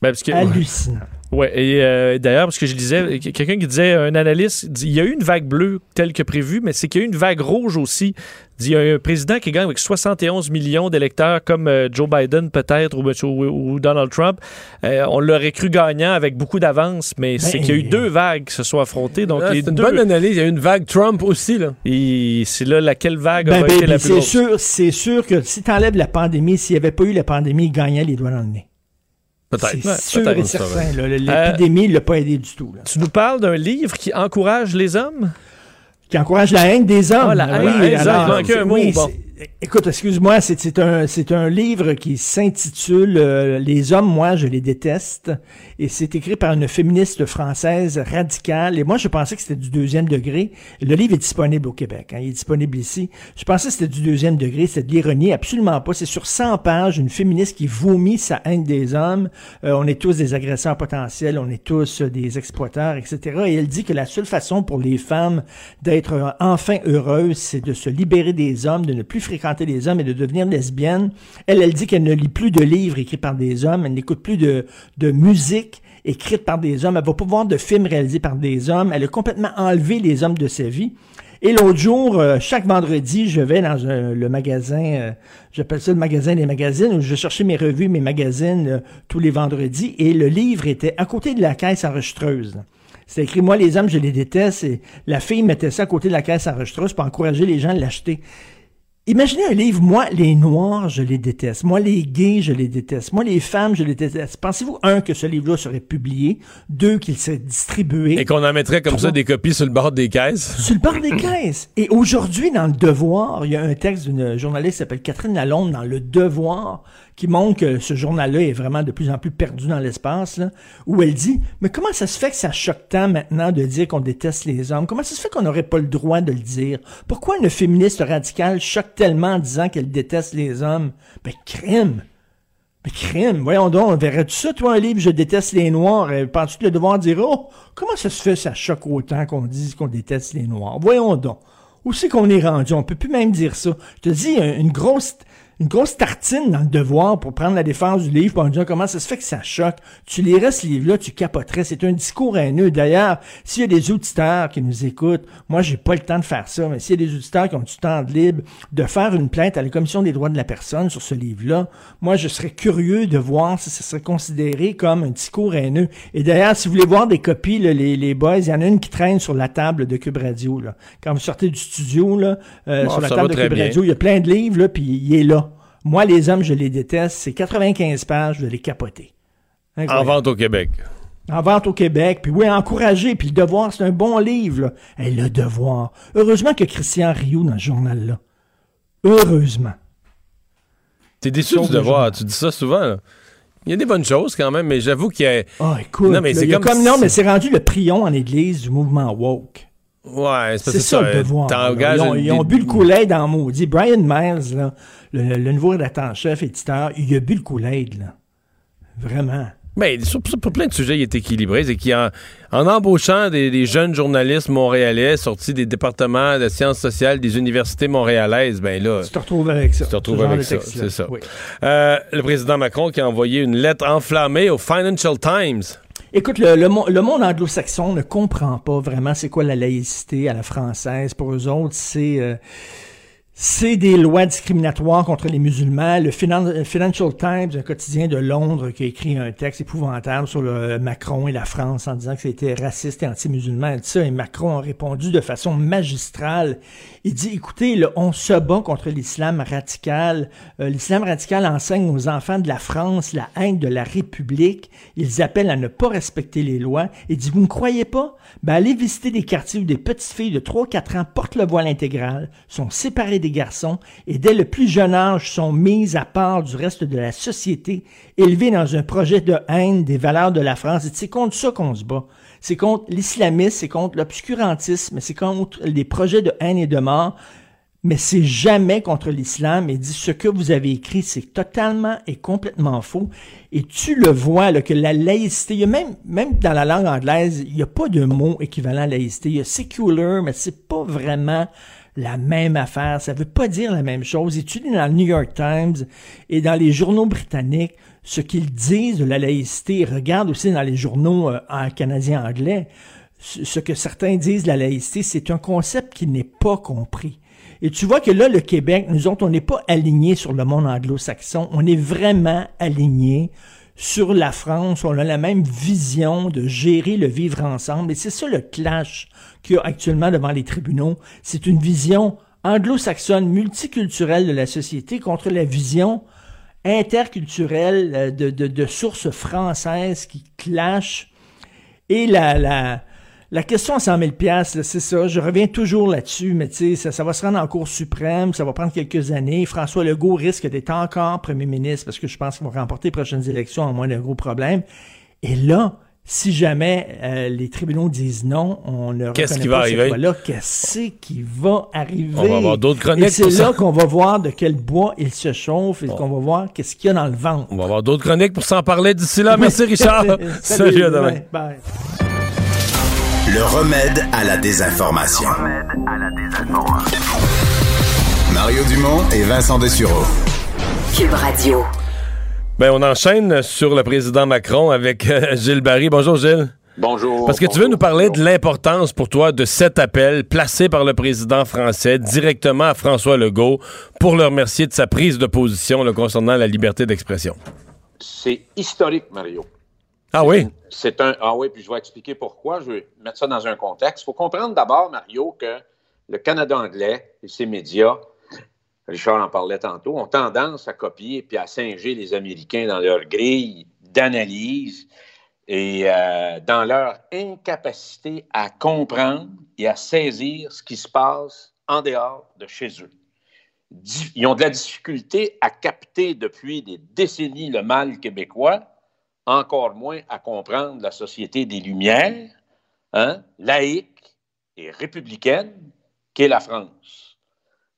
Ben, parce que- Hallucinant. Ouais, et euh, d'ailleurs, parce que je lisais, quelqu'un qui disait, un analyste, dit, il y a eu une vague bleue telle que prévue, mais c'est qu'il y a eu une vague rouge aussi. Il dit, Il y a un président qui gagne avec 71 millions d'électeurs, comme euh, Joe Biden peut-être, ou, ou- ou Donald Trump. Euh, on l'aurait cru gagnant avec beaucoup d'avance, mais c'est qu'il y a eu deux vagues qui se sont affrontées. Donc, Ah, les c'est une deux- bonne analyse. Il y a eu une vague Trump aussi, là. Et c'est là laquelle vague Ben, a été baby, la plus c'est sûr, c'est sûr que si t'enlèves la pandémie, s'il n'y avait pas eu la pandémie, il gagnait les doigts dans le nez. Peut-être. C'est Ouais, sûr et certain. L'épidémie ne l'a pas aidé du tout. là. Tu nous parles d'un livre qui encourage les hommes? Qui encourage la haine des hommes. Ah, la haine des hommes. Il manquait un mot, oui, bon. C'est- Écoute, excuse-moi, c'est c'est un, c'est un livre qui s'intitule euh, Les hommes, moi, je les déteste. Et c'est écrit par une féministe française radicale. Et moi, je pensais que c'était du deuxième degré. Le livre est disponible au Québec. hein, il est disponible ici. Je pensais que c'était du deuxième degré. C'était de l'ironie. Absolument pas. C'est sur 100 pages, une féministe qui vomit sa haine des hommes. Euh, on est tous des agresseurs potentiels. On est tous des exploiteurs, etc. Et elle dit que la seule façon pour les femmes d'être enfin heureuses, c'est de se libérer des hommes, de ne plus fréquenter hommes et de devenir lesbienne. Elle, elle dit qu'elle ne lit plus de livres écrits par des hommes, elle n'écoute plus de, de musique écrite par des hommes, elle va pas voir de films réalisés par des hommes, elle a complètement enlevé les hommes de sa vie. Et l'autre jour, euh, chaque vendredi, je vais dans un- le magasin, euh, j'appelle ça le magasin des magazines, où je cherchais mes revues, mes magazines euh, tous les vendredis, et le livre était à côté de la caisse enregistreuse. C'était écrit Moi, les hommes, je les déteste. Et la fille mettait ça à côté de la caisse enregistreuse pour encourager les gens à l'acheter. Imaginez un livre, moi, les Noirs, je les déteste. Moi, les gays, je les déteste. Moi, les femmes, je les déteste. Pensez-vous, un, que ce livre-là serait publié, deux, qu'il serait distribué? Et qu'on en mettrait comme ça des copies sur le bord des caisses? Sur le bord des caisses. Et aujourd'hui, dans Le Devoir, il y a un texte d'une journaliste qui s'appelle Catherine Lalonde dans Le Devoir qui montre que ce journal-là est vraiment de plus en plus perdu dans l'espace, où elle dit Mais comment ça se fait que ça choque tant maintenant de dire qu'on déteste les hommes? Comment ça se fait qu'on n'aurait pas le droit de le dire? Pourquoi une féministe radicale choque tellement en disant qu'elle déteste les hommes Ben, crime mais crime, voyons donc, verrais-tu ça, toi, un livre, je déteste les Noirs, euh, penses-tu que le devoir dire, oh, comment ça se fait, ça choque autant qu'on dise qu'on déteste les Noirs? Voyons donc. Où c'est qu'on est rendu? On peut plus même dire ça. Je te dis, un- une grosse, une grosse tartine dans le devoir pour prendre la défense du livre pour en disant comment ça se fait que ça choque? Tu lirais ce livre-là, tu capoterais. C'est un discours haineux. D'ailleurs, s'il y a des auditeurs qui nous écoutent, moi, j'ai pas le temps de faire ça, mais s'il y a des auditeurs qui ont du temps de libre de faire une plainte à la Commission des droits de la personne sur ce livre-là, moi, je serais curieux de voir si ça serait considéré comme un discours haineux. Et d'ailleurs, si vous voulez voir des copies, là, les, les boys, il y en a une qui traîne sur la table de Cube Radio. Là. Quand vous sortez du studio, là, euh, Bon, sur la table de Cube. Radio, il y a plein de livres, là, puis il est là. Moi, les hommes, je les déteste. C'est 95 pages, je vais les capoter. En vente au Québec. En vente au Québec, puis oui, encourager, puis le devoir, c'est un bon livre. Là. Hey, le devoir. Heureusement que Christian Rioux dans ce journal-là. Heureusement. T'es déçu du le devoir. Tu dis ça souvent. là. Il y a des bonnes choses quand même, mais j'avoue qu'il y a. Ah, écoute, Non, mais c'est comme comme non, mais c'est rendu le prion en église du mouvement woke. Ouais, c'est ça, le devoir. Ils ont, une- ils ont des- bu le Kool-Aid dans maudit. Brian Miles, là, le, le nouveau rédacteur en chef, éditeur, il a bu le Kool-Aid, là. Vraiment. Ben, sur, pour plein de sujets, il est équilibré. C'est qu'en en embauchant des, des jeunes journalistes montréalais sortis des départements de sciences sociales des universités montréalaises, ben là. Tu te retrouves avec ça. Tu te retrouves avec ça, c'est ça. Oui. Euh, le président Macron qui a envoyé une lettre enflammée au Financial Times. Écoute, le, le, mo- le monde anglo-saxon ne comprend pas vraiment c'est quoi la laïcité à la française. Pour eux autres, c'est euh, des lois discriminatoires contre les musulmans. Le Finan- Financial Times, un quotidien de Londres, qui a écrit un texte épouvantable sur le Macron et la France en disant que c'était raciste et anti-musulman. Ça, et Macron a répondu de façon magistrale. Il dit, écoutez, là, on se bat contre l'islam radical. Euh, l'islam radical enseigne aux enfants de la France la haine de la République. Ils appellent à ne pas respecter les lois. Il dit, vous ne croyez pas? Ben, allez visiter des quartiers où des petites filles de 3-4 ans portent le voile intégral, sont séparées des garçons et dès le plus jeune âge sont mises à part du reste de la société, élevées dans un projet de haine des valeurs de la France. Dit, C'est contre ça qu'on se bat. C'est contre l'islamisme, c'est contre l'obscurantisme, c'est contre les projets de haine et de mort. mais c'est jamais contre l'islam. Il dit ce que vous avez écrit, c'est totalement et complètement faux. Et tu le vois là, que la laïcité, il même, même dans la langue anglaise, il n'y a pas de mot équivalent à laïcité. Il y a secular, mais c'est pas vraiment la même affaire. Ça veut pas dire la même chose. Et tu lis dans le New York Times et dans les journaux britanniques ce qu'ils disent de la laïcité. Regarde aussi dans les journaux euh, canadiens anglais ce que certains disent de la laïcité, c'est un concept qui n'est pas compris. Et tu vois que là, le Québec, nous autres, on n'est pas alignés sur le monde anglo-saxon, on est vraiment alignés sur la France, on a la même vision de gérer le vivre ensemble. Et c'est ça le clash qu'il y a actuellement devant les tribunaux. C'est une vision anglo-saxonne, multiculturelle de la société contre la vision interculturelle euh, de, sources françaises qui clashent. Et la, la, la question à 100 000 c'est ça. Je reviens toujours là-dessus, mais tu sais, ça, ça, va se rendre en Cour suprême, ça va prendre quelques années. François Legault risque d'être encore premier ministre parce que je pense qu'il va remporter les prochaines élections en moins d'un gros problème. Et là, si jamais euh, les tribunaux disent non, on ne Qu'est-ce qui va arriver? là Qu'est-ce qui va arriver? On va avoir d'autres chroniques Et c'est là qu'on va voir de quel bois il se chauffe et qu'on va voir qu'est-ce qu'il y a dans le ventre. On va avoir d'autres chroniques pour s'en parler d'ici là. Merci Richard. Salut, à demain. Ouais, bye. Le remède à la désinformation. Mario Dumont et Vincent Dessureau. Cube Radio. Ben, on enchaîne sur le président Macron avec euh, Gilles Barry. Bonjour Gilles. Bonjour. Parce que tu veux nous parler de l'importance pour toi de cet appel placé par le président français directement à François Legault pour le remercier de sa prise de position là, concernant la liberté d'expression. C'est historique, Mario. Ah oui? C'est un. Ah oui, puis je vais expliquer pourquoi. Je vais mettre ça dans un contexte. Il faut comprendre d'abord, Mario, que le Canada anglais et ses médias, Richard en parlait tantôt, ont tendance à copier puis à singer les Américains dans leur grille d'analyse et euh, dans leur incapacité à comprendre et à saisir ce qui se passe en dehors de chez eux. Ils ont de la difficulté à capter depuis des décennies le mal québécois, encore moins à comprendre la société des Lumières, hein, laïque et républicaine qu'est la France.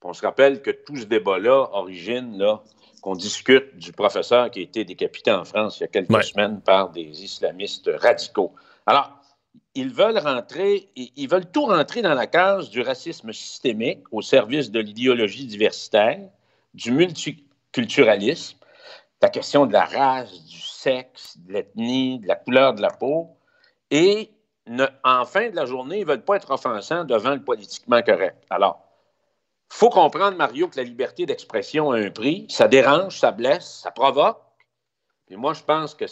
On se rappelle que tout ce débat-là origine là, qu'on discute du professeur qui a été décapité en France il y a quelques semaines par des islamistes radicaux. Alors, ils veulent rentrer, ils veulent tout rentrer dans la case du racisme systémique au service de l'idéologie diversitaire, du multiculturalisme, la question de la race, du sexe, de l'ethnie, de la couleur de la peau, et ne- en fin de la journée, ils ne veulent pas être offensants devant le politiquement correct. Alors, faut comprendre, Mario, que la liberté d'expression a un prix. Ça dérange, ça blesse, ça provoque. Et moi, je pense que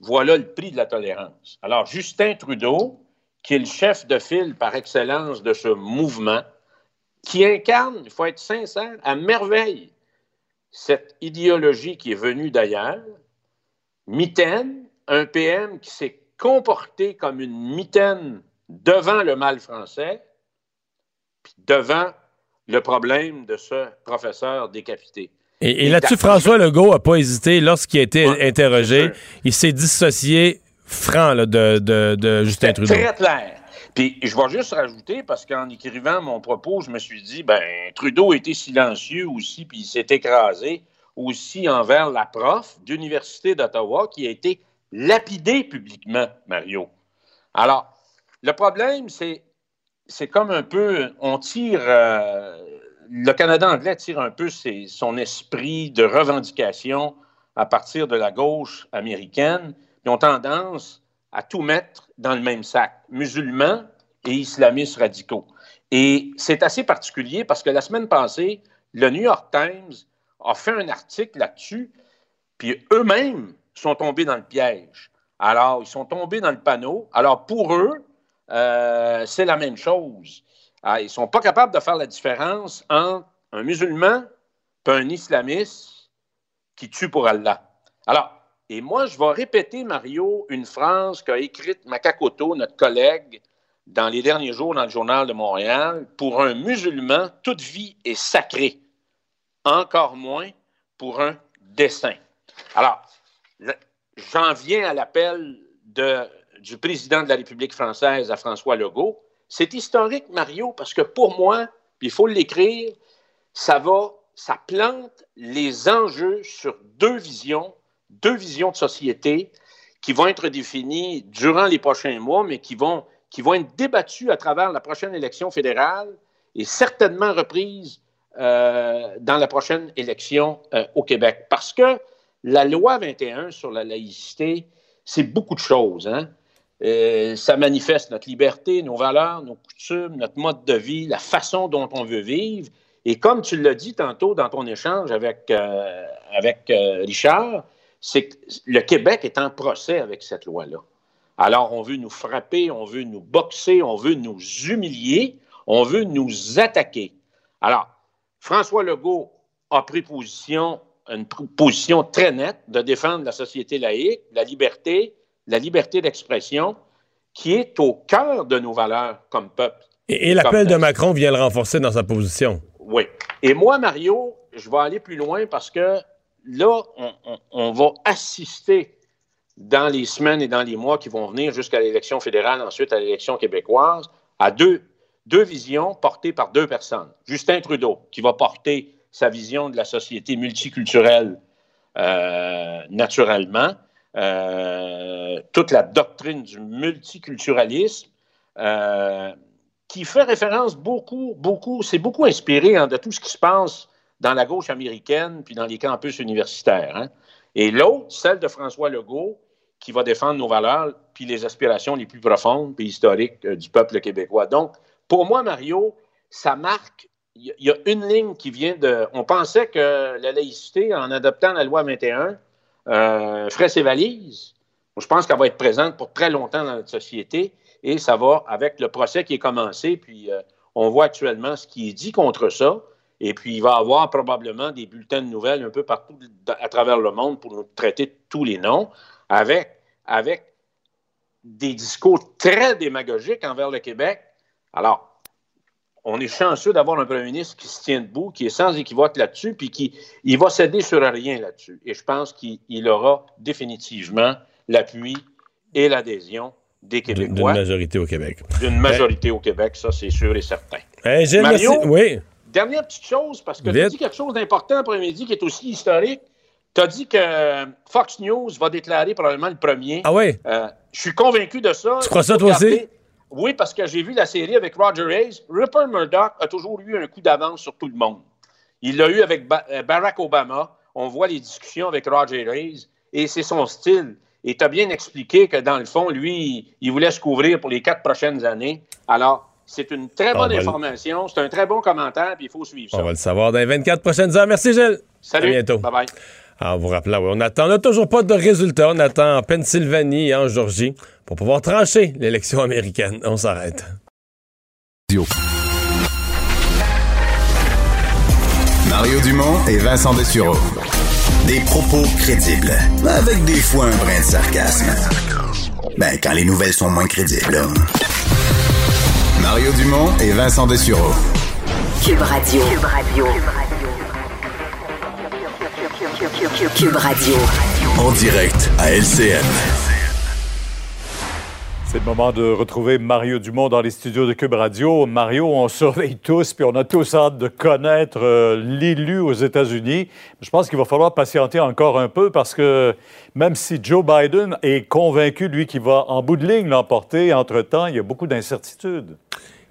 voilà le prix de la tolérance. Alors, Justin Trudeau, qui est le chef de file par excellence de ce mouvement, qui incarne, il faut être sincère, à merveille cette idéologie qui est venue d'ailleurs, mitaine, un PM qui s'est comporté comme une mitaine devant le mal français, puis devant le problème de ce professeur décapité. Et, et là-dessus, François Legault a pas hésité lorsqu'il a été interrogé. Il s'est dissocié franc là, de, de, de Justin Trudeau. Très clair. Puis je vais juste rajouter, parce qu'en écrivant mon propos, je me suis dit, ben Trudeau était silencieux aussi, puis il s'est écrasé aussi envers la prof d'Université d'Ottawa qui a été lapidée publiquement, Mario. Alors, le problème, c'est c'est comme un peu, on tire, euh, le Canada anglais tire un peu son esprit de revendication à partir de la gauche américaine. Ils ont tendance à tout mettre dans le même sac, musulmans et islamistes radicaux. Et c'est assez particulier parce que la semaine passée, le New York Times a fait un article là-dessus, puis eux-mêmes sont tombés dans le piège. Alors, ils sont tombés dans le panneau. Alors, pour eux, euh, c'est la même chose. Ah, ils ne sont pas capables de faire la différence entre un musulman et un islamiste qui tue pour Allah. Alors, et moi, je vais répéter, Mario, une phrase qu'a écrite Makakoto, notre collègue, dans les derniers jours dans le Journal de Montréal. Pour un musulman, toute vie est sacrée. Encore moins pour un dessin. Alors, j'en viens à l'appel de- du président de la République française à François Legault. C'est historique, Mario, parce que pour moi, il faut l'écrire, ça va, ça plante les enjeux sur deux visions, deux visions de société qui vont être définies durant les prochains mois, mais qui vont, qui vont être débattues à travers la prochaine élection fédérale et certainement reprises euh, dans la prochaine élection euh, au Québec. Parce que la loi 21 sur la laïcité, c'est beaucoup de choses. Hein? Euh, ça manifeste notre liberté, nos valeurs, nos coutumes, notre mode de vie, la façon dont on veut vivre. Et comme tu l'as dit tantôt dans ton échange avec, euh, avec euh, Richard, c'est que le Québec est en procès avec cette loi-là. Alors, on veut nous frapper, on veut nous boxer, on veut nous humilier, on veut nous attaquer. Alors, François Legault a pris position, une position très nette de défendre la société laïque, la liberté, la liberté d'expression, qui est au cœur de nos valeurs comme peuple. Et, et l'appel de Macron vient le renforcer dans sa position. Oui. Et moi, Mario, je vais aller plus loin parce que là, on, on, on va assister dans les semaines et dans les mois qui vont venir jusqu'à l'élection fédérale, ensuite à l'élection québécoise, à deux, deux visions portées par deux personnes. Justin Trudeau, qui va porter sa vision de la société multiculturelle euh, naturellement, euh, toute la doctrine du multiculturalisme, euh, qui fait référence beaucoup, beaucoup, c'est beaucoup inspiré hein, de tout ce qui se passe dans la gauche américaine puis dans les campus universitaires. Hein. Et l'autre, celle de François Legault, qui va défendre nos valeurs puis les aspirations les plus profondes puis historiques euh, du peuple québécois. Donc, pour moi, Mario, ça marque. Il y, a une ligne qui vient de. On pensait que la laïcité, en adoptant la loi 21, euh, ferait ses valises. Je pense qu'elle va être présente pour très longtemps dans notre société et ça va avec le procès qui est commencé. Puis euh, on voit actuellement ce qui est dit contre ça. Et puis il va y avoir probablement des bulletins de nouvelles un peu partout à travers le monde pour nous traiter tous les noms, avec, avec des discours très démagogiques envers le Québec. Alors, on est chanceux d'avoir un premier ministre qui se tient debout, qui est sans équivoque là-dessus, puis qui il va céder sur rien là-dessus. Et je pense qu'il aura définitivement l'appui et l'adhésion des Québécois. D'une majorité au Québec. D'une majorité au Québec, ça c'est sûr et certain. Hey, Mario, oui. dernière petite chose, parce que tu as dit quelque chose d'important après-midi qui est aussi historique. Tu as dit que Fox News va déclarer probablement le premier. Ah oui? Euh, je suis convaincu de ça. Tu crois ça toi aussi? Oui, parce que j'ai vu la série avec Roger Hayes. Rupert Murdoch a toujours eu un coup d'avance sur tout le monde. Il l'a eu avec ba Barack Obama. On voit les discussions avec Roger Hayes et c'est son style. Et tu as bien expliqué que dans le fond, lui, il voulait se couvrir pour les quatre prochaines années. Alors, c'est une très bonne information, c'est un très bon commentaire, puis il faut suivre ça. On va le savoir dans les 24 prochaines heures. Merci, Gilles. Salut. À bientôt. Bye bye. Alors, vous rappelez, oui, on attend, on n'a toujours pas de résultats. On attend en Pennsylvanie et en Georgie pour pouvoir trancher l'élection américaine. On s'arrête. Mario Dumont et Vincent Dessureau. Des propos crédibles, avec des fois un brin de sarcasme. Ben, quand les nouvelles sont moins crédibles. Mario Dumont et Vincent Dessureau. Cube Radio. Cube Radio. Cube Radio. En direct à LCN. C'est le moment de retrouver Mario Dumont dans les studios de Cube Radio. Mario, on surveille tous, puis on a tous hâte de connaître euh, l'élu aux États-Unis. Je pense qu'il va falloir patienter encore un peu parce que même si Joe Biden est convaincu, lui, qu'il va en bout de ligne l'emporter, entre-temps, il y a beaucoup d'incertitudes.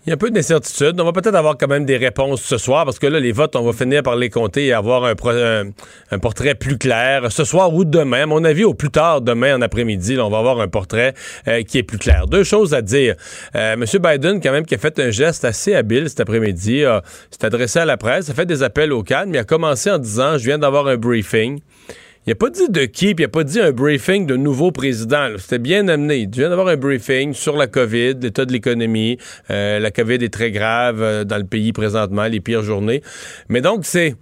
Il y a un peu d'incertitude. On va peut-être avoir quand même des réponses ce soir parce que là, les votes, on va finir par les compter et avoir un, portrait plus clair ce soir ou demain. À mon avis, au plus tard, demain en après-midi, on va avoir un portrait euh, qui est plus clair. Deux choses à dire. Euh, M. Biden, quand même, qui a fait un geste assez habile cet après-midi, s'est adressé à la presse, a fait des appels au calme, mais a commencé en disant, je viens d'avoir un briefing. Il n'a pas dit de qui, puis il n'a pas dit un briefing de nouveau président. C'était bien amené. Il vient d'avoir un briefing sur la COVID, l'état de l'économie. Euh, la COVID est très grave euh, dans le pays présentement, les pires journées. Mais donc, c'est...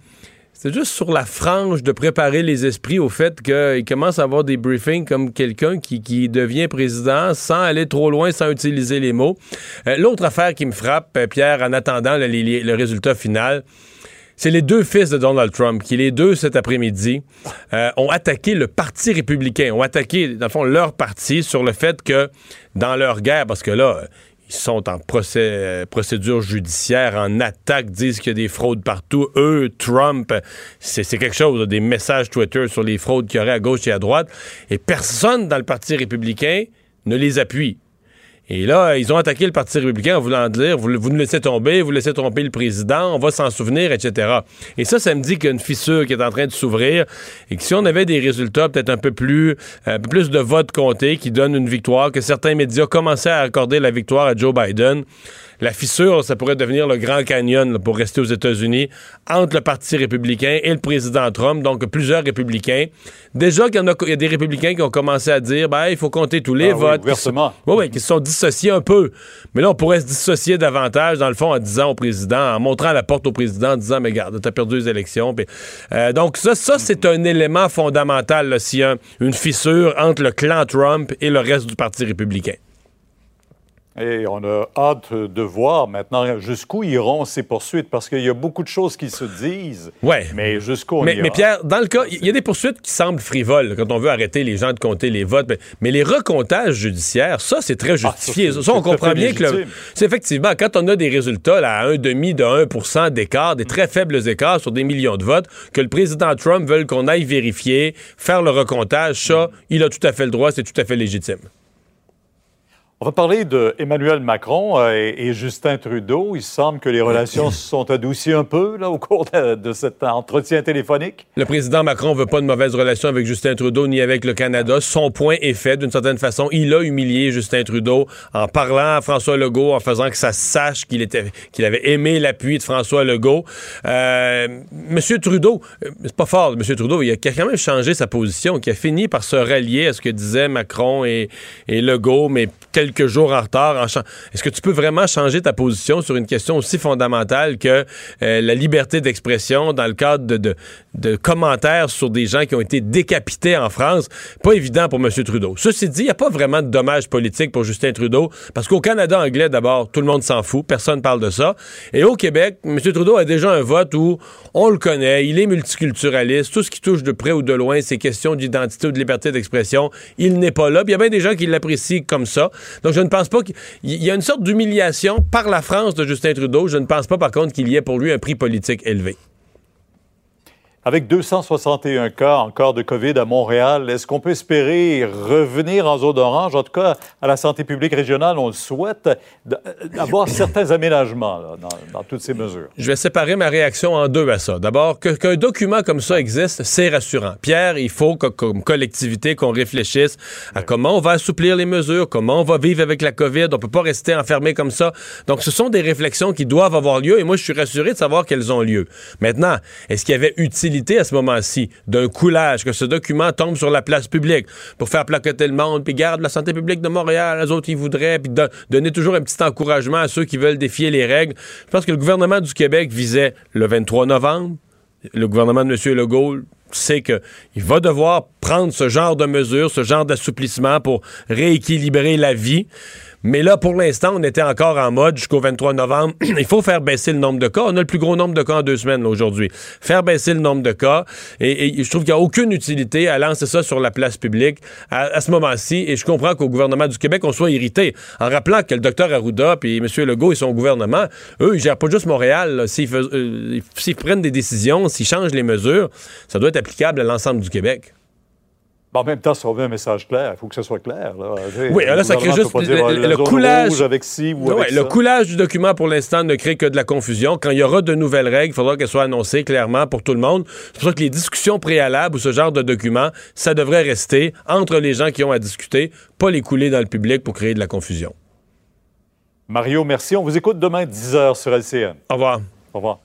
Juste sur la frange de préparer les esprits au fait qu'il commence à avoir des briefings comme quelqu'un qui, devient président sans aller trop loin, sans utiliser les mots. Euh, L'autre affaire qui me frappe, Pierre, en attendant le, le résultat final, c'est les deux fils de Donald Trump qui, les deux, cet après-midi, euh, ont attaqué le Parti républicain, ont attaqué, dans le fond, leur parti sur le fait que, dans leur guerre, parce que là, ils sont en procédure judiciaire, en attaque, disent qu'il y a des fraudes partout. Eux, Trump, c'est quelque chose, des messages Twitter sur les fraudes qu'il y aurait à gauche et à droite. Et personne dans le Parti républicain ne les appuie. Et là, ils ont attaqué le Parti républicain en voulant dire vous, nous laissez tomber, vous laissez tromper le président, on va s'en souvenir, etc. Et ça, ça me dit qu'il y a une fissure qui est en train de s'ouvrir et que si on avait des résultats peut-être un peu plus, un peu plus de votes comptés qui donnent une victoire, que certains médias commençaient à accorder la victoire à Joe Biden, la fissure, ça pourrait devenir le Grand Canyon là, pour rester aux États-Unis entre le Parti républicain et le président Trump, donc plusieurs républicains. Déjà qu'il y, a, il y a des républicains qui ont commencé à dire ben, il faut compter tous les Ah oui, votes. Oui, oui, qui se sont dissociés un peu. Mais là, on pourrait se dissocier davantage, dans le fond, en disant au président, en montrant la porte au président, en disant, mais garde, t'as perdu les élections. Euh, donc, ça, ça c'est un élément fondamental, s'il y a une fissure entre le clan Trump et le reste du Parti républicain. Et on a hâte de voir maintenant jusqu'où iront ces poursuites, parce qu'il y a beaucoup de choses qui se disent. Ouais. Mais jusqu'où on Mais, ira. mais Pierre, dans le cas, il y a des poursuites qui semblent frivoles quand on veut arrêter les gens de compter les votes. Mais, mais les recomptages judiciaires, ça, c'est très justifié. Ah, ça, ça, c'est on comprend bien que c'est effectivement quand on a des résultats là, à un demi de 1% d'écart, des très faibles écarts sur des millions de votes, que le président Trump veut qu'on aille vérifier, faire le recomptage, ça, il a tout à fait le droit, c'est tout à fait légitime. On va parler de Emmanuel Macron euh, et, Justin Trudeau. Il semble que les relations se sont adoucies un peu là, au cours de, cet entretien téléphonique. Le président Macron veut pas de mauvaise relation avec Justin Trudeau ni avec le Canada. Son point est fait d'une certaine façon. Il a humilié Justin Trudeau en parlant à François Legault, en faisant que ça sache qu'il était, qu'il avait aimé l'appui de François Legault. Euh, Monsieur Trudeau, euh, c'est pas fort, Monsieur Trudeau, il a, quand même changé sa position, qui a fini par se rallier à ce que disaient Macron et, Legault, mais quelques jours en retard. Est-ce que tu peux vraiment changer ta position sur une question aussi fondamentale que euh, la liberté d'expression dans le cadre de, commentaires sur des gens qui ont été décapités en France? Pas évident pour M. Trudeau. Ceci dit, il n'y a pas vraiment de dommages politiques pour Justin Trudeau, parce qu'au Canada anglais, d'abord, tout le monde s'en fout, personne parle de ça. Et au Québec, M. Trudeau a déjà un vote où on le connaît, il est multiculturaliste, tout ce qui touche de près ou de loin ces questions d'identité ou de liberté d'expression, il n'est pas là. Il y a bien des gens qui l'apprécient comme ça. Donc je ne pense pas qu'il il y a une sorte d'humiliation par la France de Justin Trudeau. Je ne pense pas par contre qu'il y ait pour lui un prix politique élevé. Avec 261 cas encore de COVID à Montréal, est-ce qu'on peut espérer revenir en zone orange? En tout cas, à la santé publique régionale, on le souhaite, d'avoir certains aménagements là, dans, dans toutes ces mesures. Je vais séparer ma réaction en deux à ça. D'abord, qu'un document comme ça existe, c'est rassurant. Pierre, il faut que, comme collectivité qu'on réfléchisse à comment on va assouplir les mesures, comment on va vivre avec la COVID. On peut pas rester enfermé comme ça. Donc, ce sont des réflexions qui doivent avoir lieu et moi, je suis rassuré de savoir qu'elles ont lieu. Maintenant, est-ce qu'il y avait utilité à ce moment-ci d'un coulage, que ce document tombe sur la place publique pour faire placoter le monde, puis garde la santé publique de Montréal, les autres, ils voudraient, puis don- donner toujours un petit encouragement à ceux qui veulent défier les règles. Je pense que le gouvernement du Québec visait le 23 novembre. Le gouvernement de M. Legault sait qu'il va devoir prendre ce genre de mesures, ce genre d'assouplissement pour rééquilibrer la vie. Mais là, pour l'instant, on était encore en mode jusqu'au 23 novembre. Il faut faire baisser le nombre de cas. On a le plus gros nombre de cas en deux semaines aujourd'hui. Faire baisser le nombre de cas. Et, et je trouve qu'il n'y a aucune utilité à lancer ça sur la place publique à, ce moment-ci. Et je comprends qu'au gouvernement du Québec, on soit irrité en rappelant que le docteur Arruda puis M. Legault et son gouvernement, eux, ils gèrent pas juste Montréal. euh, s'ils prennent des décisions, s'ils changent les mesures, ça doit être applicable à l'ensemble du Québec. En même temps, si on veut un message clair, il faut que ce soit clair. Là, Oui, là, ça crée juste pas le, dire, ah, le- coulage. avec ci ou Ouais, avec le coulage du document pour l'instant ne crée que de la confusion. Quand il y aura de nouvelles règles, il faudra qu'elles soient annoncées clairement pour tout le monde. C'est pour ça que les discussions préalables ou ce genre de documents, ça devrait rester entre les gens qui ont à discuter, pas les couler dans le public pour créer de la confusion. Mario, merci. On vous écoute demain 10h sur LCN. Au revoir. Au revoir.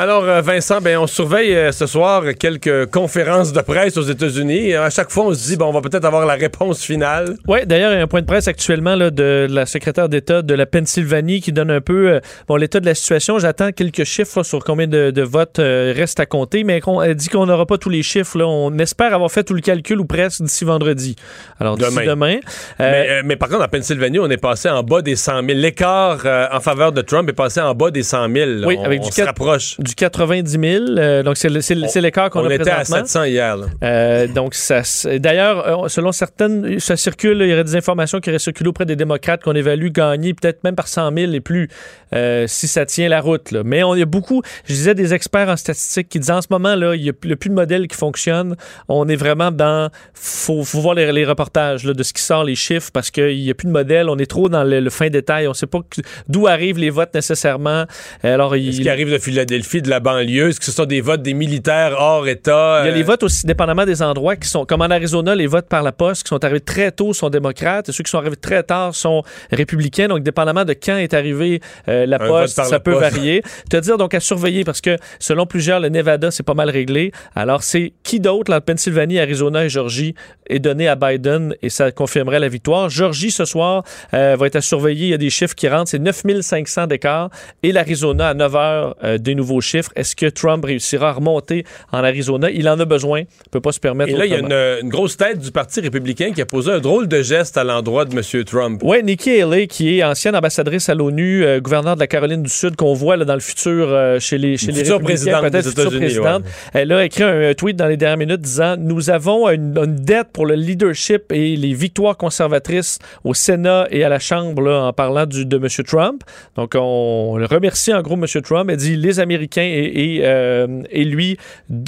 Alors, euh, Vincent, ben, on surveille euh, ce soir quelques conférences de presse aux États-Unis. À chaque fois, on se dit, bon, on va peut-être avoir la réponse finale. Oui, d'ailleurs, il y a un point de presse actuellement là, de la secrétaire d'État de la Pennsylvanie qui donne un peu euh, bon, l'état de la situation. J'attends quelques chiffres là, sur combien de, de votes euh, restent à compter, mais qu'on- elle dit qu'on n'aura pas tous les chiffres. Là. On espère avoir fait tout le calcul ou presque d'ici vendredi. Alors, Demain. demain. euh, Mais, euh, mais par contre, en Pennsylvanie, on est passé en bas des 100 000. L'écart euh, en faveur de Trump est passé en bas des 100 000. Oui, on, avec on du se rapproche. Du du 90 000. euh, donc, c'est l'écart qu'on On a était à présentement. 700 hier. là. Euh, donc, ça, d'ailleurs, euh, selon certaines, ça circule, il y aurait des informations qui auraient circulé auprès des démocrates qu'on évalue gagner peut-être même par 100 000 et plus euh, si ça tient la route. là. Mais on, il y a beaucoup, je disais, des experts en statistique qui disent en ce moment, là, il n'y a, plus de modèle qui fonctionne. On est vraiment dans. faut, faut voir les, les reportages là, de ce qui sort, les chiffres, parce qu'il n'y a plus de modèle. On est trop dans le, le fin détail. On ne sait pas d'où arrivent les votes nécessairement. Alors, il, Ce qui arrive de Philadelphie, de la banlieue, est-ce que ce sont des votes des militaires hors État? Il y a euh, les votes aussi, dépendamment des endroits, qui sont, comme en Arizona, les votes par la poste, qui sont arrivés très tôt sont démocrates, et ceux qui sont arrivés très tard sont républicains. Donc, dépendamment de quand est arrivé euh, la Un poste, ça la peut poste. varier. Te dire donc à surveiller, parce que selon plusieurs, le Nevada, c'est pas mal réglé. Alors, c'est qui d'autre, la Pennsylvanie, Arizona et Georgie, est donné à Biden, et ça confirmerait la victoire. Georgie, ce soir, euh, va être à surveiller. Il y a des chiffres qui rentrent. C'est 9500 d'écart. Et l'Arizona, à 9 heures, des nouveaux chiffres. Est-ce que Trump réussira à remonter en Arizona? Il en a besoin. Il peut pas se permettre Et là, il y a une, une grosse tête du Parti républicain qui a posé un drôle de geste à l'endroit de M. Trump. Oui, Nikki Haley, qui est ancienne ambassadrice à l'ONU, euh, gouverneure de la Caroline du Sud, qu'on voit là, dans le futur euh, chez les, chez Une les future républicains, présidente peut-être présidente. Elle a écrit un, un tweet dans les dernières minutes disant Nous avons une, une dette pour le leadership et les victoires conservatrices au Sénat et à la Chambre là, en parlant du, de M. Trump. Donc, on le remercie en gros M. Trump. Elle dit Les Américains et, et, euh, et lui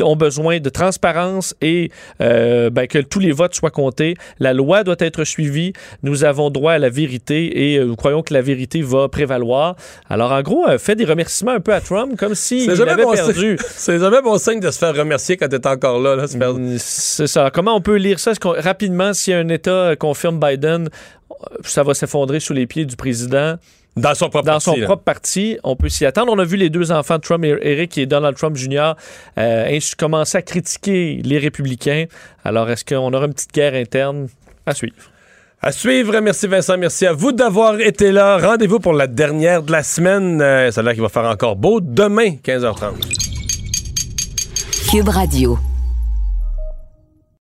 ont besoin de transparence et euh, ben, que tous les votes soient comptés. La loi doit être suivie. Nous avons droit à la vérité et euh, nous croyons que la vérité va prévaloir. Alors, en gros, fait des remerciements un peu à Trump comme s'il jamais avait bon perdu. signe- C'est jamais bon signe de se faire remercier quand t'es encore là. là. C'est ça. Comment on peut lire ça? Rapidement, si un État confirme Biden, ça va s'effondrer sous les pieds du président. Dans son propre Dans parti, son là. propre parti, on peut s'y attendre. On a vu les deux enfants Trump, Eric et Donald Trump Jr., euh, commencer à critiquer les républicains. Alors, est-ce qu'on aura une petite guerre interne à suivre? À suivre, merci Vincent, merci à vous d'avoir été là. Rendez-vous pour la dernière de la semaine. Euh, ça a l'air qu'il va faire encore beau demain, 15h30. Cube Radio.